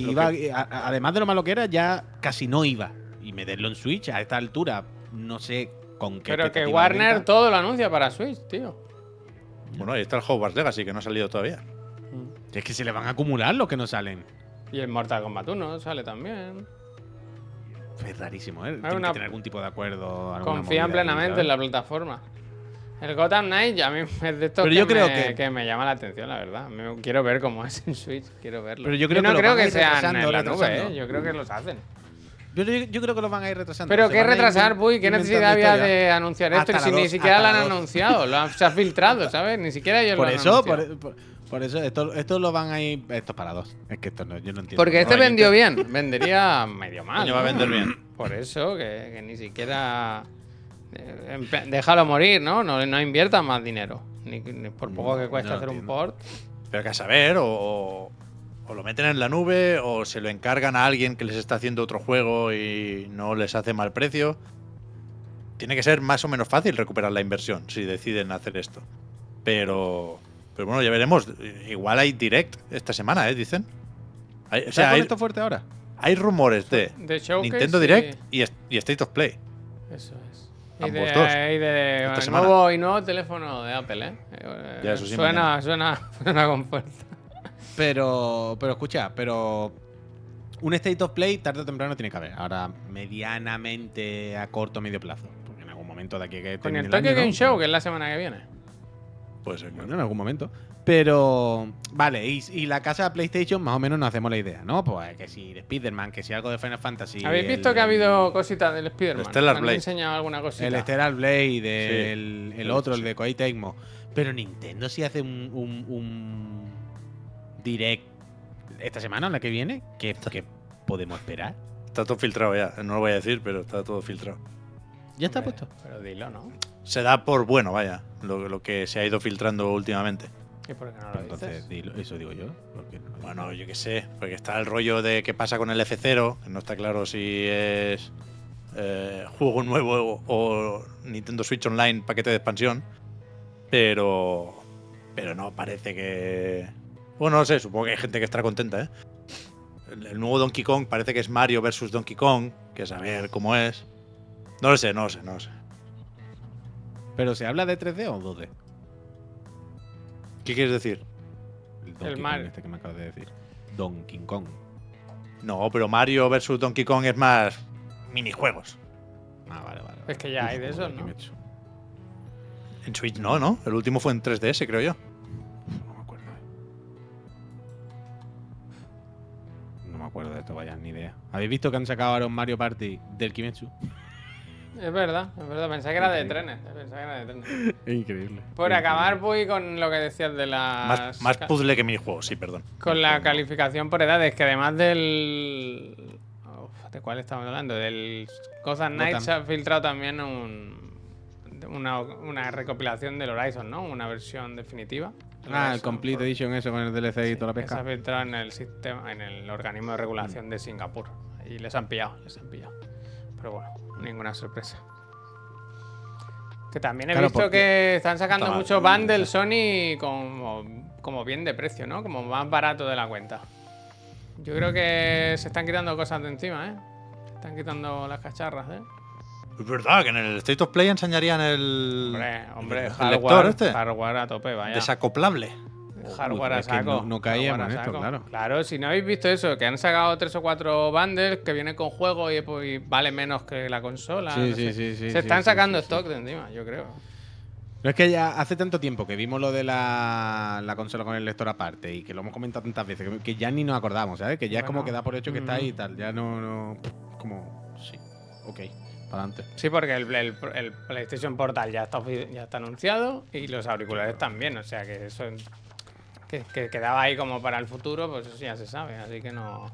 C: Si
B: lo
C: iba, a- a- además de lo malo que era, ya casi no iba. Y meterlo en Switch a esta altura, no sé con qué.
A: Pero que Warner
C: venta.
A: todo lo anuncia para Switch, tío.
B: Bueno, ahí está el Hogwarts Legacy, que no ha salido todavía.
C: Es que se le van a acumular los que no salen.
A: Y el Mortal Kombat 1 sale también.
C: Es rarísimo, ¿eh? Tiene
A: una-
C: que tener algún tipo de acuerdo.
A: Confían plenamente en la plataforma. El Gotham Knight a mí *laughs* es de estos
C: Pero
A: que,
C: yo creo
A: me,
C: que-
A: me llama la atención, la verdad. Me- quiero ver cómo *laughs* es en Switch, quiero verlo.
C: Pero yo creo
A: no
C: que
A: creo que sean en la nube. ¿eh? yo creo que los hacen.
C: Yo, yo- yo creo que lo van a ir retrasando.
A: Pero qué retrasar, Puy, qué necesidad había de anunciar esto si ni siquiera lo han anunciado, lo han, se ha filtrado, ¿sabes? Ni siquiera ellos
C: Por
A: lo han
C: eso,
A: anunciado.
C: por, por- por eso, esto, esto lo van a ir. Esto es para dos. Es que esto no, yo no entiendo.
A: Porque este
B: No,
A: vendió bien, vendería medio mal.
B: Coño, va a
A: ¿no?
B: vender bien.
A: Por eso, que, que ni siquiera. Eh, déjalo morir, ¿no? ¿no? No inviertan más dinero. Ni, ni por poco que cuesta
C: no
A: hacer un port.
B: Pero que a saber, o, o- o lo meten en la nube, o se lo encargan a alguien que les está haciendo otro juego y no les hace mal precio. Tiene que ser más o menos fácil recuperar la inversión si deciden hacer esto. Pero, pero bueno, ya veremos. Igual hay direct esta semana, ¿eh? Dicen. Hay, o
C: ¿Sabes
B: sea,
C: cuál
B: hay,
C: esto fuerte ahora?
B: hay rumores de Nintendo Direct y, y State of Play.
A: Eso es. Y de,
B: dos.
A: y de
B: Esta
A: el
B: semana.
A: nuevo, y nuevo teléfono de Apple, ¿eh? Eh,
B: Ya, eso sí,
A: suena, suena, *laughs* suena con fuerza.
C: Pero, pero escucha, pero un State of Play tarde o temprano tiene que haber. Ahora, medianamente a corto o medio plazo. Porque en algún momento de aquí que
A: Con el Tokyo Game
C: ¿no?
A: Show, que es la semana que viene.
B: Puede ser.
C: en algún momento. Pero, vale, y, y la casa de PlayStation más o menos nos hacemos la idea, ¿no? Pues que si de Spider-Man, que si algo de Final Fantasy.
A: ¿Habéis
C: el-
A: visto que ha habido cositas del Spider-Man?
B: El Stellar
A: ¿Han
B: Blade.
A: enseñado alguna cosita?
C: El Stellar Blade, el,
B: Sí,
C: el otro, el de Koei Tecmo. Pero Nintendo sí hace un, un, un direct esta semana, la que viene, ¿qué, qué podemos esperar?
B: Está todo filtrado ya. No lo voy a decir, pero está todo filtrado.
C: Ya está
A: Hombre,
C: puesto.
A: Pero dilo, ¿no?
B: Se da por bueno, vaya, lo, lo que se ha ido filtrando últimamente.
A: ¿Y por qué no lo
C: Entonces,
A: dices?
C: eso digo yo. no-
B: Bueno, yo qué sé, porque está el rollo de qué pasa con el F0, que no está claro si es eh, juego nuevo o Nintendo Switch Online paquete de expansión, pero pero no parece que bueno, no sé, supongo que hay gente que estará contenta, ¿eh? El, el nuevo Donkey Kong parece que es Mario versus Donkey Kong, que es a ver cómo es. No lo sé, no lo sé, no lo sé.
C: Pero se habla de 3D o 2D.
B: ¿Qué quieres decir?
C: Donkey Kong
A: Mario.
C: este que me acabas de decir. Donkey Kong.
B: No, pero Mario versus Donkey Kong es más minijuegos.
C: Ah, vale, vale.
A: Es que ya hay de esos, ¿no?
C: Kimetsu.
B: En Switch no, ¿no? El último fue en 3DS, creo yo.
C: No me acuerdo. No me acuerdo de esto, vaya, ni idea. ¿Habéis visto que han sacado ahora un Mario Party del Kimetsu?
A: Es verdad, es verdad. Pensaba que era de trenes. Pensaba que era de trenes.
C: Es increíble.
A: Por acabar, voy con lo que decías de las.
B: Más, más puzzle que minijuegos, sí, perdón.
A: Con la calificación por edades, que además del. Uf, ¿De cuál estamos hablando? Del Gotham Knights se ha filtrado también un, una, una recopilación del Horizon, ¿no? Una versión definitiva.
C: Ah, el. Complete Edition, eso con el DLC y toda la
A: Que se ha
C: pesca.
A: filtrado en el sistema, en el organismo de regulación de Singapur. Y les han pillado, les han pillado. Pero bueno, ninguna sorpresa. Que también he
C: Claro,
A: visto
C: porque-
A: que están sacando
B: Estaba-
A: mucho bundles Sony como, como bien de precio, ¿no? Como más barato de la cuenta. Yo creo que se están quitando cosas de encima, ¿eh? Se están quitando las cacharras, ¿eh?
B: Es verdad que en el State of Play enseñarían el,
A: Hombre, hombre,
B: el
A: hardware,
B: lector este.
A: hardware a tope, vaya.
B: Desacoplable.
A: Hardware a
C: es que
A: saco.
C: no- no en esto, claro.
A: Claro, si no habéis visto eso, que han sacado tres o cuatro bundles que vienen con juego y, pues, y vale menos que la consola.
C: Sí,
A: no
C: sí, sí, sí,
A: Se están sacando stock de encima, yo creo.
C: No es que ya hace tanto tiempo que vimos lo de la, la consola con el lector aparte y que lo hemos comentado tantas veces que, que ya ni nos acordamos, ¿sabes? Que ya es como que da por hecho que está ahí y
A: mm.
C: tal. Ya no. no como. Sí. Ok. Para adelante.
A: Sí, porque el, el- el PlayStation Portal ya está, ya está anunciado y los auriculares también, o sea que eso que, que quedaba ahí como para el futuro, pues eso ya se sabe, así que no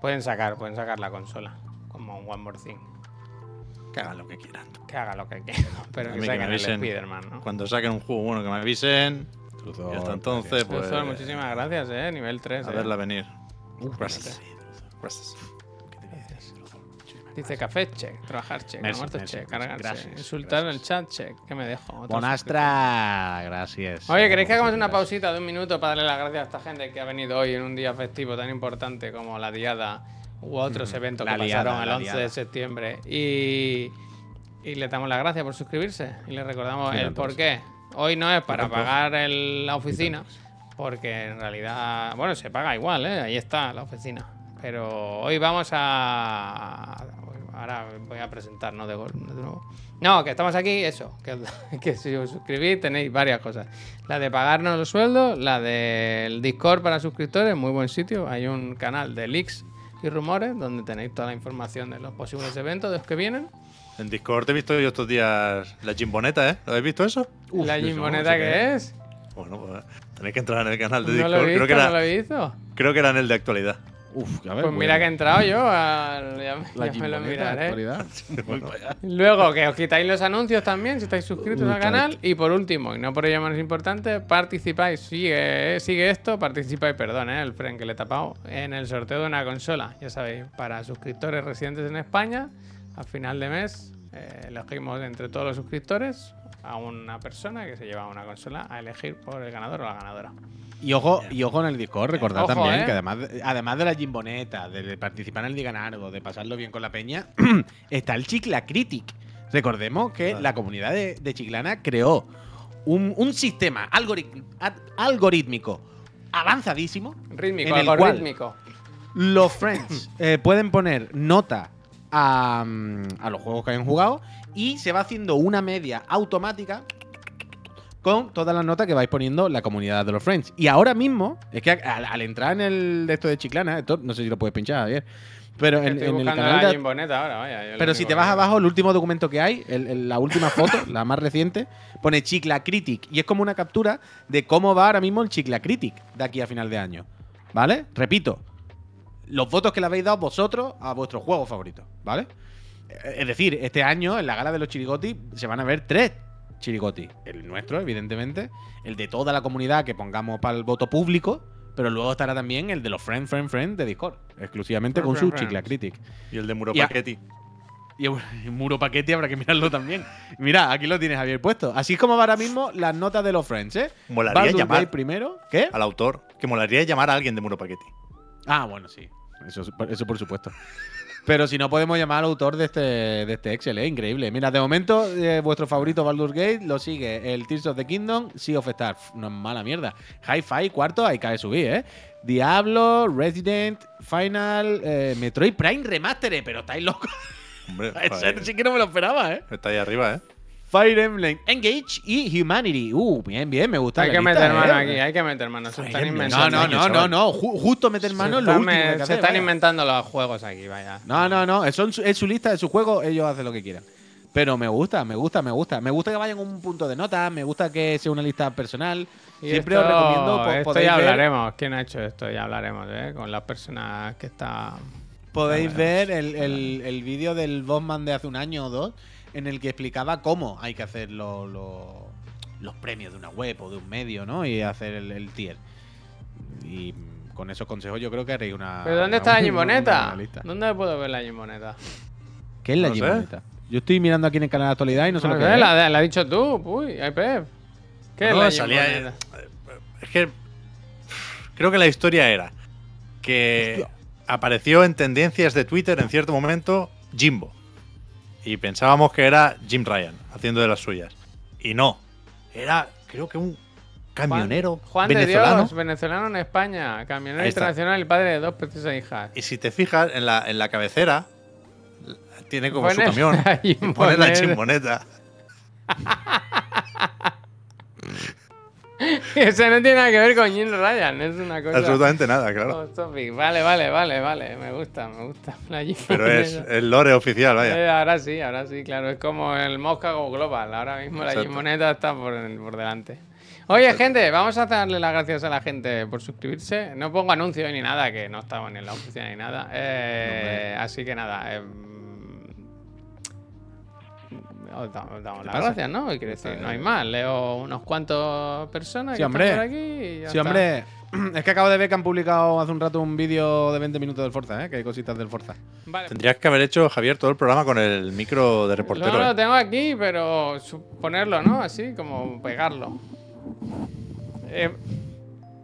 A: pueden sacar, pueden sacar la consola como un One More Thing,
B: Que hagan lo que quieran.
A: que haga lo que quiera, *laughs* pero que
B: que
A: saquen el
B: avisen.
A: Spider-Man, ¿no?
B: Cuando saquen un juego bueno que me avisen. Y hasta entonces, pues.
A: Truzor, muchísimas gracias, eh, nivel 3.
B: A
A: eh.
B: verla venir. Gracias. Gracias.
A: Dice café, check. Trabajar, check.
C: Merci, merci,
A: check.
C: merci.
A: Cargarse.
C: Gracias,
A: Insultar en el chat, check. ¿Qué me dejo?
C: Bonastra, gracias.
A: Oye, ¿queréis que hagamos una pausita de un minuto para darle las gracias a esta gente que ha venido hoy en un día festivo tan importante como la Diada u otros eventos que pasaron el
C: la
A: 11 de septiembre? Y, y le damos las gracias por suscribirse y le recordamos el por qué. Hoy no es para pagar el- la oficina, porque en realidad, bueno, se paga igual, ¿eh? ahí está la oficina. Pero hoy vamos a... Ahora voy a presentar, ¿no? De, gol- de nuevo. No, que estamos aquí, eso. Que, *laughs* que si os suscribís tenéis varias cosas. La de pagarnos los sueldos, la del Discord para suscriptores, muy buen sitio. Hay un canal de leaks y rumores donde tenéis toda la información de los posibles eventos de los que vienen.
B: En Discord he visto yo estos días la chimboneta, ¿eh? ¿Lo habéis visto eso?
C: Uf,
A: la que
C: qué
A: es.
B: Bueno, pues tenéis que entrar en el canal de
A: No
B: Discord.
A: lo he visto,
B: creo, que
A: no
B: era,
A: lo he visto.
B: creo que era en el de actualidad.
C: Uf, a ver,
A: Pues mira
C: a-
A: que he entrado yo. al- *laughs* ya
C: La
A: ya me lo
C: Gimboneta,
A: miraré.
C: actualidad. *laughs*
B: Bueno,
A: Luego, que os quitáis los anuncios también si estáis suscritos
C: Uy,
A: al canal. Y por último, y no por ello menos importante, participáis, sigue, sigue esto, participáis, perdón, eh, el fren que le he tapado, en el sorteo de una consola. Ya sabéis, para suscriptores residentes en España, a final de mes, eh, elegimos entre todos los suscriptores a una persona que se lleva una consola a elegir por el ganador o la ganadora.
C: Y ojo, y ojo en el Discord, recordad
A: Ojo,
C: también
A: eh.
C: que además de, además de la gimboneta, de participar en el Digan Algo, de pasarlo bien con la peña, *clears throat* está el Chicla Critic. Recordemos que la comunidad de, de Chiclana creó un, un sistema algorítmico avanzadísimo.
A: Rítmico,
C: En el
A: algo
C: cual-. Los friends *clears throat* eh, pueden poner nota a, mm, a los juegos que hayan jugado y se va haciendo una media automática con todas las notas que vais poniendo la comunidad de los friends. Y ahora mismo, es que al, al entrar en el de esto de Chiclana, esto no sé si lo puedes pinchar, Javier, pero en,
A: Estoy
C: en el canal
A: la ahora, vaya.
C: pero si te vas abajo, el último documento que hay, el- el- la última foto, la más reciente, pone Chicla Critic. Y es como una captura de cómo va ahora mismo el Chicla Critic de aquí a final de año. ¿Vale? Repito, los votos que le habéis dado vosotros a vuestro juego favorito. ¿Vale? Es decir, este año en la gala de los chirigoti se van a ver tres chirigoti. El nuestro, evidentemente. El de toda la comunidad que pongamos para el voto público. Pero luego estará también el de los Friend, Friend, Friend de Discord. Exclusivamente
A: Friend,
C: con su Chicla. Critic.
B: Y el de Muro Paquetti.
C: Y el *laughs* muro paquete habrá que mirarlo también. Mira, aquí lo tienes, Javier, puesto. Así es como va ahora mismo las notas de los Friends, ¿eh?
B: Molaría
C: Baldur's
B: llamar
C: primero. ¿Qué?
B: al autor. Que molaría llamar a alguien de Muro Paquetti.
C: Ah, bueno, sí. Eso, eso por supuesto. Pero si no podemos llamar al autor de este, de este Excel, ¿eh? Increíble. Mira, de momento, eh, vuestro favorito Baldur's Gate lo sigue el Tears of the Kingdom, Sea of Stars. No es mala mierda. Hi-Fi, cuarto, ahí cae subir, ¿eh? Diablo, Resident, Final, eh, Metroid Prime Remastered. Pero estáis locos.
B: Hombre, *laughs*
C: sí que no me lo esperaba, ¿eh?
B: está ahí arriba, ¿eh?
C: Fire Emblem, Engage y Humanity. Uh, bien, bien, me gusta.
A: Hay
C: la
A: que
C: lista,
A: meter mano
C: ¿eh?
A: aquí, hay que meter mano. Se están.
C: No,
A: inventando.
C: no, no, no, no. ju- justo meter mano es lo
A: Se
C: último
A: se
C: hacer,
A: están
C: vaya.
A: inventando los juegos aquí, vaya.
C: No, no, no. Es, su- es su lista, es su juego. Ellos hacen lo que quieran. Pero me gusta, me gusta, me gusta. Me gusta que vayan con un punto de nota. Me gusta que sea una lista personal.
A: Y
C: Siempre
A: esto-
C: os recomiendo. po-
A: Esto ya
C: ver,
A: hablaremos. ¿Quién ha hecho esto? Ya hablaremos, ¿eh? Con las personas que está.
C: podéis ver el, el- el vídeo del Bossman de hace un año o dos. En el que explicaba cómo hay que hacer lo- lo- los premios de una web o de un medio, ¿no? Y hacer el, el tier. Y con esos consejos yo creo que haréis una.
A: ¿Pero dónde
C: una
A: está la
C: lista.
A: ¿Dónde puedo ver la Gimboneta?
C: ¿Qué es la
B: No?
C: Yo estoy mirando aquí en el canal de actualidad y no sé
A: No
C: lo que
A: sé,
C: es.
A: la, la has dicho tú. Uy, Pep. ¿Qué
B: No,
A: es la
B: salía-
A: Gimboneta?
B: Es que creo que la historia era que apareció en tendencias de Twitter en cierto momento Jimbo. Y pensábamos que era Jim Ryan haciendo de las suyas. Y no. Era, creo que un camionero
A: Juan
B: venezolano.
A: de Dios, venezolano en España, camionero internacional y padre de dos preciosas hijas.
B: Y si te fijas en la, en la cabecera, tiene como su camión. pone la
A: Gimboneta. *laughs* *laughs*
B: chimboneta.
A: Eso no tiene nada que ver con Jim Ryan, es una cosa.
B: Absolutamente nada, claro.
A: topic. Vale, vale, vale, vale. Me gusta, me gusta. *laughs* La
B: Pero es el lore oficial, vaya.
A: Eh, ahora sí, ahora sí, claro. Es como el Moscago Global. Ahora mismo la
B: Exacto.
A: Gimoneta está por, por delante. Oye, gente, vamos a darle las gracias a la gente por suscribirse. No pongo anuncios ni nada, que no estamos ni en la oficina ni nada. Eh, así que nada. eh, os da- os damos las
C: pasa?
A: gracias, ¿no? Quiero decir, no hay más. Leo unos cuantos personas
C: Sí,
A: que
C: hombre.
A: están por aquí y ya
C: Sí,
A: está.
C: hombre. *clears throat* Es que acabo de ver que han publicado hace un rato un vídeo de 20 minutos del Forza, ¿eh? Que hay cositas del Forza.
A: Vale.
B: Tendrías que haber hecho, Javier, todo el programa con el micro de reportero.
A: No,
B: ¿eh?
A: lo tengo aquí, pero ponerlo, ¿no? Así, como pegarlo. Eh,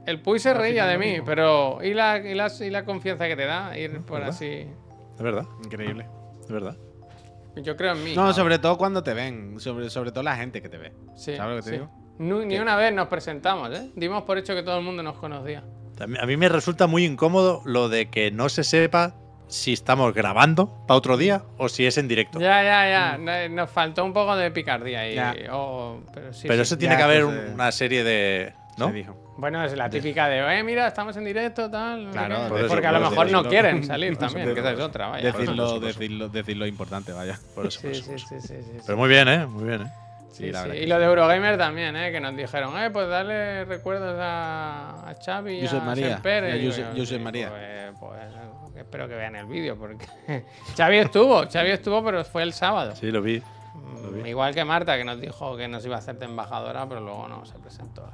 A: el Puy se reía de mí, pero ¿y la, y, la, y la confianza que te da? Ir por
B: ¿Verdad?
A: así.
B: Es verdad,
C: Increíble.
B: es verdad.
A: Yo creo en mí.
C: No, sobre todo cuando te ven. Sobre, sobre todo la gente que te ve.
A: Sí,
C: ¿Sabes lo que te
A: sí.
C: digo?
A: Ni una vez nos presentamos, ¿eh? Dimos por hecho que todo el mundo nos conocía.
B: A mí, me resulta muy incómodo lo de que no se sepa si estamos grabando para otro día o si es en directo.
A: Ya, ya, ya. No- Nos faltó un poco de picardía ahí. Oh, pero sí,
B: Pero
A: sí.
B: eso tiene
C: Ya,
B: que haber
C: pues, eh,
B: una serie de. ¿No?
C: Se dijo.
A: Bueno, es la típica de, eh, mira, estamos en directo, tal.
C: Claro, eso,
A: porque a lo mejor no quieren salir *laughs* también, que esa es otra, vaya.
C: Decirlo, decirlo, decirlo importante, vaya.
B: Por eso, por
A: Sí,
B: por
A: sí,
B: eso.
A: sí, sí.
B: Pero muy bien, ¿eh? Muy bien, ¿eh?
A: Sí,
C: Sí, la
A: sí.
C: verdad
A: Y lo de Eurogamer también, ¿eh? Que nos dijeron, eh, pues dale recuerdos a, a Xavi
C: Josep
A: a
C: María,
A: Pérez.
C: y a
A: Y digo
C: Josep-
A: yo,
C: Josep
A: sí,
C: María.
A: Pues, pues, espero que vean el vídeo, porque *laughs* Xavi estuvo, Xavi estuvo, pero fue el sábado.
B: Sí, lo vi. lo
A: Mm,
B: vi.
A: Igual que Marta, que nos dijo que nos iba a hacer de embajadora, pero luego no se presentó.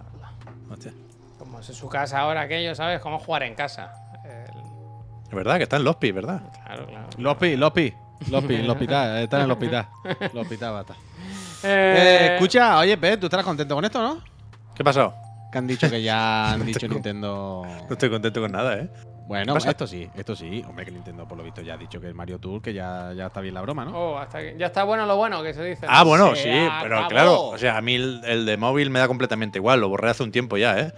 B: Hostia.
A: Como es su casa ahora aquello, ¿sabes? Como jugar en casa. El-
B: Es verdad que está en Lospi, ¿verdad?
A: Claro, claro.
C: Lopi, Lopi. Lopi, en el hospital. *laughs* Está en el hospital. El hospital va a estar.
A: Eh,
C: Eh, escucha, oye, Pep, ¿tú estarás contento con esto, no?
B: ¿Qué ha pasado?
C: Que han dicho que ya *laughs* han dicho Nintendo.
B: No estoy contento con nada, ¿eh?
C: Bueno,
B: pasa?
C: esto sí, esto sí. Hombre, que Nintendo por lo visto ya ha dicho que el Mario Tour, que ya, ya está bien la broma, ¿no?
A: Oh, hasta que- ya está bueno lo bueno que se dice.
B: Ah, bueno,
C: Se
B: sí, pero
C: acabó.
B: claro, o sea, a mí el, el de móvil me da completamente igual, lo borré hace un tiempo ya, ¿eh?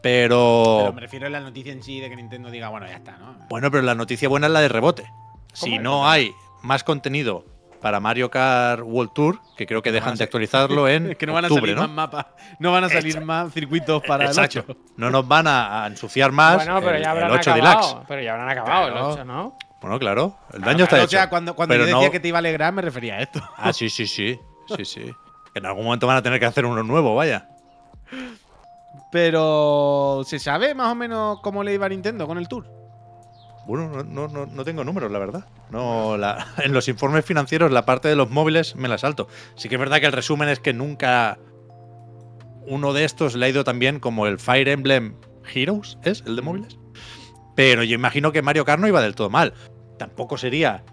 C: Pero
B: Pero,
C: me refiero a la noticia en sí de que Nintendo diga, bueno, ya está, ¿no?
B: bueno, pero la noticia buena es la de rebote. Si
A: es?
B: no hay más contenido para Mario Kart World Tour, que creo que dejan de actualizarlo en *laughs*
C: Es que no van a salir
B: ¿no?
C: más mapas, no van a salir más circuitos para
B: Exacto.
C: el 8.
B: No nos van a, ensuciar más
A: Bueno, pero
B: el,
A: ya
B: el
A: habrán
B: 8
A: acabado.
B: Deluxe.
A: Pero ya habrán acabado
C: Claro.
A: el 8, ¿no?
B: Bueno, claro, el daño está
C: o
B: hecho.
C: sea, cuando, cuando yo decía
B: no-
C: que te iba a alegrar, me refería a esto.
B: Ah, sí, sí, sí. Sí, sí. Que en algún momento van a tener que hacer uno nuevo, vaya.
C: Pero, ¿se sabe más o menos cómo le iba a Nintendo con el Tour?
B: Bueno, no, no, no, tengo números, la verdad. No, la- *laughs* en los informes financieros, la parte de los móviles me la salto. Sí que es verdad que el resumen es que nunca uno de estos le ha ido tan bien como el Fire Emblem Heroes, ¿es? El de móviles. Pero yo imagino que Mario Kart no iba del todo mal. Tampoco sería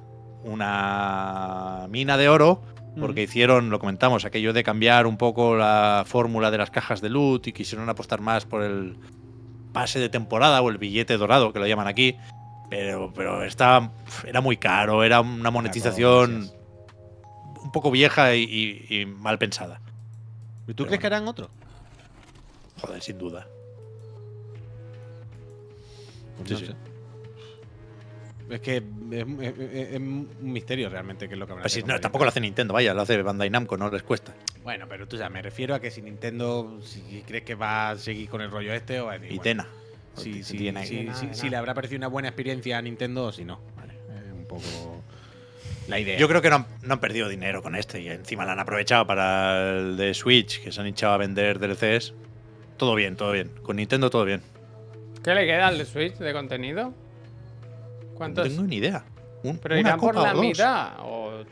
B: una mina de oro, porque hicieron, lo comentamos, aquello de cambiar un poco la fórmula de las cajas de loot y quisieron apostar más por el pase de temporada o el billete dorado, que lo llaman aquí. Pero, pero estaba, era muy caro, era una monetización un poco vieja y, y- y mal pensada.
C: ¿Y
B: Pero
C: tú crees que harán otro?
B: Joder, sin duda.
C: Pues
B: Sí,
C: no
B: sí.
C: sé. Es que es, es- es- es un misterio realmente que es lo que habrá.
B: Pues si no, tampoco lo hace Nintendo, vaya, lo hace Bandai Namco, no les cuesta.
C: Bueno, pero tú ya me refiero a que si Nintendo, si crees que va a seguir con el rollo este o va a decir,
B: Y
C: bueno,
B: Tena.
C: Si, si-
B: tiene ahí.
C: si-
A: Nada,
C: si-
A: nada.
C: si le habrá parecido una buena experiencia a Nintendo o si no. Vale, es un poco la idea.
B: Yo creo que no han, no han perdido dinero con este y encima lo han aprovechado para el de Switch, que se han hinchado a vender DLCs. Todo bien, todo bien. Con Nintendo todo bien.
A: ¿Qué le queda al de Switch de contenido?
B: No
A: ¿Cuántos?
B: tengo ni idea. Un-
A: Pero
B: una
A: irán por la
B: o dos.
A: mitad. O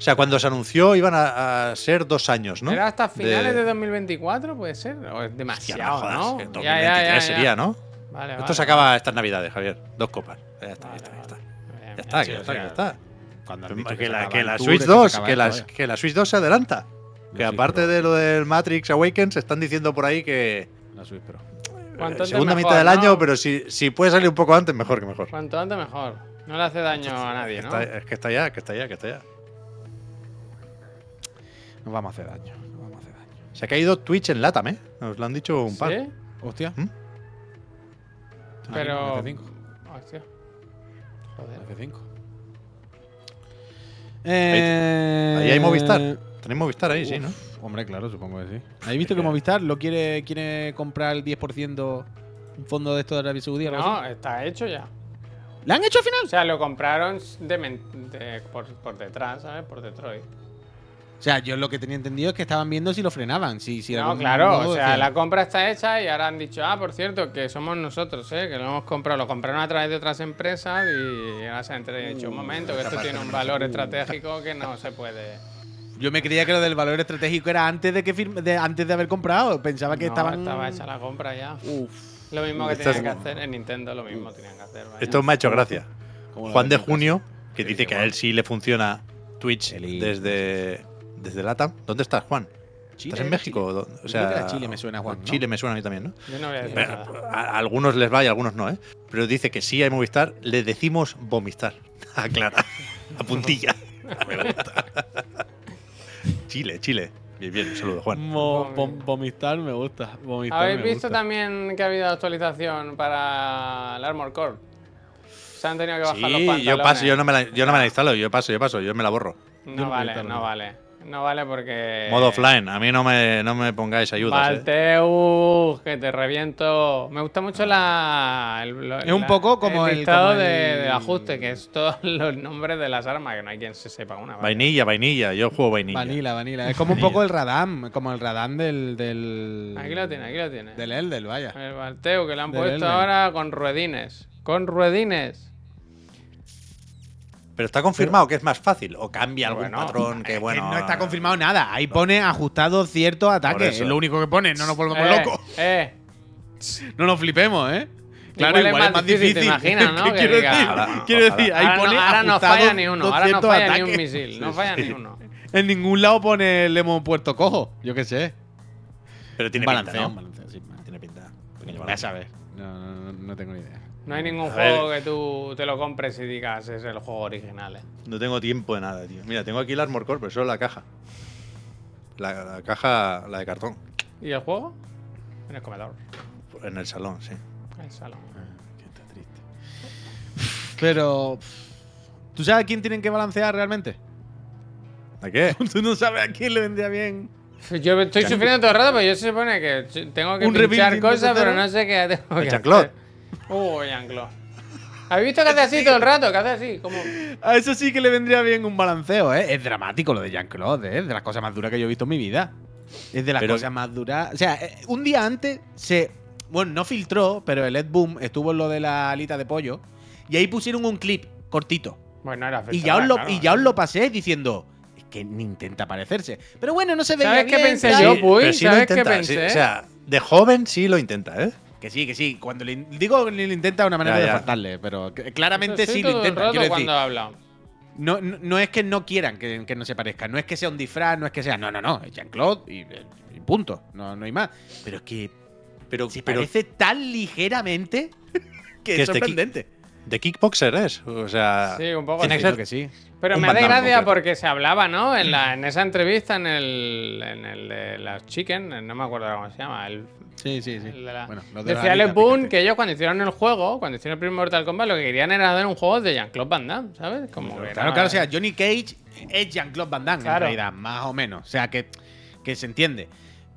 B: O sea, cuando se anunció iban a, a ser dos años, ¿no?
A: ¿Era hasta finales de,
B: De-
A: 2024? ¿Puede ser? ¿O es
B: Hostia,
A: demasiado,
B: jodas,
A: no?
B: que
A: Ya,
B: 2023
A: ya, ya, ya.
B: sería, ¿no?
A: Vale,
B: Esto
A: vale,
B: se acaba estas navidades, Javier. Dos copas. Ya está,
A: Vale,
B: ya está, ya está.
A: Bien,
B: Ya
A: bien.
B: está, ya está, que Que, la, que la Switch
C: que
B: 2,
C: se acaba
B: que, la, que la Switch 2 se adelanta. Que aparte de lo del Matrix Awakens, están diciendo por ahí que
C: La Switch Pro.
B: Eh, segunda
A: mejor,
B: mitad del
A: ¿no?
B: año, pero si, si puede salir un poco antes, mejor que mejor.
A: Cuanto antes mejor. No le hace daño a nadie, ¿no?
B: Está- es que está ya, que está ya, que está ya.
C: Nos vamos a hacer daño. Nos vamos a hacer daño.
B: Se ha caído Twitch en Latam, ¿eh? Nos lo han dicho un par.
A: ¿Sí?
C: Hostia.
B: ¿Mm?
A: Pero.
C: F5.
A: Hostia. Joder.
C: F5. Eh,
B: Ahí hay Movistar. Tenéis Movistar ahí, sí, ¿no?
C: Hombre, claro, supongo que sí. ¿Habéis visto que Movistar lo quiere, quiere comprar el 10% un fondo de esto de Arabia Saudí?
A: No,
C: así?
A: está hecho ya.
C: ¿La han hecho al
A: O
C: final?
A: sea, lo compraron de men- de- por, por detrás, ¿sabes? Por Detroit.
C: O sea, yo lo que tenía entendido es que estaban viendo si lo frenaban. Si, si
A: no, claro.
C: modo
A: O sea, la compra está hecha y ahora han dicho, ah, por cierto, que somos nosotros, ¿eh? Que lo hemos comprado. Lo compraron a través de otras empresas y ahora se han dicho, un momento, que esto tiene un valor estratégico que no se puede.
C: Yo me creía que lo del valor estratégico era antes de que firme- de, antes de haber comprado. Pensaba que
A: No,
C: estaban.
A: estaba hecha la compra ya.
C: Uf.
A: Lo mismo que
B: Esto
A: tenían
B: es-
A: que hacer en Nintendo, lo mismo tenían que hacer. vaya.
B: Esto me ha hecho gracia. Juan de. Junio, que dice que a él sí le funciona Twitch desde, desde LATAM. ¿Dónde estás, Juan?
C: Chile,
B: ¿Estás en México?
C: Chile.
B: ¿O
C: Yo
B: O
C: creo
B: sea,
C: Chile me suena, Juan, ¿no?
B: Chile me suena a mí también, ¿no?
A: Yo no voy a decir
B: Pero
A: nada.
B: a, a algunos les va y a algunos no, ¿eh? Pero dice que sí hay Movistar, le decimos vomistar. *laughs* Aclara. A puntilla. *laughs* Me gusta. Chile, Chile. Bien, bien, un saludo, Juan.
C: Mo- vom- vomitar me gusta. Vomitar
A: ¿Habéis
C: me
A: visto
C: gusta.
A: también que ha habido actualización para el Armor Core? Se han tenido que bajar los
B: Sí,
A: pantalones.
B: yo paso, yo no, me la, yo no me la instalo, yo paso, yo paso, yo me la borro.
A: No vale,
C: a
A: no vale. No vale porque.
B: Modo offline, a mí no me, no me pongáis ayudas. ¿eh?
A: Valteus, que te reviento. Me gusta mucho la. el- lo-
C: Es un
A: la-
C: poco como el- como
A: de, ajuste, que es todos *laughs* los nombres de las armas, que no hay quien se sepa una. vaya.
B: Vainilla, vainilla, yo juego vainilla.
C: Vanilla, vanilla. Es como un poco el Radam, como el Radam del. del
A: Aquí lo tiene, aquí lo tiene.
C: Del Eldel, vaya.
A: El Valteu, que le han
C: Del
A: puesto ahora con ruedines. Con ruedines.
B: Pero está confirmado que es más fácil o cambia algún
A: Bueno,
B: patrón que
C: Es que
B: bueno.
C: no está confirmado nada. Ahí pone ajustado ciertos ataques.
B: eso.
C: Es lo único que pone. No nos volvamos
A: Eh,
C: locos.
A: Eh,
C: No nos flipemos, ¿eh? Claro,
A: Igual es
C: igual,
A: más
C: es más
A: difícil,
C: difícil.
A: te imaginas, *laughs* ¿no?
C: ¿Qué
A: Que
C: quiero
A: diga,
C: decir? quiero decir, ahí
A: ahora,
C: pone
A: no, ahora no falla ni uno, ahora no
C: 200
A: falla ni un misil, no falla ni uno. *laughs*
C: En ningún lado pone le hemos puesto cojo. Yo qué sé.
B: Pero tiene
C: sí.
B: Tiene pinta. Pequeño
C: Vas
B: balance.
C: a ver. No, no, no, no tengo ni idea.
A: No hay ningún
B: A
A: juego
B: ver.
A: que tú te lo compres y digas es el juego original. eh.
B: No tengo tiempo de nada, tío. Mira, tengo aquí el Armor Core, pero solo la caja. La, la caja, la de cartón.
A: ¿Y el juego? En el comedor,
B: En el salón, sí.
A: en el salón.
C: Que está triste. Pero. ¿Tú sabes a quién tienen que balancear realmente?
B: ¿A qué? *laughs*
C: ¿Tú no sabes a quién le vendría bien?
A: Yo estoy sufriendo todo el rato, pero yo se supone que tengo que pinchar cosas, pero no sé qué tengo
B: ¿El
A: que hacer. Uh, Jean-Claude. ¿Habéis visto que hace así todo el rato? Que hace así, como...
C: A eso sí que le vendría bien un balanceo, ¿eh? Es dramático lo de Jean-Claude, ¿eh? Es de las cosas más duras que yo he visto en mi vida. Es de las
B: Pero-
C: cosas más duras. O sea, eh, un día antes se. Bueno, no filtró, pero el Ed Boom estuvo en lo de la alita de pollo. Y ahí pusieron un clip cortito.
A: Bueno, era
C: Y ya, os lo,
A: claro.
C: y ya os lo pasé diciendo. Es que ni intenta parecerse. Pero bueno, no se veía
A: ¿Sabes qué
C: bien,
A: pensé
C: tal.
A: yo,
B: Sí,
A: Puy?
B: sí lo
A: ¿Sabes qué pensé?
B: sí, o sea, de joven sí lo intenta, ¿eh?
C: Que sí, que sí. Cuando le digo que lo intenta de una manera
B: Ya,
C: de
B: ya.
C: faltarle, pero que- claramente
A: Sí,
C: sí lo intenta. Quiero decir,
A: cuando habla.
C: No, no, no es que no quieran que, que no se parezca, no es que sea un disfraz, no es que sea. No, no, no, es Jean-Claude y, y punto. No, no hay más. Pero es que
B: Pero,
C: se
B: pero
C: parece tan ligeramente *laughs* que,
B: Que
C: es
B: este
C: sorprendente.
B: de kickboxer es. O sea,
A: Sí, un poco
B: tiene
A: así.
B: que ser
C: que sí.
A: Pero
B: un
A: me hace
B: Damme
A: gracia porque se hablaba, ¿no? En, la, en esa entrevista en el, en el de las Chicken, no me acuerdo cómo se llama. El,
C: Sí, sí, sí.
A: de la-
C: Bueno, lo de la
A: Decía Alex Boone que ellos cuando hicieron el juego, cuando hicieron el primer Mortal Kombat, lo que querían era hacer un juego de Jean-Claude Van Damme, ¿sabes? Como
C: Claro,
A: era-
C: claro, o sea, Johnny Cage es Jean-Claude Van Damme,
A: Claro.
C: en realidad, más o menos. O sea, que, que se entiende.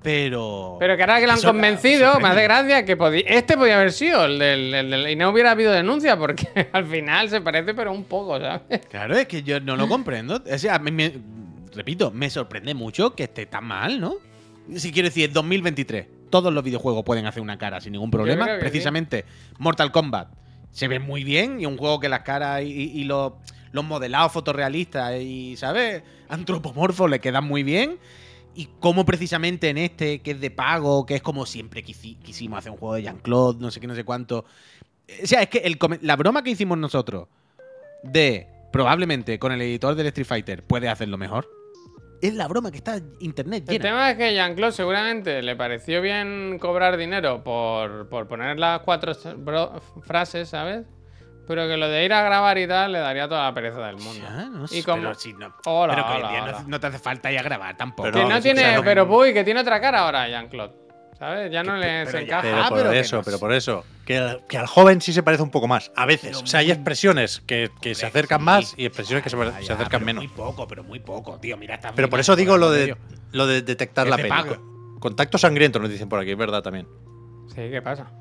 C: Pero.
A: Pero que ahora que lo han
C: Eso-
A: convencido, me
C: sorprende.
A: hace gracia que este podía haber sido el del, el del- Y no hubiera habido denuncia porque *laughs* al final se parece, pero un poco, ¿sabes?
C: Claro, es que yo no lo comprendo. O sea, a mí me- repito, me sorprende mucho que esté tan mal, ¿no? Si quiero decir, 2023. Todos los videojuegos pueden hacer una cara sin ningún problema.
A: que
C: Precisamente, Mortal Kombat se ve muy bien y un juego que las caras y, y- y los, los modelados fotorrealistas y, ¿sabes? Antropomorfos le quedan muy bien. Y como precisamente en este, que es de pago, que es como siempre quisi- quisimos hacer un juego de Jean-Claude, no sé qué, no sé cuánto. O sea, es que el la broma que hicimos nosotros de probablemente con el editor del Street Fighter puede hacerlo mejor. Es la broma que está internet
A: El
C: llena.
A: tema es que Jean-Claude seguramente le pareció bien cobrar dinero por, por poner las cuatro frases, ¿sabes? Pero que lo de ir a grabar y tal le daría toda la pereza del mundo.
C: Ya, no sé,
A: y como...
C: pero si no,
A: Hola,
C: pero que
A: hola,
C: no te hace falta ir a grabar tampoco.
B: Pero
A: Que no tiene,
B: o sea, no-
A: pero Puy, que tiene otra cara ahora Jean-Claude. ¿Sabes? Ya no le
C: ya-
A: encaja.
B: Pero
C: Ah,
B: por
C: pero
B: eso, pero por eso. Que, al- que al joven sí se parece un poco más. A veces.
C: Pero
B: o sea, hay expresiones que, que se acercan
C: sí.
B: más y expresiones que se,
C: Ya,
B: se acercan
C: pero
B: menos.
C: Muy poco, pero muy poco, tío. Mira, está
B: Pero por eso digo lo de, lo de detectar la
C: pago.
B: Contacto sangriento nos dicen por aquí, es verdad también.
A: Sí, ¿qué pasa?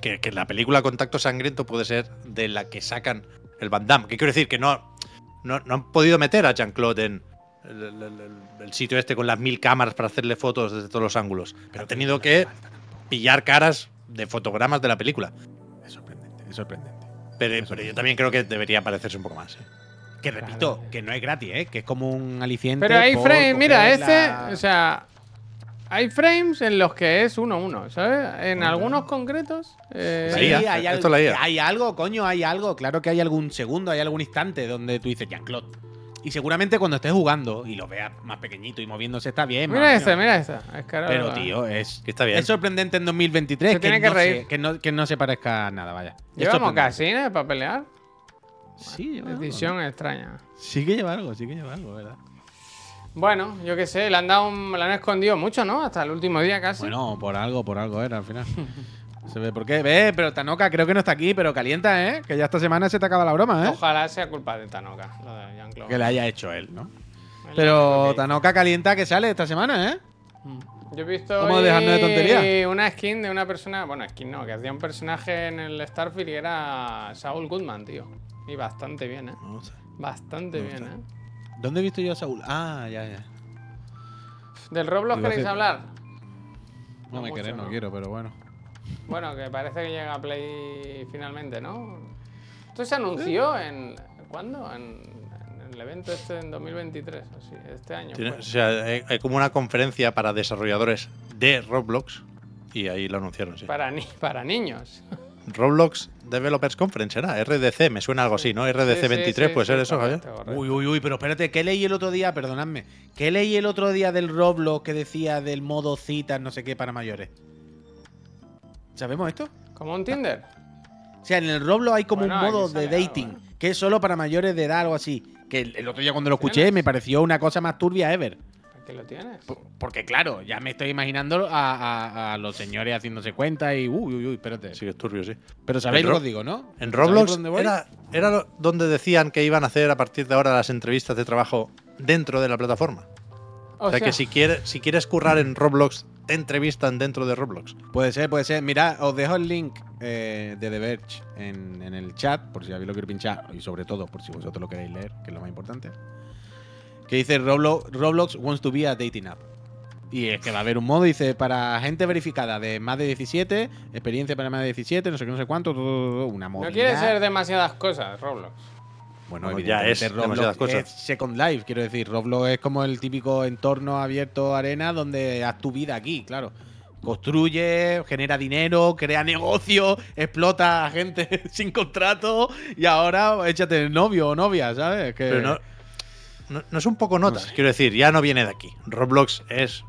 B: Que, que la película Contacto sangriento puede ser de la que sacan el Van Damme. Que quiero decir que no, no, no han podido meter a Jean-Claude en el, el- el- el sitio este con las mil cámaras para hacerle fotos desde todos los ángulos. Pero han tenido que pillar caras de fotogramas de la película.
C: Es sorprendente, es sorprendente.
B: Pero, pero yo también creo que debería parecerse un poco más. ¿eh?
C: Que repito, que no es gratis, ¿eh? Que es como un aliciente.
A: Pero hay frames, mira, este, o sea, hay frames en los que es 1-1, ¿sabes? En algunos concretos. eh,
C: Sí, hay,
B: esto
C: algo,
B: es la IA.
C: hay algo, coño, hay algo. Claro que hay algún segundo, hay algún instante donde tú dices Jean-Claude. Y seguramente cuando estés jugando y lo veas más pequeñito y moviéndose está bien.
A: Mira este,
C: menos.
A: mira esta. Es que ahora
C: Pero, tío, es,
B: Que está bien.
C: es sorprendente en 2023
A: Se
C: que,
A: tiene que
C: no
A: reír.
C: Se, que, no, que no se parezca a nada, vaya. Es
A: ¿Llevamos
C: sorprendente.
A: casines para pelear?
C: Sí, lleva algo,
A: Decisión extraña.
C: Sí que lleva algo, sí que lleva algo, ¿verdad?
A: Bueno, yo qué sé, le han dado un- le han escondido mucho, ¿no? Hasta el último día casi.
C: Bueno, por algo, por algo era al final. *laughs* Se ve por qué. Ve, pero Tanoka creo que no está aquí, pero calienta, ¿eh? Que ya esta semana se te acaba la broma, ¿eh?
A: Ojalá sea culpa de Tanoka, lo de Jean-Claude.
C: Que le haya hecho él, ¿no? Pero
A: que-
C: Tanoka calienta que sale esta semana, ¿eh?
A: Yo he visto
C: ¿Cómo dejarnos de tontería?
A: una skin de una persona, bueno, skin no, que hacía un personaje en el Starfield y era Saul Goodman, tío. Y bastante bien, ¿eh?
B: No sé.
A: Bastante bien, ¿eh?
C: ¿Dónde he visto yo a Saúl? Ah, ya, ya.
A: ¿Del Roblox queréis hablar?
C: No,
A: No
C: me
A: mucho,
C: querés, no
A: ¿no?
C: quiero, pero bueno.
A: Bueno, que parece que llega a Play finalmente, ¿no? Esto se anunció en... ¿Cuándo? En, en el evento este en 2023, así, este año.
B: Tiene- o sea, hay, hay como una conferencia para desarrolladores de Roblox y ahí lo anunciaron, sí.
A: Para, ni- para niños.
B: Roblox Developers Conference era RDC, me suena algo así, ¿no? RDC
A: Sí,
B: 23
A: sí, sí,
B: puede ser
A: sí,
B: eso, Javier.
C: Uy, uy, uy, pero espérate, ¿qué leí el otro día? Perdonadme. ¿Qué leí el otro día del Roblox que decía del modo citas, no sé qué, para mayores? ¿Sabemos esto?
A: ¿Como un Tinder?
C: O sea, en el Roblox hay como
A: Bueno,
C: un modo de
A: algo,
C: dating,
A: ¿eh?
C: que es solo para mayores de edad o así. Que el, el otro día cuando lo escuché
A: ¿Tienes?
C: me pareció una cosa más turbia ever.
A: Aquí lo tienes.
C: P- Porque claro, ya me estoy imaginando a, a- a los señores haciéndose cuenta y uy, uy, uy, espérate.
B: Sí, que es turbio, sí.
C: Pero sabéis lo que os digo, ¿no?
B: En
C: ¿Sabéis
B: Roblox
C: por dónde voy?
B: era, era lo- donde decían que iban a hacer a partir de ahora las entrevistas de trabajo dentro de la plataforma. O, sea, que si, quiere, si quieres currar en Roblox, te entrevistan dentro de Roblox.
C: Puede ser, puede ser. Mirad, os dejo el link eh, de The Verge en, en el chat, por si alguien lo quiere pinchar, y sobre todo por si vosotros lo queréis leer, que es lo más importante. Que dice Roblox, Roblox wants to be a dating app. Y es que va a haber un modo, dice, para gente verificada de más de 17, experiencia para más de 17, no sé qué, no sé cuánto, todo, todo, todo, una
A: No
C: movida.
A: quiere ser demasiadas cosas, Roblox.
C: Bueno,
B: ya es demasiadas cosas.
C: es Second Life, quiero decir. Roblox es como el típico entorno abierto arena donde haz tu vida aquí, claro. Construye, genera dinero, crea negocio, explota a gente *laughs* sin contrato y ahora échate novio o novia, ¿sabes? Que
B: Pero no, no, no es un poco notas.
C: sé.
B: Quiero decir, ya no viene de aquí. Roblox es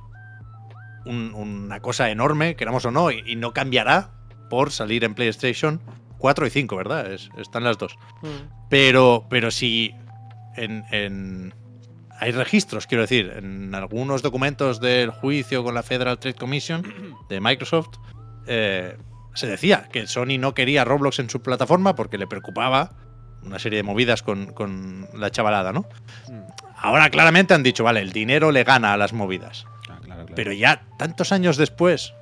B: un- una cosa enorme, queramos o no, y, y no cambiará por salir en PlayStation 4 y 5, ¿verdad? Es- están las dos.
A: Mm.
B: Pero, pero si en, en- hay registros, quiero decir, en algunos documentos del juicio con la Federal Trade Commission de Microsoft, eh, se decía que Sony no quería Roblox en su plataforma porque le preocupaba una serie de movidas con, con la chavalada, ¿no?
C: Mm.
B: Ahora claramente han dicho, vale, el dinero le gana a las movidas.
C: Ah, claro, claro.
B: Pero ya tantos años después,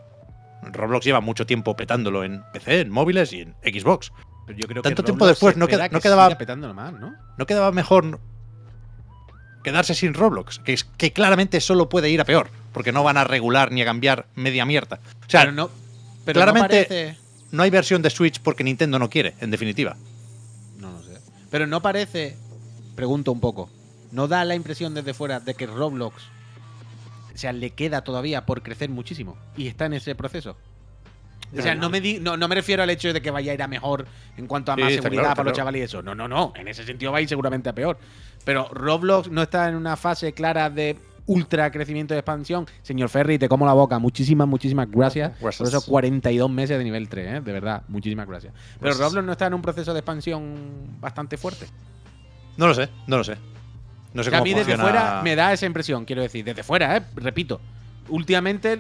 B: Roblox lleva mucho tiempo petándolo en PC, en móviles y en Xbox.
C: Pero yo creo
B: tanto
C: que
B: tiempo después no queda-
C: que
B: no quedaba-
C: petándolo más, ¿no?
B: ¿No quedaba mejor quedarse sin Roblox? Que, es, que claramente solo puede ir a peor, porque no van a regular ni a cambiar media mierda. O sea,
C: pero no, pero
B: claramente-
C: no parece.
B: no hay versión de Switch porque Nintendo no quiere, en definitiva.
C: No lo sé. Pero no parece, pregunto un poco, ¿no da la impresión desde fuera de que Roblox, o sea, le queda todavía por crecer muchísimo y está en ese proceso? O sea, no me, di- no, no me refiero al hecho de que vaya a ir a mejor en cuanto a
B: Sí,
C: más seguridad
B: claro,
C: para los chavales y eso. No, no, no. En ese sentido va a ir seguramente a peor. Pero Roblox no está en una fase clara de ultra crecimiento de expansión. Señor Ferry, te como la boca. Muchísimas, muchísimas gracias,
B: Gracias.
C: por esos 42 meses de nivel 3, ¿eh? De verdad, muchísimas gracias. Pero
B: Gracias.
C: Roblox no está en un proceso de expansión bastante fuerte.
B: No lo sé, no lo sé. No sé
C: O sea, a mí desde fuera me da esa impresión, quiero decir. Desde fuera, ¿eh? Repito. Últimamente,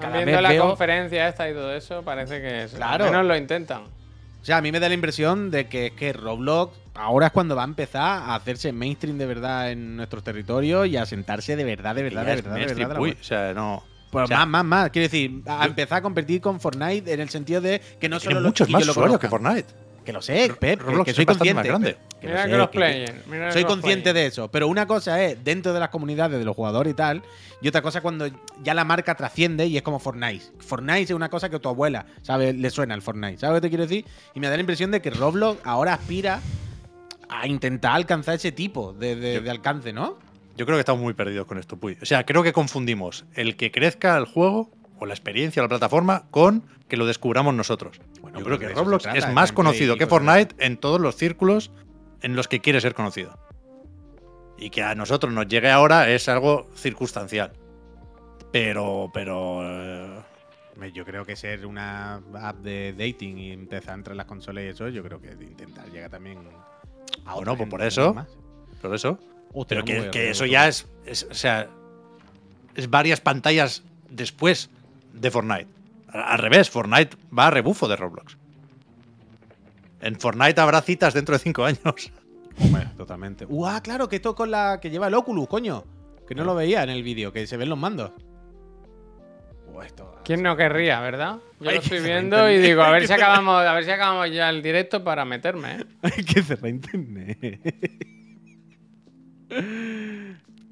C: cada
A: Viendo
C: vez
A: la
C: veo...
A: conferencia esta y todo eso, parece que es-
C: Claro.
A: al menos lo intentan.
C: O sea, a mí me da la impresión de que es que Roblox ahora es cuando va a empezar a hacerse mainstream de verdad en nuestros territorios y a sentarse de verdad, de verdad, de verdad, de verdad.
B: uy, o sea, no.
C: Pues
B: o sea,
C: más, más, más. Quiero decir, a empezar a competir con Fortnite en el sentido de que no
B: tiene
C: solo los
B: muchos más usuarios que. Fortnite.
C: Que lo sé, Pep, que-
B: Roblox
C: que
B: es
C: soy
B: bastante
C: consciente.
B: más grande.
C: que lo
A: Mira
C: sé,
A: que los
C: que-
A: playen. mira
C: soy
A: los
C: consciente
A: playen.
C: de eso, pero una cosa es dentro de las comunidades de los jugadores y tal, y otra cosa cuando ya la marca trasciende y es como Fortnite. Fortnite es una cosa que a tu abuela, ¿sabes? Le suena el Fortnite, ¿sabes lo que te quiero decir? Y me da la impresión de que Roblox ahora aspira a intentar alcanzar ese tipo de, de- de alcance, ¿no?
B: Yo creo que estamos muy perdidos con esto, Puy. O sea, creo que confundimos el que crezca el juego o la experiencia o la plataforma con que lo descubramos nosotros.
C: Bueno,
B: Yo creo que Roblox
C: trata,
B: es más conocido que Fortnite en todos los círculos en los que quiere ser conocido. Y que a nosotros nos llegue ahora es algo circunstancial. Pero, pero. eh,
C: Yo creo que ser una app de dating y empezar entre las consolas y eso, yo creo que intentar llegar también a
B: Bueno, pues por eso. Por eso.
C: Hostia,
B: Pero que, eso ya es, es- O sea. Es varias pantallas después de Fortnite. Al revés, Fortnite va a rebufo de Roblox. En Fortnite habrá citas dentro de cinco años.
C: Hombre, totalmente. Uh, ah, claro, que esto con la que lleva el Oculus, coño. Que no lo veía en el vídeo, que se ven los mandos. Esto-
A: ¿Quién no querría, verdad? Yo
C: Hay
A: lo estoy viendo y digo, a ver si *laughs* acabamos, a ver si acabamos ya el directo para meterme, ¿eh? *laughs*
C: Hay que cerrar internet. *laughs*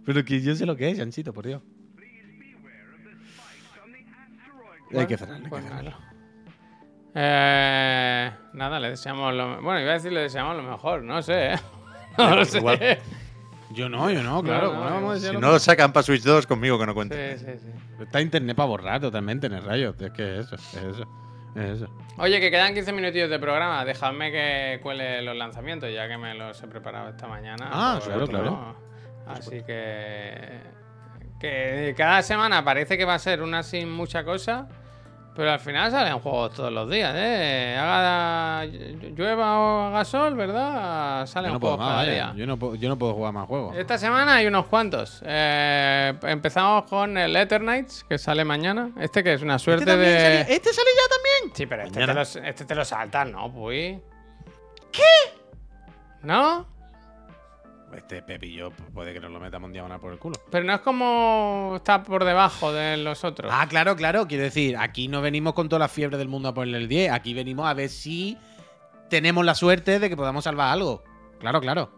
C: Pero que yo sé lo que es, Janchito, por Dios. Hay que cerrarlo, hay que
A: Pues
C: cerrarlo.
A: nada. Eh, nada, le deseamos lo Bueno, iba a decir le deseamos lo mejor, no sé, ¿eh? *laughs* No lo sé.
B: Igual.
C: Yo no, yo no, claro.
A: no,
C: ¿cómo vamos a decir
B: Si no lo sacan para Switch 2, conmigo que no
A: Sí,
B: cuente.
A: sí, sí.
C: Está internet para borrar totalmente en el rayo. Es que es eso, es eso. Es eso.
A: Oye, que quedan 15 minutillos de programa. Dejadme que cuele los lanzamientos, ya que me los he preparado esta mañana.
C: Ah,
A: Pues,
C: claro, claro.
A: ¿no? Así que. Que cada semana parece que va a ser una sin mucha cosa. Pero al final salen juegos todos los días, ¿eh? Haga llueva o haga sol, ¿verdad? Salen
C: Yo no puedo
A: juegos
C: más,
A: cada día.
C: Yo no, puedo, yo no puedo jugar más juegos.
A: Esta semana hay unos cuantos. Eh, empezamos con el Eternights, que sale mañana. Este que es una suerte
C: ¿Este,
A: de.
C: sale- ¿Este sale ya también?
A: Sí, pero este te, lo, este te lo saltas, ¿no, Puy? ¿Qué? ¿No?
C: Este Pepillo puede que nos lo metamos en diagonal por el culo.
A: Pero no es como está por debajo de los otros.
C: Ah, claro, claro. Quiero decir, aquí no venimos con toda la fiebre del mundo a ponerle el 10. Aquí venimos a ver si tenemos la suerte de que podamos salvar algo. Claro, claro.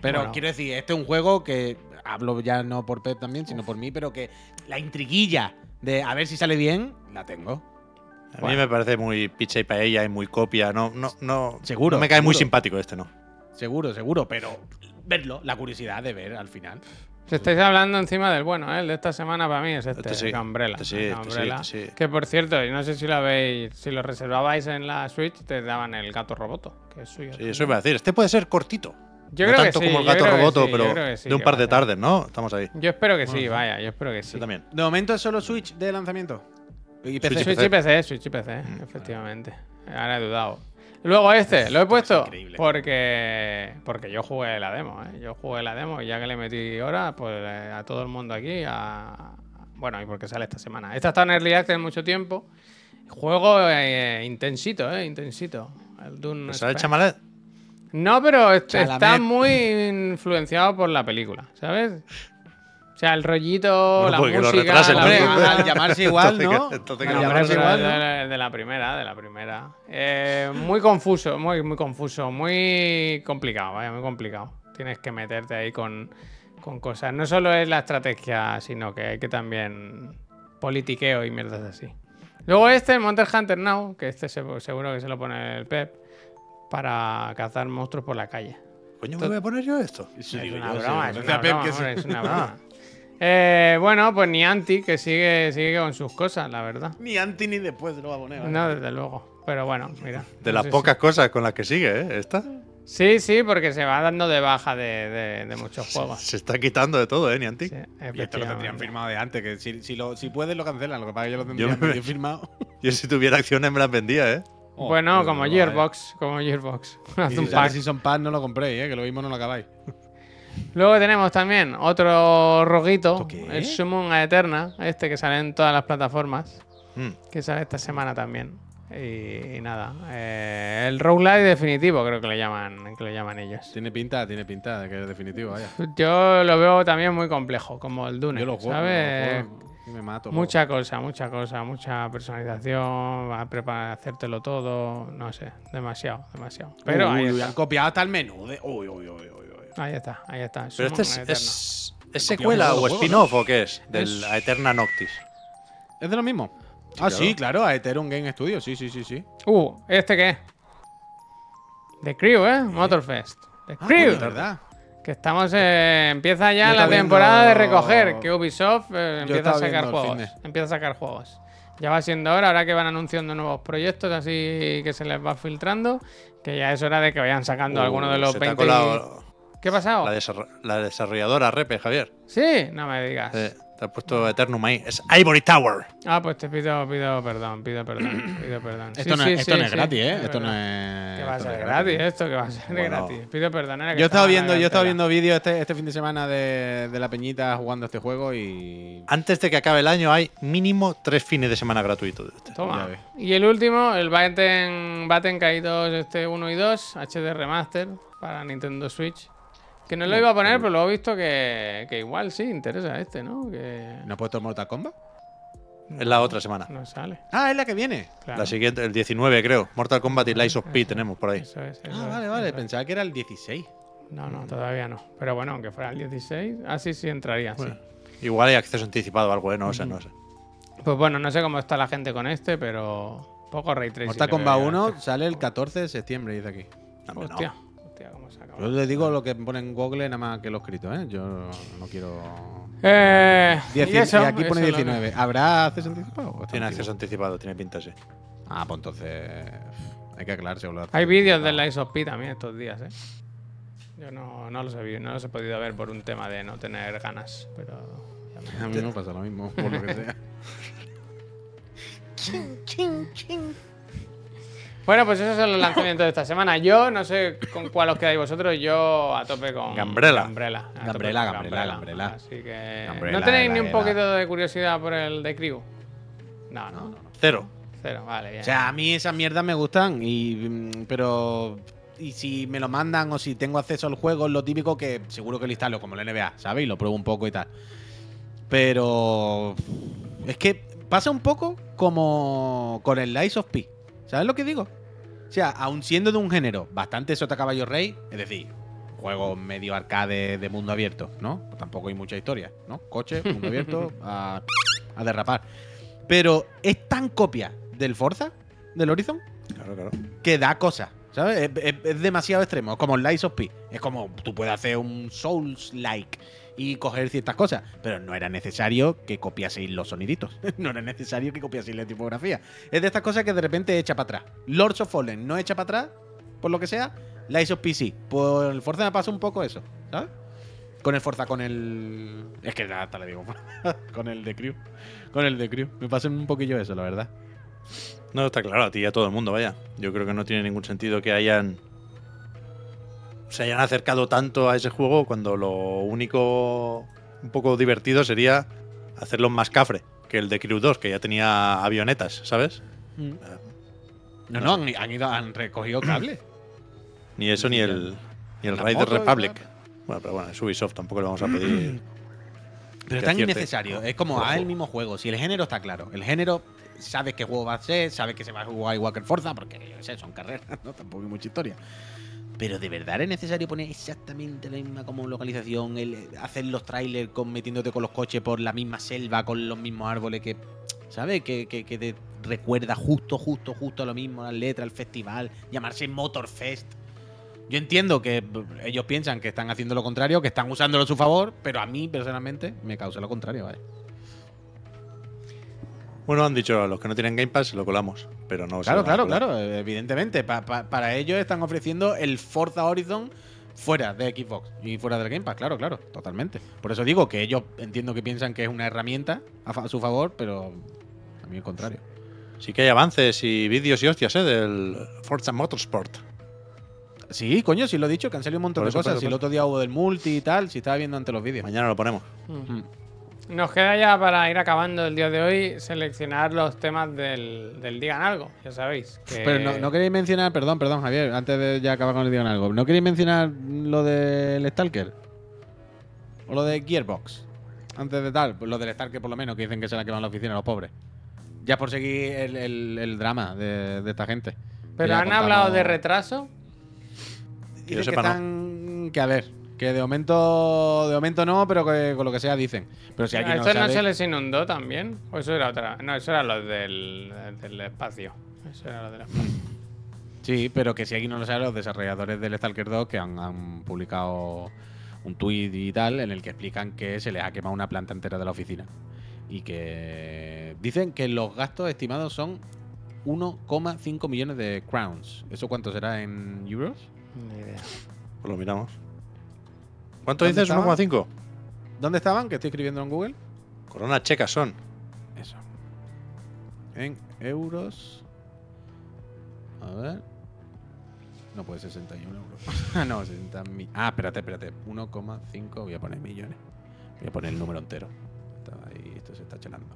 C: Pero
A: Bueno.
C: quiero decir, este es un juego que hablo ya no por Pep también, sino por mí, pero que la intriguilla de a ver si sale bien, la tengo.
B: A mí me parece muy picha y paella y muy copia. No, no, no.
C: Seguro,
B: No me cae muy simpático este, ¿no?
C: Seguro, seguro, pero verlo, la curiosidad de ver al final.
A: Si estáis hablando encima del bueno, ¿eh? El de esta semana para mí es este,
B: Este sí,
A: el Umbrella.
B: este sí, este
A: Umbrella.
B: este sí.
A: Que por cierto, yo no sé si lo habéis, si lo reservabais en la Switch, te daban el gato roboto, que es suyo.
B: Sí, eso iba a decir. Este puede ser cortito.
A: Yo
B: no
A: creo que
B: tanto
A: sí,
B: como el gato roboto, pero de un par de tardes, ¿no? Estamos ahí.
A: Yo espero que sí, vaya, yo espero que sí.
B: Yo también.
C: De momento es solo Switch de lanzamiento. Y PC.
A: Switch y PC, Switch y PC, efectivamente. Ahora he dudado. Luego este, lo he puesto porque porque yo jugué la demo, ¿eh? Yo jugué la demo y ya que le metí horas, pues eh, a todo el mundo aquí, a... bueno, y porque sale esta semana. Esta está en Early Access mucho tiempo. Juego eh, intensito, ¿eh? Intensito. El Dune
B: ¿Pues ¿Sale. Chamalet?
A: No, pero est-
C: Chalamet.
A: está muy influenciado por la película, ¿sabes? O sea, el rollito,
B: Bueno,
A: la música...
B: retrasen,
C: Hombre,
B: ¿no?
A: la-
C: al llamarse *laughs* igual, ¿no?
B: Entonces, entonces,
C: Al
A: no,
B: ¿qué
A: pero
C: llamarse igual,
A: de, de la primera, de la primera. Eh, muy confuso, muy, muy confuso, muy complicado, vaya, muy complicado. Tienes que meterte ahí con, con cosas. No solo es la estrategia, sino que hay que también politiqueo y mierdas así. Luego este, el Monster Hunter Now, que este se- seguro que se lo pone el Pep, para cazar monstruos por la calle.
B: Coño, me voy a poner yo esto.
A: Es una broma, es una broma, es una broma. Eh, bueno, pues Niantic, que sigue, sigue con sus cosas, la verdad.
C: Ni antes ni después lo va a poner. ¿vale?
A: No, desde luego. Pero bueno, mira.
B: De
A: no
B: las pocas cosas con las que sigue, ¿eh? Esta
A: Sí, sí, porque se va dando de baja de, de- de muchos juegos.
B: se está quitando de todo, ¿eh, Niantic?
A: Sí,
C: Y esto lo tendrían firmado de antes, que si, si, lo, si pueden lo cancelan, lo que pasa es que yo lo
B: Yo
C: tendría
B: me-
C: medio firmado. *laughs*
B: Yo si tuviera acciones me las vendía, ¿eh?
A: Bueno,
C: Oh,
A: como
C: pero
A: Gearbox, como Gearbox. *laughs* Haz
C: Y
A: un
C: si
A: pack.
C: Season Pass no lo compréis, ¿eh? que lo mismo no lo acabáis.
A: Luego tenemos también otro roguito,
C: ¿Esto qué
A: el? Summon a Eterna, este que sale en todas las plataformas,
B: Mm.
A: que sale esta semana también. Y, y nada, eh, el roguelike definitivo creo que le llaman, que le llaman ellos.
C: Tiene pinta, tiene pinta de que es definitivo, vaya.
A: Yo lo veo también muy complejo, como el Dune,
C: Yo lo juego,
A: ¿sabes?
C: yo lo juego y me mato.
A: Mucha cosa, mucha cosa, mucha personalización, a preparar, hacértelo todo, no sé, demasiado, demasiado. Pero
C: Uy,
A: ahí,
C: uy, han copiado hasta el menú. De... Uy, uy, uy, uy.
A: Ahí está, ahí está.
B: Pero este es, es, es secuela o spin-off o qué es? Del
C: Es-
B: Eterna Noctis.
C: ¿Es de lo mismo? ah,
B: claro.
C: sí, claro, a Ethereum Game Studio, sí, sí, sí, sí.
A: Uh, ¿este qué? The Crew, ¿eh? Motorfest. The
C: Ah,
A: Crew.
C: ¿verdad?
A: Que estamos. eh, empieza ya la temporada de recoger. Que Ubisoft eh, empieza a sacar juegos. Empieza a sacar juegos. Ya va siendo hora, ahora que van anunciando nuevos proyectos, así que se les va filtrando. Que ya es hora de que vayan sacando
B: Uh,
A: algunos de los
B: se te ha
A: 20. y-
B: colado
A: ¿Qué ha pasado?
B: la, desarro- la desarrolladora Repe, Javier.
A: Sí, no me digas.
B: Eh, te has puesto Eternum ahí. Es Ivory Tower.
A: Ah, pues te pido, pido perdón, pido perdón, *clears throat* pido perdón.
C: Esto,
A: Sí,
C: no,
A: sí,
C: es- esto
A: sí,
C: no es
A: sí,
C: gratis, ¿eh? Esto no es.
A: Que va a ser gratis esto, que va a ser
B: Bueno.
A: gratis. Pido perdón. era que
C: Yo
A: estaba
C: viendo, yo he estado
A: cartera.
C: viendo vídeos este, este fin de semana de, de la peñita jugando este juego y.
B: Antes de que acabe el año hay mínimo tres fines de semana gratuitos de este.
A: Toma. Y el último, el Batten, Batten Kai2 este 1 y 2, HD Remaster para Nintendo Switch. Que no lo iba a poner, pero luego he visto que, que igual sí interesa este, ¿no? Que
C: ¿No ha puesto Mortal Kombat?
B: Es la otra semana.
A: no sale.
C: Ah, es la que viene.
A: Claro.
B: La siguiente, el 19, creo. Mortal Kombat y Lies of P tenemos por ahí.
A: Eso es, eso
C: Ah,
A: es,
C: vale, vale.
A: es.
C: Pensaba que era el 16.
A: No, no, todavía no. Pero bueno, aunque fuera el 16, así sí entraría, sí.
B: Igual hay acceso anticipado o algo, ¿eh? No sé, no sé.
A: Pues bueno, no sé cómo está la gente con este, pero poco ray tracing.
C: Mortal Kombat
A: veo yo a
C: 1
A: este.
C: sale el 14 de septiembre, dice aquí.
B: Hombre, no.
A: Hostia, hostia,
C: Yo le digo lo que pone en Google nada más que lo escrito, ¿eh? Yo no quiero.
A: Eh,
C: Dieci-
A: y eso,
C: y aquí pone
A: eso es lo que-
C: 19. ¿Habrá acceso anticipado? ¿O está
B: Tiene
C: antiguo?
B: acceso anticipado, tiene pinta, sí.
C: Ah, pues entonces. Hay que aclararse. o lo-
A: Hay vídeos del Lies of P también estos días, ¿eh? Yo no, no los he visto, no los he podido ver por un tema de no tener ganas, pero...
C: A mí me pasa lo mismo, por lo que sea. *laughs*
A: Bueno, pues esos son los lanzamientos de esta semana. Yo no sé con cuál os quedáis vosotros, yo a tope con
B: Gambrela.
A: Gambrela. a tope
C: Gambrela,
A: con
C: Gambrela, Gambrela.
A: Así que...
C: Gambrela,
A: ¿No tenéis ni un poquito de curiosidad por el de Crew? No, no,
B: Cero.
A: cero, vale, bien.
C: O sea, a mí esas mierdas me gustan, y, mm, pero. Y si me lo mandan o si tengo acceso al juego, es lo típico que seguro que lo instalo, como la NBA, ¿sabes? Y lo pruebo un poco y tal. Pero. Es que pasa un poco como con el Lies of P. ¿Sabes lo que digo? O sea, aun siendo de un género bastante sota caballo rey, es decir, juego medio arcade de mundo abierto, ¿no? Tampoco hay mucha historia, ¿no? Coche, mundo abierto, *laughs* a, a derrapar. Pero es tan copia del Forza, del Horizon,
B: Claro, claro.
C: que da cosas. ¿Sabes? Es, es- es demasiado extremo. Como el Lies of P. Es como tú puedes hacer un Souls-like y coger ciertas cosas. Pero no era necesario que copiaseis los soniditos. *laughs* no era necesario que copiaseis la tipografía. Es de estas cosas que de repente echa para atrás. Lords of Fallen no echa para atrás, por lo que sea. Lies of P sí. Por el Forza me pasa un poco eso. ¿Sabes? Con el Forza, con el. Es que hasta le digo. *laughs* con el de Crew. Con el de Crew. Me pasa un poquillo eso, la verdad.
B: No, está claro, a ti y a todo el mundo, vaya. Yo creo que no tiene ningún sentido que hayan. Se hayan acercado tanto a ese juego cuando lo único un poco divertido sería hacerlo más cafre que el de Crew 2, que ya tenía avionetas, ¿sabes?
C: No, no, han, han ido, han recogido cable. *clears throat*
B: Ni eso ni el, ni el Rider Republic. Bueno, pero bueno, es Ubisoft, tampoco le vamos a pedir. *clears throat*
C: Pero es tan innecesario. Es como, ah, el mismo juego. Si el género está claro. El género, sabes qué juego va a ser, sabes que se va a jugar igual que el Forza, porque yo sé, son carreras, *laughs* ¿no? Tampoco hay mucha historia. Pero de verdad es necesario poner exactamente la misma como localización, el, hacer los trailers metiéndote con los coches por la misma selva, con los mismos árboles que. ¿Sabes? Que, que- te recuerda justo, justo, justo lo mismo, la letra, el festival, llamarse Motorfest. Yo entiendo que b- ellos piensan que están haciendo lo contrario, que están usándolo a su favor, pero a mí personalmente me causa lo contrario, ¿vale?
B: Bueno, han dicho a los que no tienen Game Pass lo colamos, pero no.
C: Claro, claro, claro, eh, evidentemente. Pa- pa- para ellos están ofreciendo el Forza Horizon fuera de Xbox y fuera del Game Pass, claro, claro, totalmente. Por eso digo que ellos entiendo que piensan que es una herramienta a, fa- a su favor, pero a mí el contrario.
B: Sí que hay avances y vídeos y hostias, ¿eh? Del Forza Motorsport.
C: Sí, coño, sí lo he dicho, que han salido un montón de cosas. Si el otro día hubo del multi y tal, si estaba viendo ante los vídeos.
B: Mañana lo ponemos.
C: Mm.
A: Nos queda ya para ir acabando el día de hoy seleccionar los temas del, del Digan Algo, ya sabéis. que-
C: Pero no, no queréis mencionar, perdón, perdón, Javier, antes de ya acabar con el digan algo. ¿No queréis mencionar lo del Stalker? ¿O lo de Gearbox? Antes de tal, pues lo del Stalker por lo menos, que dicen que se la queman la oficina los pobres. Ya por seguir el, el- el drama de, de esta gente.
A: Pero han
C: contamos-
A: hablado de retraso.
C: Dicen que
B: sepa, no.
C: Que a ver, que de momento. De momento no, pero que con lo que sea dicen. Pero si alguien no
A: ¿Esto no
C: sabe-
A: se les inundó también? ¿O eso era otra? No, eso era lo del, del espacio. Eso era lo del espacio.
C: Sí, pero que si alguien no lo sabe, los desarrolladores del Stalker 2 que han, han publicado un tweet y tal en el que explican que se les ha quemado una planta entera de la oficina. Y que dicen que los gastos estimados son 1,5 millones de crowns. ¿Eso cuánto será en euros?
A: Ni idea.
B: Pues lo miramos. ¿Cuánto
C: ¿Dónde
B: dices?
C: estaba?
B: ¿1,5?
C: ¿Dónde estaban? Que estoy escribiendo en Google.
B: Coronas checas son.
C: Eso. En euros. A ver. No puede ser 61 euros. Ah, *laughs* no, 60 mi- Ah, espérate, espérate. 1,5. Voy a poner millones. Voy a poner el número entero. Ahí, esto se está chelando.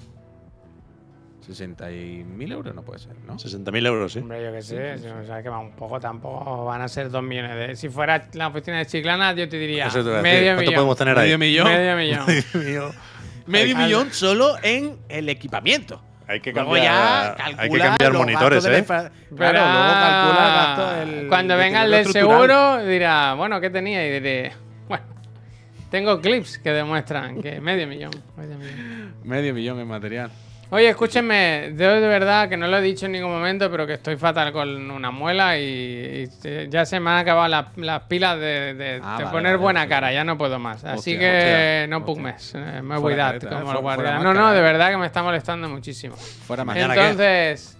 C: 60.000 euros no puede ser, ¿no?
B: 60.000 euros, sí.
A: Hombre, yo qué sé, si nos ha quemado un poco, tampoco van a ser dos millones de. Si fuera la oficina de Chiclana, yo te diría
B: Eso te iba a decir.
A: medio
B: ¿Cuánto
A: millón.
B: podemos tener ahí?
C: Medio millón.
A: Medio millón. *laughs*
C: Medio solo en el equipamiento.
B: Hay que cambiar,
C: ya
B: hay que
C: calcula
B: cambiar
C: los
B: monitores, ¿eh?
C: infra-
A: Pero
C: Claro, luego calcula el gasto del-
A: Cuando venga el del seguro, dirá, bueno, ¿qué tenía? Y diré, bueno, tengo clips que demuestran que medio millón. Medio millón.
C: Medio millón en material.
A: Oye, escúchenme, yo de verdad que no lo he dicho en ningún momento, pero que estoy fatal con una muela y, y ya se me han acabado las, las pilas de, de-
C: Ah,
A: de
C: vale,
A: poner
C: vale,
A: buena cara, ya no puedo más. Así
C: Hostia,
A: que
C: hostia,
A: no pugmes, eh, me voy dar
C: careta,
A: como el guardia. No, no, de
C: eh.
A: verdad que me está molestando muchísimo.
C: Fuera mañana.
B: ¿qué?
A: Entonces,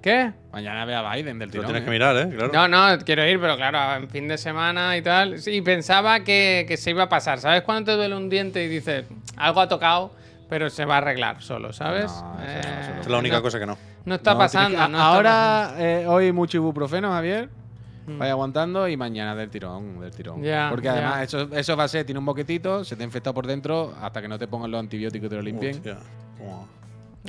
A: ¿qué?
C: Mañana ve a Biden del
B: Lo
C: tirón.
B: tienes
C: ¿eh?
B: que mirar, ¿eh? Claro.
A: No, no, quiero ir, pero claro, en fin de semana y tal. Sí, pensaba que, que se iba a pasar. ¿Sabes cuando te duele un diente y dices, algo ha tocado, pero se va a arreglar solo, ¿sabes?
C: No,
A: Eh,
B: es la única
A: no-
B: cosa que no.
A: No está pasando.
C: que-
A: no está
C: ahora, eh, hoy mucho ibuprofeno, Javier.
A: Mm.
C: Vaya aguantando y mañana del tirón, del tirón.
A: Ya,
C: Porque además eso, eso va a ser, tiene un boquetito, se te ha infectado por dentro hasta que no te pongan los antibióticos y te lo limpien.
B: Hostia,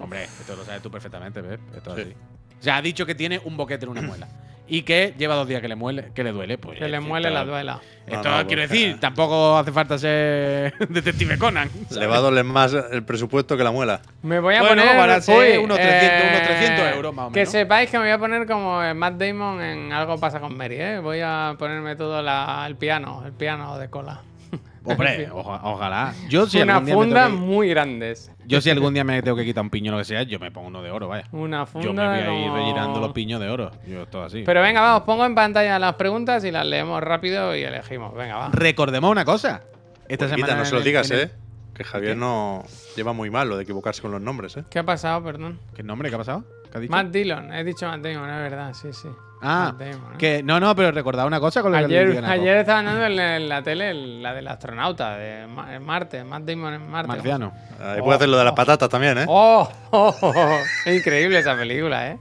C: Hombre, esto lo sabes tú perfectamente, ¿ves? Esto es
B: Sí.
C: así. O sea, ha dicho que tiene un boquete en una muela. Y que lleva dos días que le, muele, que le duele. Pues,
A: Que le muele la duela.
C: Esto
B: No, no,
C: quiero
B: porque-
C: decir, tampoco hace falta ser *laughs* detective Conan.
B: Le va a doler más el presupuesto que la muela.
A: Me voy a
C: Bueno,
A: poner.
C: ser unos 300 unos 300 euros más o
A: Que
C: menos.
A: sepáis que me voy a poner como eh, Matt Damon en Algo pasa con Mary, ¿eh? Voy a ponerme todo la- el piano, el piano de cola. *laughs*
C: Hombre, oja- ojalá. Yo si,
A: Una
C: algún día me
A: funda
C: tengo que-
A: muy grandes.
C: yo si algún día me tengo que quitar un piño o lo que sea, yo me pongo uno de oro, vaya.
A: Una funda.
C: Yo me voy a ir
A: como-
C: rellenando los piños de oro. Yo todo así.
A: Pero venga, vamos, pongo en pantalla las preguntas y las leemos rápido y elegimos. Venga, va.
C: Recordemos una cosa. Esta semana
B: no se lo digas,
C: el-
B: ¿eh? Que Javier no lleva muy mal lo de equivocarse con los nombres, ¿eh?
A: ¿Qué ha pasado, perdón?
C: ¿Qué nombre? ¿Qué ha pasado? ¿Qué ha dicho?
A: Matt Dillon, he dicho Matt Damon, es verdad, sí, sí.
C: ah,
A: Damon, ¿eh?
C: que no, no, pero recordad una cosa con lo que le
A: Ayer,
C: a
A: ayer estaban dando en la, en la tele el- la del astronauta de Ma- en Marte, Matt Damon en Marte.
C: Marciano.
B: Ahí puede hacer lo de las patatas también, ¿eh?
A: Oh, oh, oh, oh. Es increíble esa película, ¿eh?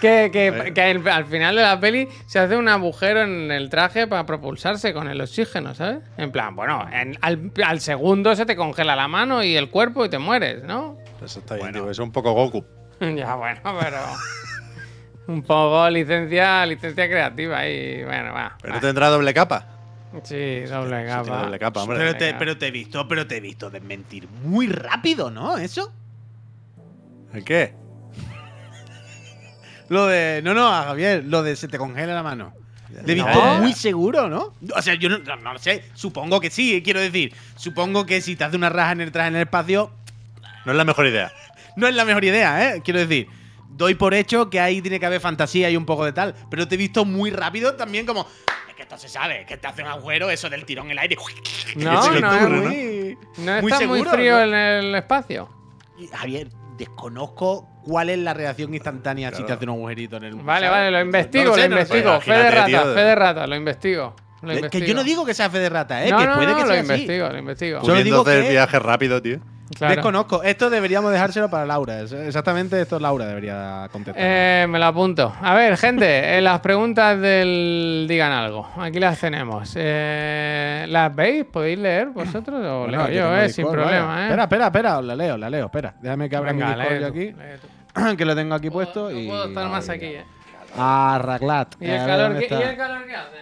A: Que, que- que al, al final de la peli se hace un agujero en el traje para propulsarse con el oxígeno, ¿sabes? En plan, bueno, en- al, al segundo se te congela la mano y el cuerpo y te mueres, ¿no?
B: Eso está bien, tío. Eso es un poco Goku. *laughs*
A: ya, bueno, pero. un poco licencia, licencia creativa y bueno, va.
B: Pero
A: va.
B: tendrá doble capa.
A: Sí, doble
B: Sí,
A: capa.
B: doble capa, hombre.
C: Pero te, pero te he visto, pero te he visto desmentir muy rápido, ¿no? Eso.
B: ¿El qué?
C: Lo de. No, no, a Javier, lo de se te congela la mano. Te he visto
A: No.
C: muy seguro, ¿no? O sea, yo no, no, no lo sé. Supongo que sí, quiero decir. Supongo que si te hace una raja en el traje en el espacio,
B: No es la mejor idea.
C: No es la mejor idea, ¿eh? Quiero decir. Doy por hecho que ahí tiene que haber fantasía y un poco de tal. Pero te he visto muy rápido también como. Es que esto se sabe, que te hace un agujero, eso del tirón en el aire. *laughs*
A: No, no,
B: ocurre,
A: es
B: ¿no?
C: muy,
A: No
C: muy
A: está muy
C: seguro,
A: frío
C: ¿no?
A: en el espacio.
C: Y, Javier, desconozco cuál es la reacción instantánea si te hace un agujerito en el.
A: Vale,
C: ¿sabes?
A: vale, lo investigo,
C: No lo sé, no
A: investigo. fe de rata,
B: tío.
A: fe de rata, lo investigo. Lo
C: Que
A: investigo.
C: yo no digo que sea fe de rata, ¿eh?
A: no,
C: que
A: no,
C: puede
A: no,
C: que
A: lo
C: sea así.
A: investigo, lo investigo.
C: Solo digo
B: hacer
C: que-
B: viaje rápido, tío.
A: Claro.
C: Desconozco. Esto deberíamos dejárselo para Laura. Exactamente esto Laura debería contestar.
A: Eh, me lo apunto. A ver, gente, eh, las preguntas del Digan Algo. Aquí las tenemos. Eh, ¿Las veis? ¿Podéis leer vosotros? O
C: Bueno,
A: leo yo, eh,
C: Discord,
A: sin problema, eh.
C: Espera, espera, espera. La leo, la leo. Espera. Déjame que abra mi
A: Venga,
C: Discord yo
A: tú,
C: aquí. que lo tengo aquí puesto.
A: No
C: y...
A: puedo estar más aquí, eh.
C: Arraglat.
A: ¿Y el, calor
C: ¿dónde
A: qué, ¿Y
C: está?
A: el calor qué hace?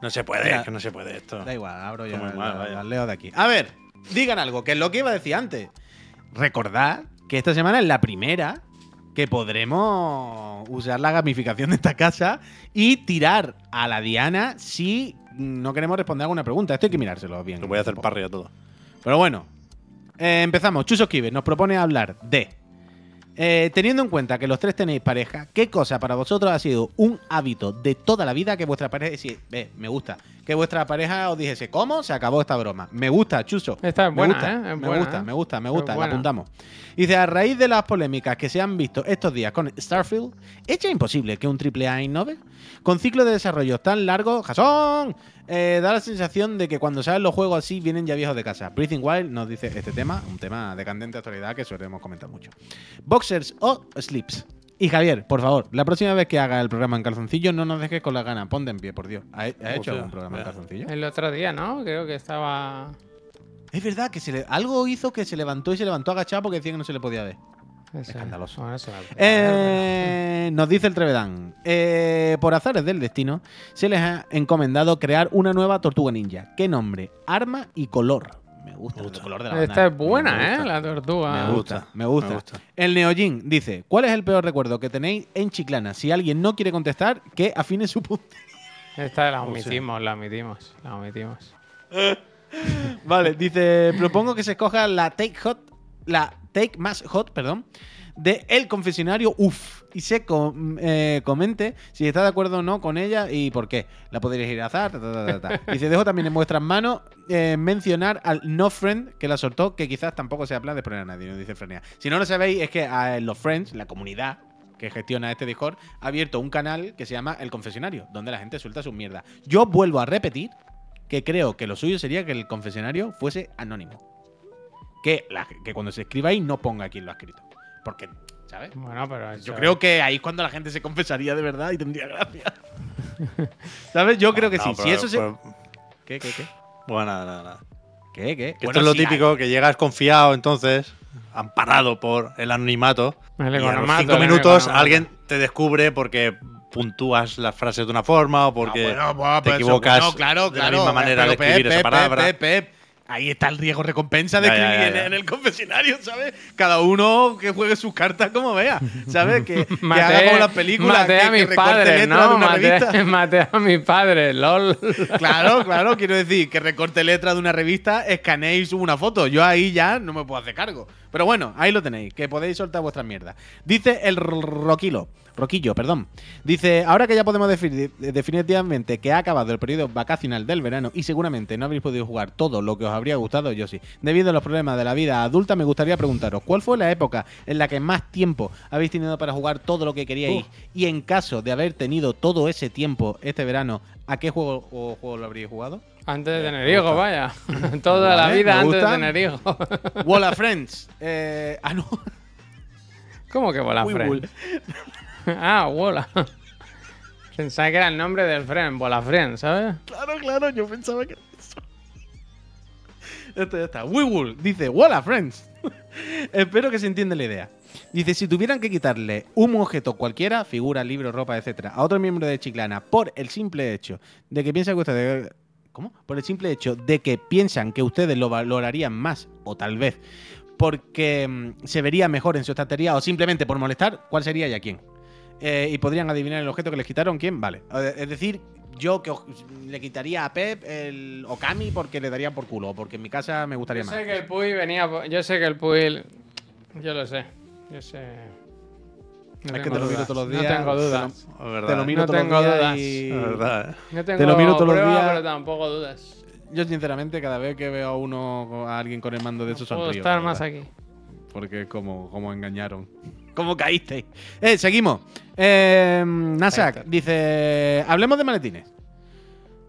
B: No se puede, es que no se puede esto.
C: Da igual, abro yo. La-
B: mal,
C: la- leo de aquí. A ver, digan algo, que es lo que iba a decir antes. Recordad que esta semana es la primera que podremos usar la gamificación de esta casa y tirar a la Diana si no queremos responder alguna pregunta. Esto hay que mirárselo bien.
B: Lo voy a hacer parry a todo.
C: Pero bueno, eh, empezamos. Chuso Esquives nos propone hablar de Eh, teniendo en cuenta que los tres tenéis pareja, ¿qué cosa para vosotros ha sido un hábito de toda la vida que vuestra pareja me gusta, que vuestra pareja os dijese, ¿cómo? Se acabó esta broma. Me gusta, Chuso.
A: Esta es
C: me
A: buena,
C: gusta,
A: ¿eh? Es
C: me
A: buena,
C: gusta,
A: ¿eh?
C: me gusta, me
A: Es
C: gusta, la apuntamos. Dice, a raíz de las polémicas que se han visto estos días con Starfield, ¿es ya imposible que un AAA innove? Con ciclos de desarrollo tan largos, ¡jasón! Eh, da la sensación de que cuando salen los juegos así vienen ya viejos de casa. Breathing Wild nos dice este tema, un tema de candente actualidad que solemos comentar mucho. Boxers o Sleeps. Y Javier, por favor, la próxima vez que haga el programa en calzoncillo, no nos dejes con las ganas. Ponte en pie, por Dios. ¿Ha, ha hecho
B: Hostia,
C: algún programa en calzoncillo?
A: El otro día, ¿no? Creo que estaba.
C: Es verdad que se le, algo hizo que se levantó y se levantó agachado porque decía que no se le podía ver. Escandaloso.
A: Bueno, eso.
C: Eh, nos dice el Trevedán. eh, por azares del destino, se les ha encomendado crear una nueva tortuga ninja. ¿Qué nombre? Arma y color. Me gusta, el color de la
A: Esta es buena, ¿eh?
C: gusta.
A: La tortuga.
C: Me gusta,
B: gusta,
C: me gusta.
B: me gusta.
C: El Neojin dice: ¿Cuál es el peor recuerdo que tenéis en Chiclana? Si alguien no quiere contestar, que afine su punto.
A: Esta la *laughs*
B: O sea.
A: omitimos, la omitimos, la omitimos. *laughs*
C: Vale, dice, propongo que se escoja la Take Hot, la Take Más Hot, perdón, de El Confesionario UF y se com- eh, comente si está de acuerdo o no con ella y por qué. La podréis ir a azar. ta, ta, ta, ta, ta. *laughs* Dice, dejo también en vuestras manos eh, mencionar al No Friend que la soltó, que quizás tampoco sea plan de poner a nadie, nos dice Frenia. Si no lo sabéis, es que a los Friends, la comunidad que gestiona este Discord, ha abierto un canal que se llama El Confesionario, donde la gente suelta sus mierdas. Yo vuelvo a repetir que creo que lo suyo sería que el confesionario fuese anónimo. Que, la- que cuando se escriba ahí no ponga quién lo ha escrito. Porque, ¿sabes?
A: Bueno, pero.
C: Yo creo que ahí es cuando la gente se confesaría de verdad y tendría gracia. *laughs* ¿Sabes? Yo creo que
B: No,
C: sí.
B: pero-
C: Si eso se.
B: pero-
C: ¿Qué, qué, qué?
B: Bueno, nada, nada, nada.
C: ¿Qué, qué? Bueno,
B: esto es lo típico, que llegas confiado, entonces, amparado por el anonimato.
A: El
B: y a los
A: economato,
B: cinco minutos alguien te descubre porque puntúas las frases de una forma o porque
C: Ah, bueno, bueno,
B: te
C: eso,
B: equivocas
C: claro,
B: de la misma manera
C: Pero,
B: de escribir
C: Pep,
B: esa
C: Pep,
B: palabra.
C: Pep, Pep, Ahí está el riesgo recompensa de
B: Ya,
C: escribir
B: ya,
C: en-
B: ya.
C: En, el confesionario, ¿sabes? Cada uno que juegue sus cartas como vea, ¿sabes? Que, haga como las películas,
A: maté
C: que,
A: a mis padres, ¿no?
C: de una
A: Maté,
C: revista. *laughs*
A: maté a mis padres, lol. *laughs*
C: Claro, claro, quiero decir, que recorte letras de una revista, escaneéis una foto. Yo ahí ya no me puedo hacer cargo. Pero bueno, ahí lo tenéis, que podéis soltar vuestras mierdas. Dice el Ro- Roquilo, Roquillo, perdón. Dice, ahora que ya podemos definir definitivamente que ha acabado el periodo vacacional del verano y seguramente no habréis podido jugar todo lo que os habría gustado, yo sí. Debido a los problemas de la vida adulta, me gustaría preguntaros, ¿cuál fue la época en la que más tiempo habéis tenido para jugar todo lo que queríais? Y en caso de haber tenido todo ese tiempo este verano, ¿a qué juego o juego lo habríais jugado?
A: Antes de tener hijos, vaya. *laughs* Toda la vida antes de tener hijos.
C: Wall of Friends. Eh, ah, no.
A: ¿Cómo que bola
C: Uy,
A: friend?
C: Bull. *laughs* *laughs*
A: ah, bola. *laughs* Pensaba que era el nombre del friend, bola friend, ¿sabes?
C: Claro, claro, yo pensaba que era eso. Esto ya está. Weewool dice, Walla, friends. *laughs* Espero que se entienda la idea. Dice, si tuvieran que quitarle un objeto cualquiera, figura, libro, ropa, etcétera, a otro miembro de Chiclana por el simple hecho de que piensan que ustedes... ¿Cómo? Por el simple hecho de que piensan que ustedes lo valorarían más, o tal vez porque mm, se vería mejor en su estantería, o simplemente por molestar, ¿cuál sería y a quién? Eh, y podrían adivinar el objeto que les quitaron, ¿quién? Vale. Eh, Es decir, yo que le quitaría a Pep el Okami porque le daría por culo, o porque en mi casa me gustaría
A: Yo
C: más.
A: sé que el Puy venía. Yo sé que el Puy. Yo lo sé. Yo sé. No
C: Es que
A: tengo
C: te lo miro
A: dudas.
C: todos los
A: No
C: días,
A: tengo
C: te lo-
A: dudas.
C: Te
B: verdad.
C: lo
B: ¿eh?
C: miro
A: No
C: todos
A: tengo
C: los días
A: dudas.
C: y-
B: Es verdad. ¿eh?
A: No tengo
C: lo miro todos los días.
A: pero tampoco dudas.
C: Yo, sinceramente, cada vez que veo a uno, a alguien con el mando de
A: No
C: esos
A: puedo
C: sonrío.
A: estar más aquí.
C: Porque como, como engañaron. ¿Cómo caísteis? Eh, seguimos. Eh, Nasak dice: Hablemos de maletines.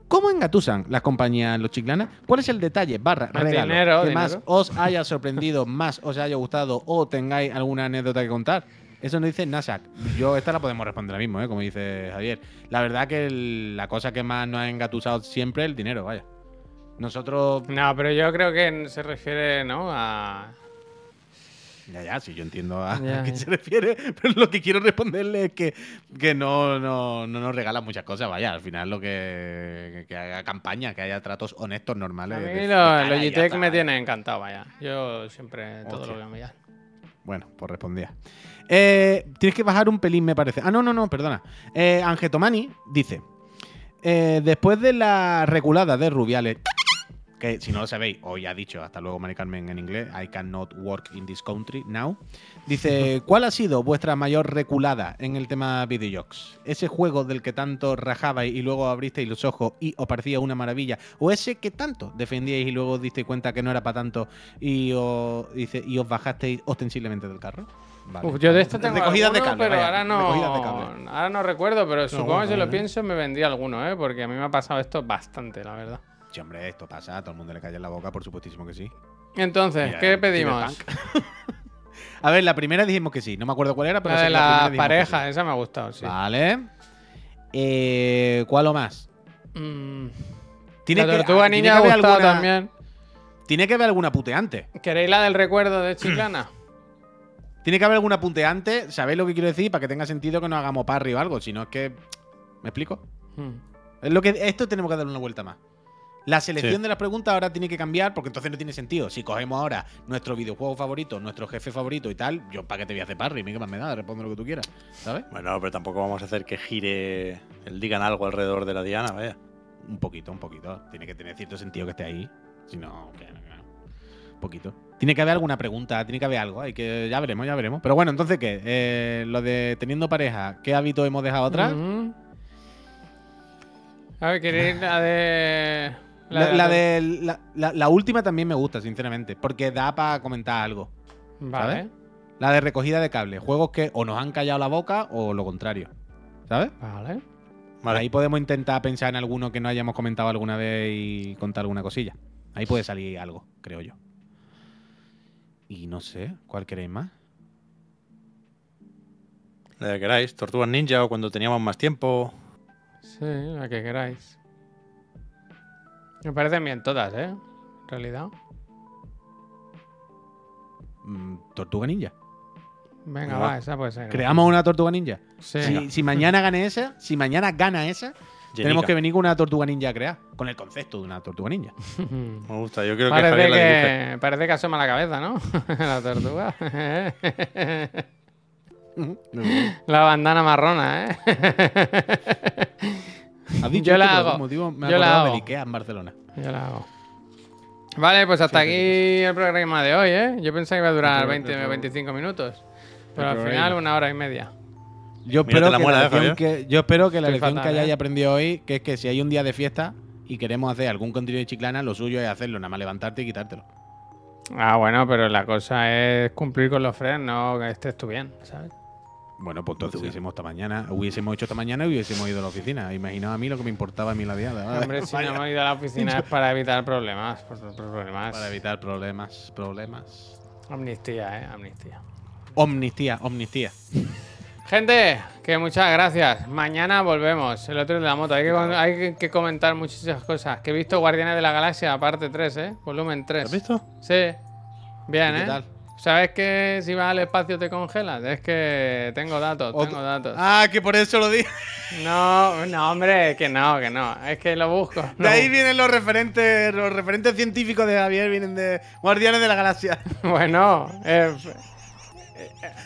C: ¿Cómo engatusan las compañías los chiclanas? ¿Cuál es el detalle barra regalo
A: dinero,
C: que
A: dinero.
C: más os haya sorprendido, *laughs* más os haya gustado o tengáis alguna anécdota que contar? Eso nos dice Nasak. Yo esta la podemos responder ahora mismo, ¿eh? como dice Javier. La verdad que el- la cosa que más nos ha engatusado siempre es el dinero, vaya. Nosotros
A: No, pero yo creo que se refiere, ¿no? A.
C: Ya, ya, sí, yo entiendo a,
A: Ya,
C: a qué
A: ya.
C: se refiere, *laughs* pero lo que quiero responderle es que, que no, no, no nos regalan muchas cosas, vaya, al final lo que, que haga campaña, que haya tratos honestos, normales.
A: A mí
C: de
A: lo-
C: está,
A: me tiene encantado, vaya. Yo siempre todo
C: Hostia.
A: lo que me llama.
C: Bueno, pues respondía. Eh, tienes que bajar un pelín, me parece. Ah, no, no, no, perdona. Eh, Angetomani dice: eh, Después de la reculada de Rubiales, que si no lo sabéis, hoy ha dicho, hasta luego Mari Carmen en inglés, I cannot work in this country now. Dice, *laughs* ¿cuál ha sido vuestra mayor reculada en el tema videojuegos? ¿Ese juego del que tanto rajabais y luego abristeis los ojos y os parecía una maravilla? ¿O ese que tanto defendíais y luego os disteis cuenta que no era para tanto y os, dice, y os bajasteis ostensiblemente del carro? Vale.
A: Uf, yo de esto tengo
C: Recogidas de
A: alguno,
C: cable,
A: pero
C: vaya,
A: ahora no, ahora no recuerdo, pero supongo que
B: bueno,
A: si lo
B: vale.
A: pienso me vendría alguno, ¿eh? Porque a mí me ha pasado esto bastante, la verdad.
C: Sí, hombre, esto pasa, a todo el mundo le cae en la boca, por supuestísimo que sí.
A: Entonces,
C: Mira,
A: ¿qué pedimos? *laughs*
C: A ver, la primera dijimos que sí, no me acuerdo cuál era, pero
A: La de
C: la
A: la pareja, esa me ha gustado, sí.
C: Vale. Eh, ¿Cuál o más?
A: Mm,
C: Tiene
A: la tortuga
C: que
A: me ha gustado
C: alguna-
A: también.
C: Tiene que haber alguna puteante.
A: ¿Queréis la del recuerdo de Chiclana? *clears throat*
C: Tiene que haber alguna punteante, ¿sabéis lo que quiero decir? Para que tenga sentido que no hagamos parry o algo, si no es que. ¿Me explico?
A: Mm.
C: Es lo que, esto tenemos que darle una vuelta más. La selección
B: Sí.
C: de las preguntas ahora tiene que cambiar porque entonces no tiene sentido. Si cogemos ahora nuestro videojuego favorito, nuestro jefe favorito y tal, yo para qué te voy a hacer parry, mí qué más me da, responde lo que tú quieras, ¿sabes?
B: Bueno, pero tampoco vamos a hacer que gire el digan algo alrededor de la Diana, vaya.
C: Un poquito, un poquito. Tiene que tener cierto sentido que esté ahí. Si no, que- que- un poquito. Tiene que haber alguna pregunta, tiene que haber algo. Hay que, ya veremos, ya veremos. Pero bueno, entonces, ¿qué? Eh, lo de teniendo pareja, ¿qué hábito hemos dejado atrás?
A: Mm. A ver, ¿queréis la de.
C: La, la de la, la- la última también me gusta, sinceramente, porque da para comentar algo.
A: Vale.
C: ¿sabes? La de recogida de cable. Juegos que o nos han callado la boca o lo contrario. ¿Sabes?
A: Vale.
B: Vale.
C: Ahí podemos intentar pensar en alguno que no hayamos comentado alguna vez y contar alguna cosilla. Ahí puede salir algo, creo yo. Y no sé, ¿cuál queréis más?
B: La que queráis. Tortugas Ninja o cuando teníamos más tiempo.
A: Sí, la que queráis. Me parecen bien todas, ¿eh? En realidad.
C: Mm, Tortuga Ninja.
A: Venga, va, esa puede ser.
C: Creamos una Tortuga Ninja.
A: Sí.
C: Si, si mañana gane esa, si mañana gana esa, tenemos que venir con una Tortuga Ninja a crear. Con el concepto de una Tortuga Ninja. *laughs*
B: Me gusta. Yo creo que
A: parece,
B: la dibuje.
A: que, parece que asoma la cabeza, ¿no? *laughs* la tortuga. *laughs* la bandana marrona, ¿eh?
C: Has dicho
A: Yo la hago.
C: motivo, me
A: Yo la hago.
C: Ikea en Barcelona.
A: Yo la hago. Vale, pues hasta aquí el programa de hoy, ¿eh? Yo pensaba que iba a durar
C: El pro-
A: 20
C: el
A: o
C: pro-
A: 25 minutos. Pero al final una hora y media.
C: Yo
B: Mírate
C: espero,
B: la
C: que la
B: eh,
C: lección que, yo espero que la
A: Estoy
C: lección
A: fatal,
C: que hayáis
A: eh.
C: aprendido hoy, que es que si hay un día de fiesta y queremos hacer algún contenido de chiclana, lo suyo es hacerlo, nada más levantarte y quitártelo.
A: Ah, bueno, pero la cosa es cumplir con los frenos, no que estés tú bien, ¿sabes?
C: Bueno, pues entonces hubiésemos esta mañana, hubiésemos hecho esta mañana y hubiésemos ido a la oficina. Imaginaos a mí lo que me importaba a mí la diada. ¿vale? *laughs*
A: Hombre, si no hemos ido a la oficina es para evitar problemas.
C: Para evitar problemas, problemas.
A: Amnistía, ¿eh? Amnistía.
C: Omnistía, omnistía.
A: Gente, que muchas gracias. Mañana volvemos. El otro de la moto. Hay que, hay comentar muchísimas cosas. Que he visto Guardianes de la Galaxia, parte 3, ¿eh? Volumen 3.
B: ¿Has visto?
A: Sí. Bien,
C: ¿Y
A: ¿eh?
C: qué tal?
A: ¿Sabes que si vas al espacio te congelas? Es que tengo datos, tengo datos.
C: Ah, que por eso lo dije.
A: No, no, hombre, que no, que no. Es que lo busco.
C: De ahí vienen los referentes, los referentes científicos de Javier, vienen de Guardianes de la Galaxia. *laughs*
A: Bueno, eh,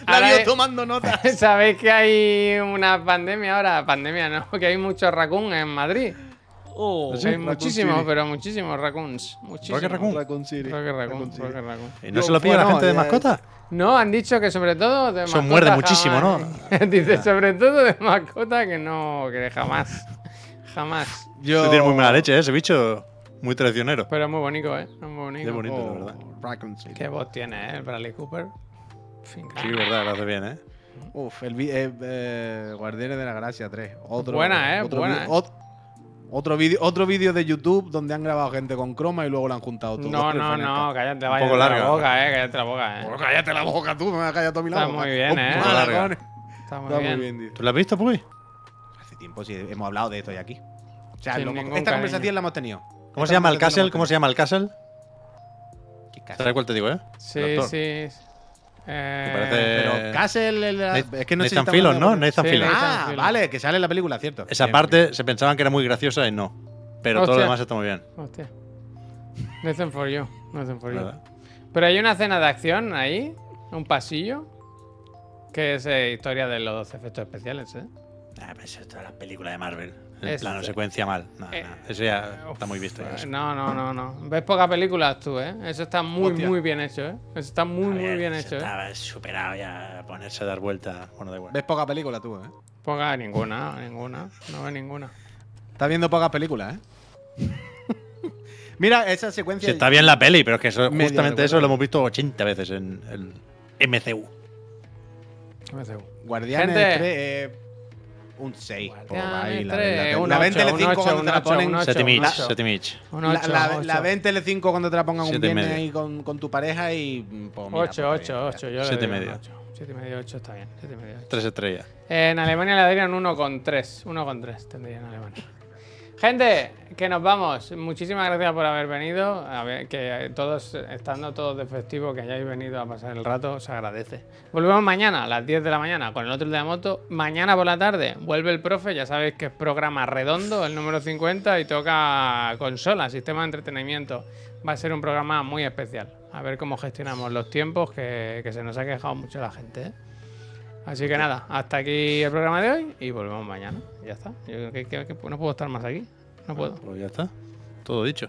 C: La vio
A: es-
C: tomando nota. *laughs*
A: ¿Sabéis que hay una pandemia ahora? Pandemia no, *laughs* que hay muchos raccoons en Madrid.
C: Oh,
A: hay muchísimos, pero muchísimos raccoons. Muchísimos.
B: Rocket Raccoon.
C: Raccoon City.
A: Rocket Raccoon,
C: Raccoon City.
A: Rocket Raccoon.
B: ¿Y no
C: Yo,
B: se lo pilla la gente de
C: ya-
B: mascota?
A: No, han dicho que sobre todo de mascota.
B: muerde muchísimo,
A: jamás. *laughs* Dice sobre todo de mascota que no, que jamás. Jamás.
C: Yo...
B: Eso tiene muy mala leche, ¿eh? ese bicho. Muy traicionero.
A: Pero es muy bonito, ¿eh? Es muy bonito.
B: Qué bonito,
C: Oh,
B: de verdad.
C: Raccoon City.
A: Qué voz tiene, ¿eh? El Bradley Cooper. Fin,
B: Sí, verdad, lo hace bien, ¿eh?
C: Uf, el vi- eh, eh, Guardianes de la Galaxia 3. Otro,
A: Buena, eh,
C: Otro
A: buena,
C: vi-
A: eh.
C: Otro vídeo otro vídeo de YouTube donde han grabado gente con croma y luego lo han juntado todo.
A: No, no, no, cállate, vaya
B: poco
A: la
B: larga.
A: boca, eh, cállate la boca, eh.
C: Oh, cállate la boca tú, me vas a callar todo mi
A: Está muy bien, eh. Está muy
C: Está
A: bien.
C: muy bien, tío.
B: ¿Tú lo has visto, Puy?
C: Hace tiempo sí hemos hablado de esto ya aquí. O sea,
A: Sin
C: lo-
A: ningún
C: esta
A: cariño.
C: conversación la hemos tenido.
B: ¿Cómo
C: Esta
B: se llama el
C: la
B: castle? ¿Cómo se llama el castle?
C: tenido. ¿Qué
B: ¿Sabes cuál te digo, eh?
A: Sí,
B: actor.
A: sí. Eh,
B: parece-
C: Pero Castle, el-
B: Nathan-
C: es que no
B: Nathan Fillion, ¿no?
C: de-
B: Nathan
A: Sí,
B: Fillion.
A: Nathan
C: Ah, vale, que sale en la película, cierto.
B: Esa
C: Bien,
B: parte se pensaban que era muy graciosa y no. Pero todo lo demás está muy bien.
A: Hostia. Nothing for you. Nothing for you.
B: ¿verdad?
A: Pero hay una escena de acción ahí, un pasillo, que es eh, historia de los efectos especiales, ¿eh?
B: Ah, pero eso es toda la película de Marvel. El
A: Es-
B: plano secuencia mal. No,
A: Eh,
B: no, eso ya está muy visto. ya.
A: No, no, no, no. Ves pocas películas tú, ¿eh? Eso está muy,
C: Hostia.
A: muy bien hecho, ¿eh? Eso está muy, muy bien hecho, ¿eh?
B: Estaba superado ya ponerse a dar vueltas. Bueno, da igual.
C: Ves poca película tú, ¿eh?
A: Poca, ninguna, ninguna. No ves ninguna.
C: Estás viendo pocas películas, ¿eh? *laughs* Mira, esa secuencia.
B: Sí, está bien la peli, pero es que eso, justamente eso lo hemos visto 80 veces en el MCU.
A: MCU.
C: Guardianes
A: Gente.
C: 3, eh, un 6.
A: Guardianes
C: la, ven
A: ocho,
C: Telecinco
A: un ocho,
C: cuando
A: un
C: te la ponen. La,
A: 8,
C: la, la ven Telecinco cuando te la pongan un viernes ahí con, con tu pareja y. mm, Pues mira,
A: 8,
C: pues
A: 8,
C: está bien,
A: 8. Yo le
B: Siete y
A: doy un
B: medio.
A: 8. 7 y medio, 8 está bien. 7 y medio, 8.
B: Tres estrellas.
A: En Alemania le darían 1,3. 1,3 tendría en Alemania. Gente, que nos vamos. Muchísimas gracias por haber venido. A ver, que todos, estando todos de festivo, que hayáis venido a pasar el rato, se agradece. Volvemos mañana a las 10 de la mañana con el otro de la moto. Mañana por la tarde vuelve el profe. Ya sabéis que es programa redondo, el número 50, y toca consola, sistema de entretenimiento. Va a ser un programa muy especial. A ver cómo gestionamos los tiempos, que, se nos ha quejado mucho la gente. ¿eh? Así que nada, hasta aquí el programa de hoy y volvemos mañana. Ya está. Yo creo que, que- que no puedo estar más aquí. No puedo.
B: Pues ya está. Todo dicho.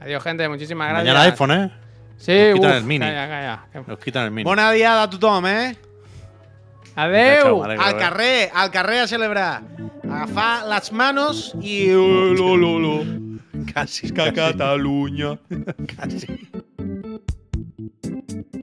A: Adiós, gente. Muchísimas gracias.
B: Mañana iPhone, ¿eh?
A: Sí,
B: Nos quitan
A: uf,
B: el mini.
A: Calla, calla.
B: Nos quitan el mini.
C: Bona diada a tothom, eh?
A: Adeu.
C: Al carrer, al carrer a celebrar. Agafar les manos *laughs* i... Lo, lo, lo.
B: Casi.
C: Que Catalunya.
B: Casi. *laughs*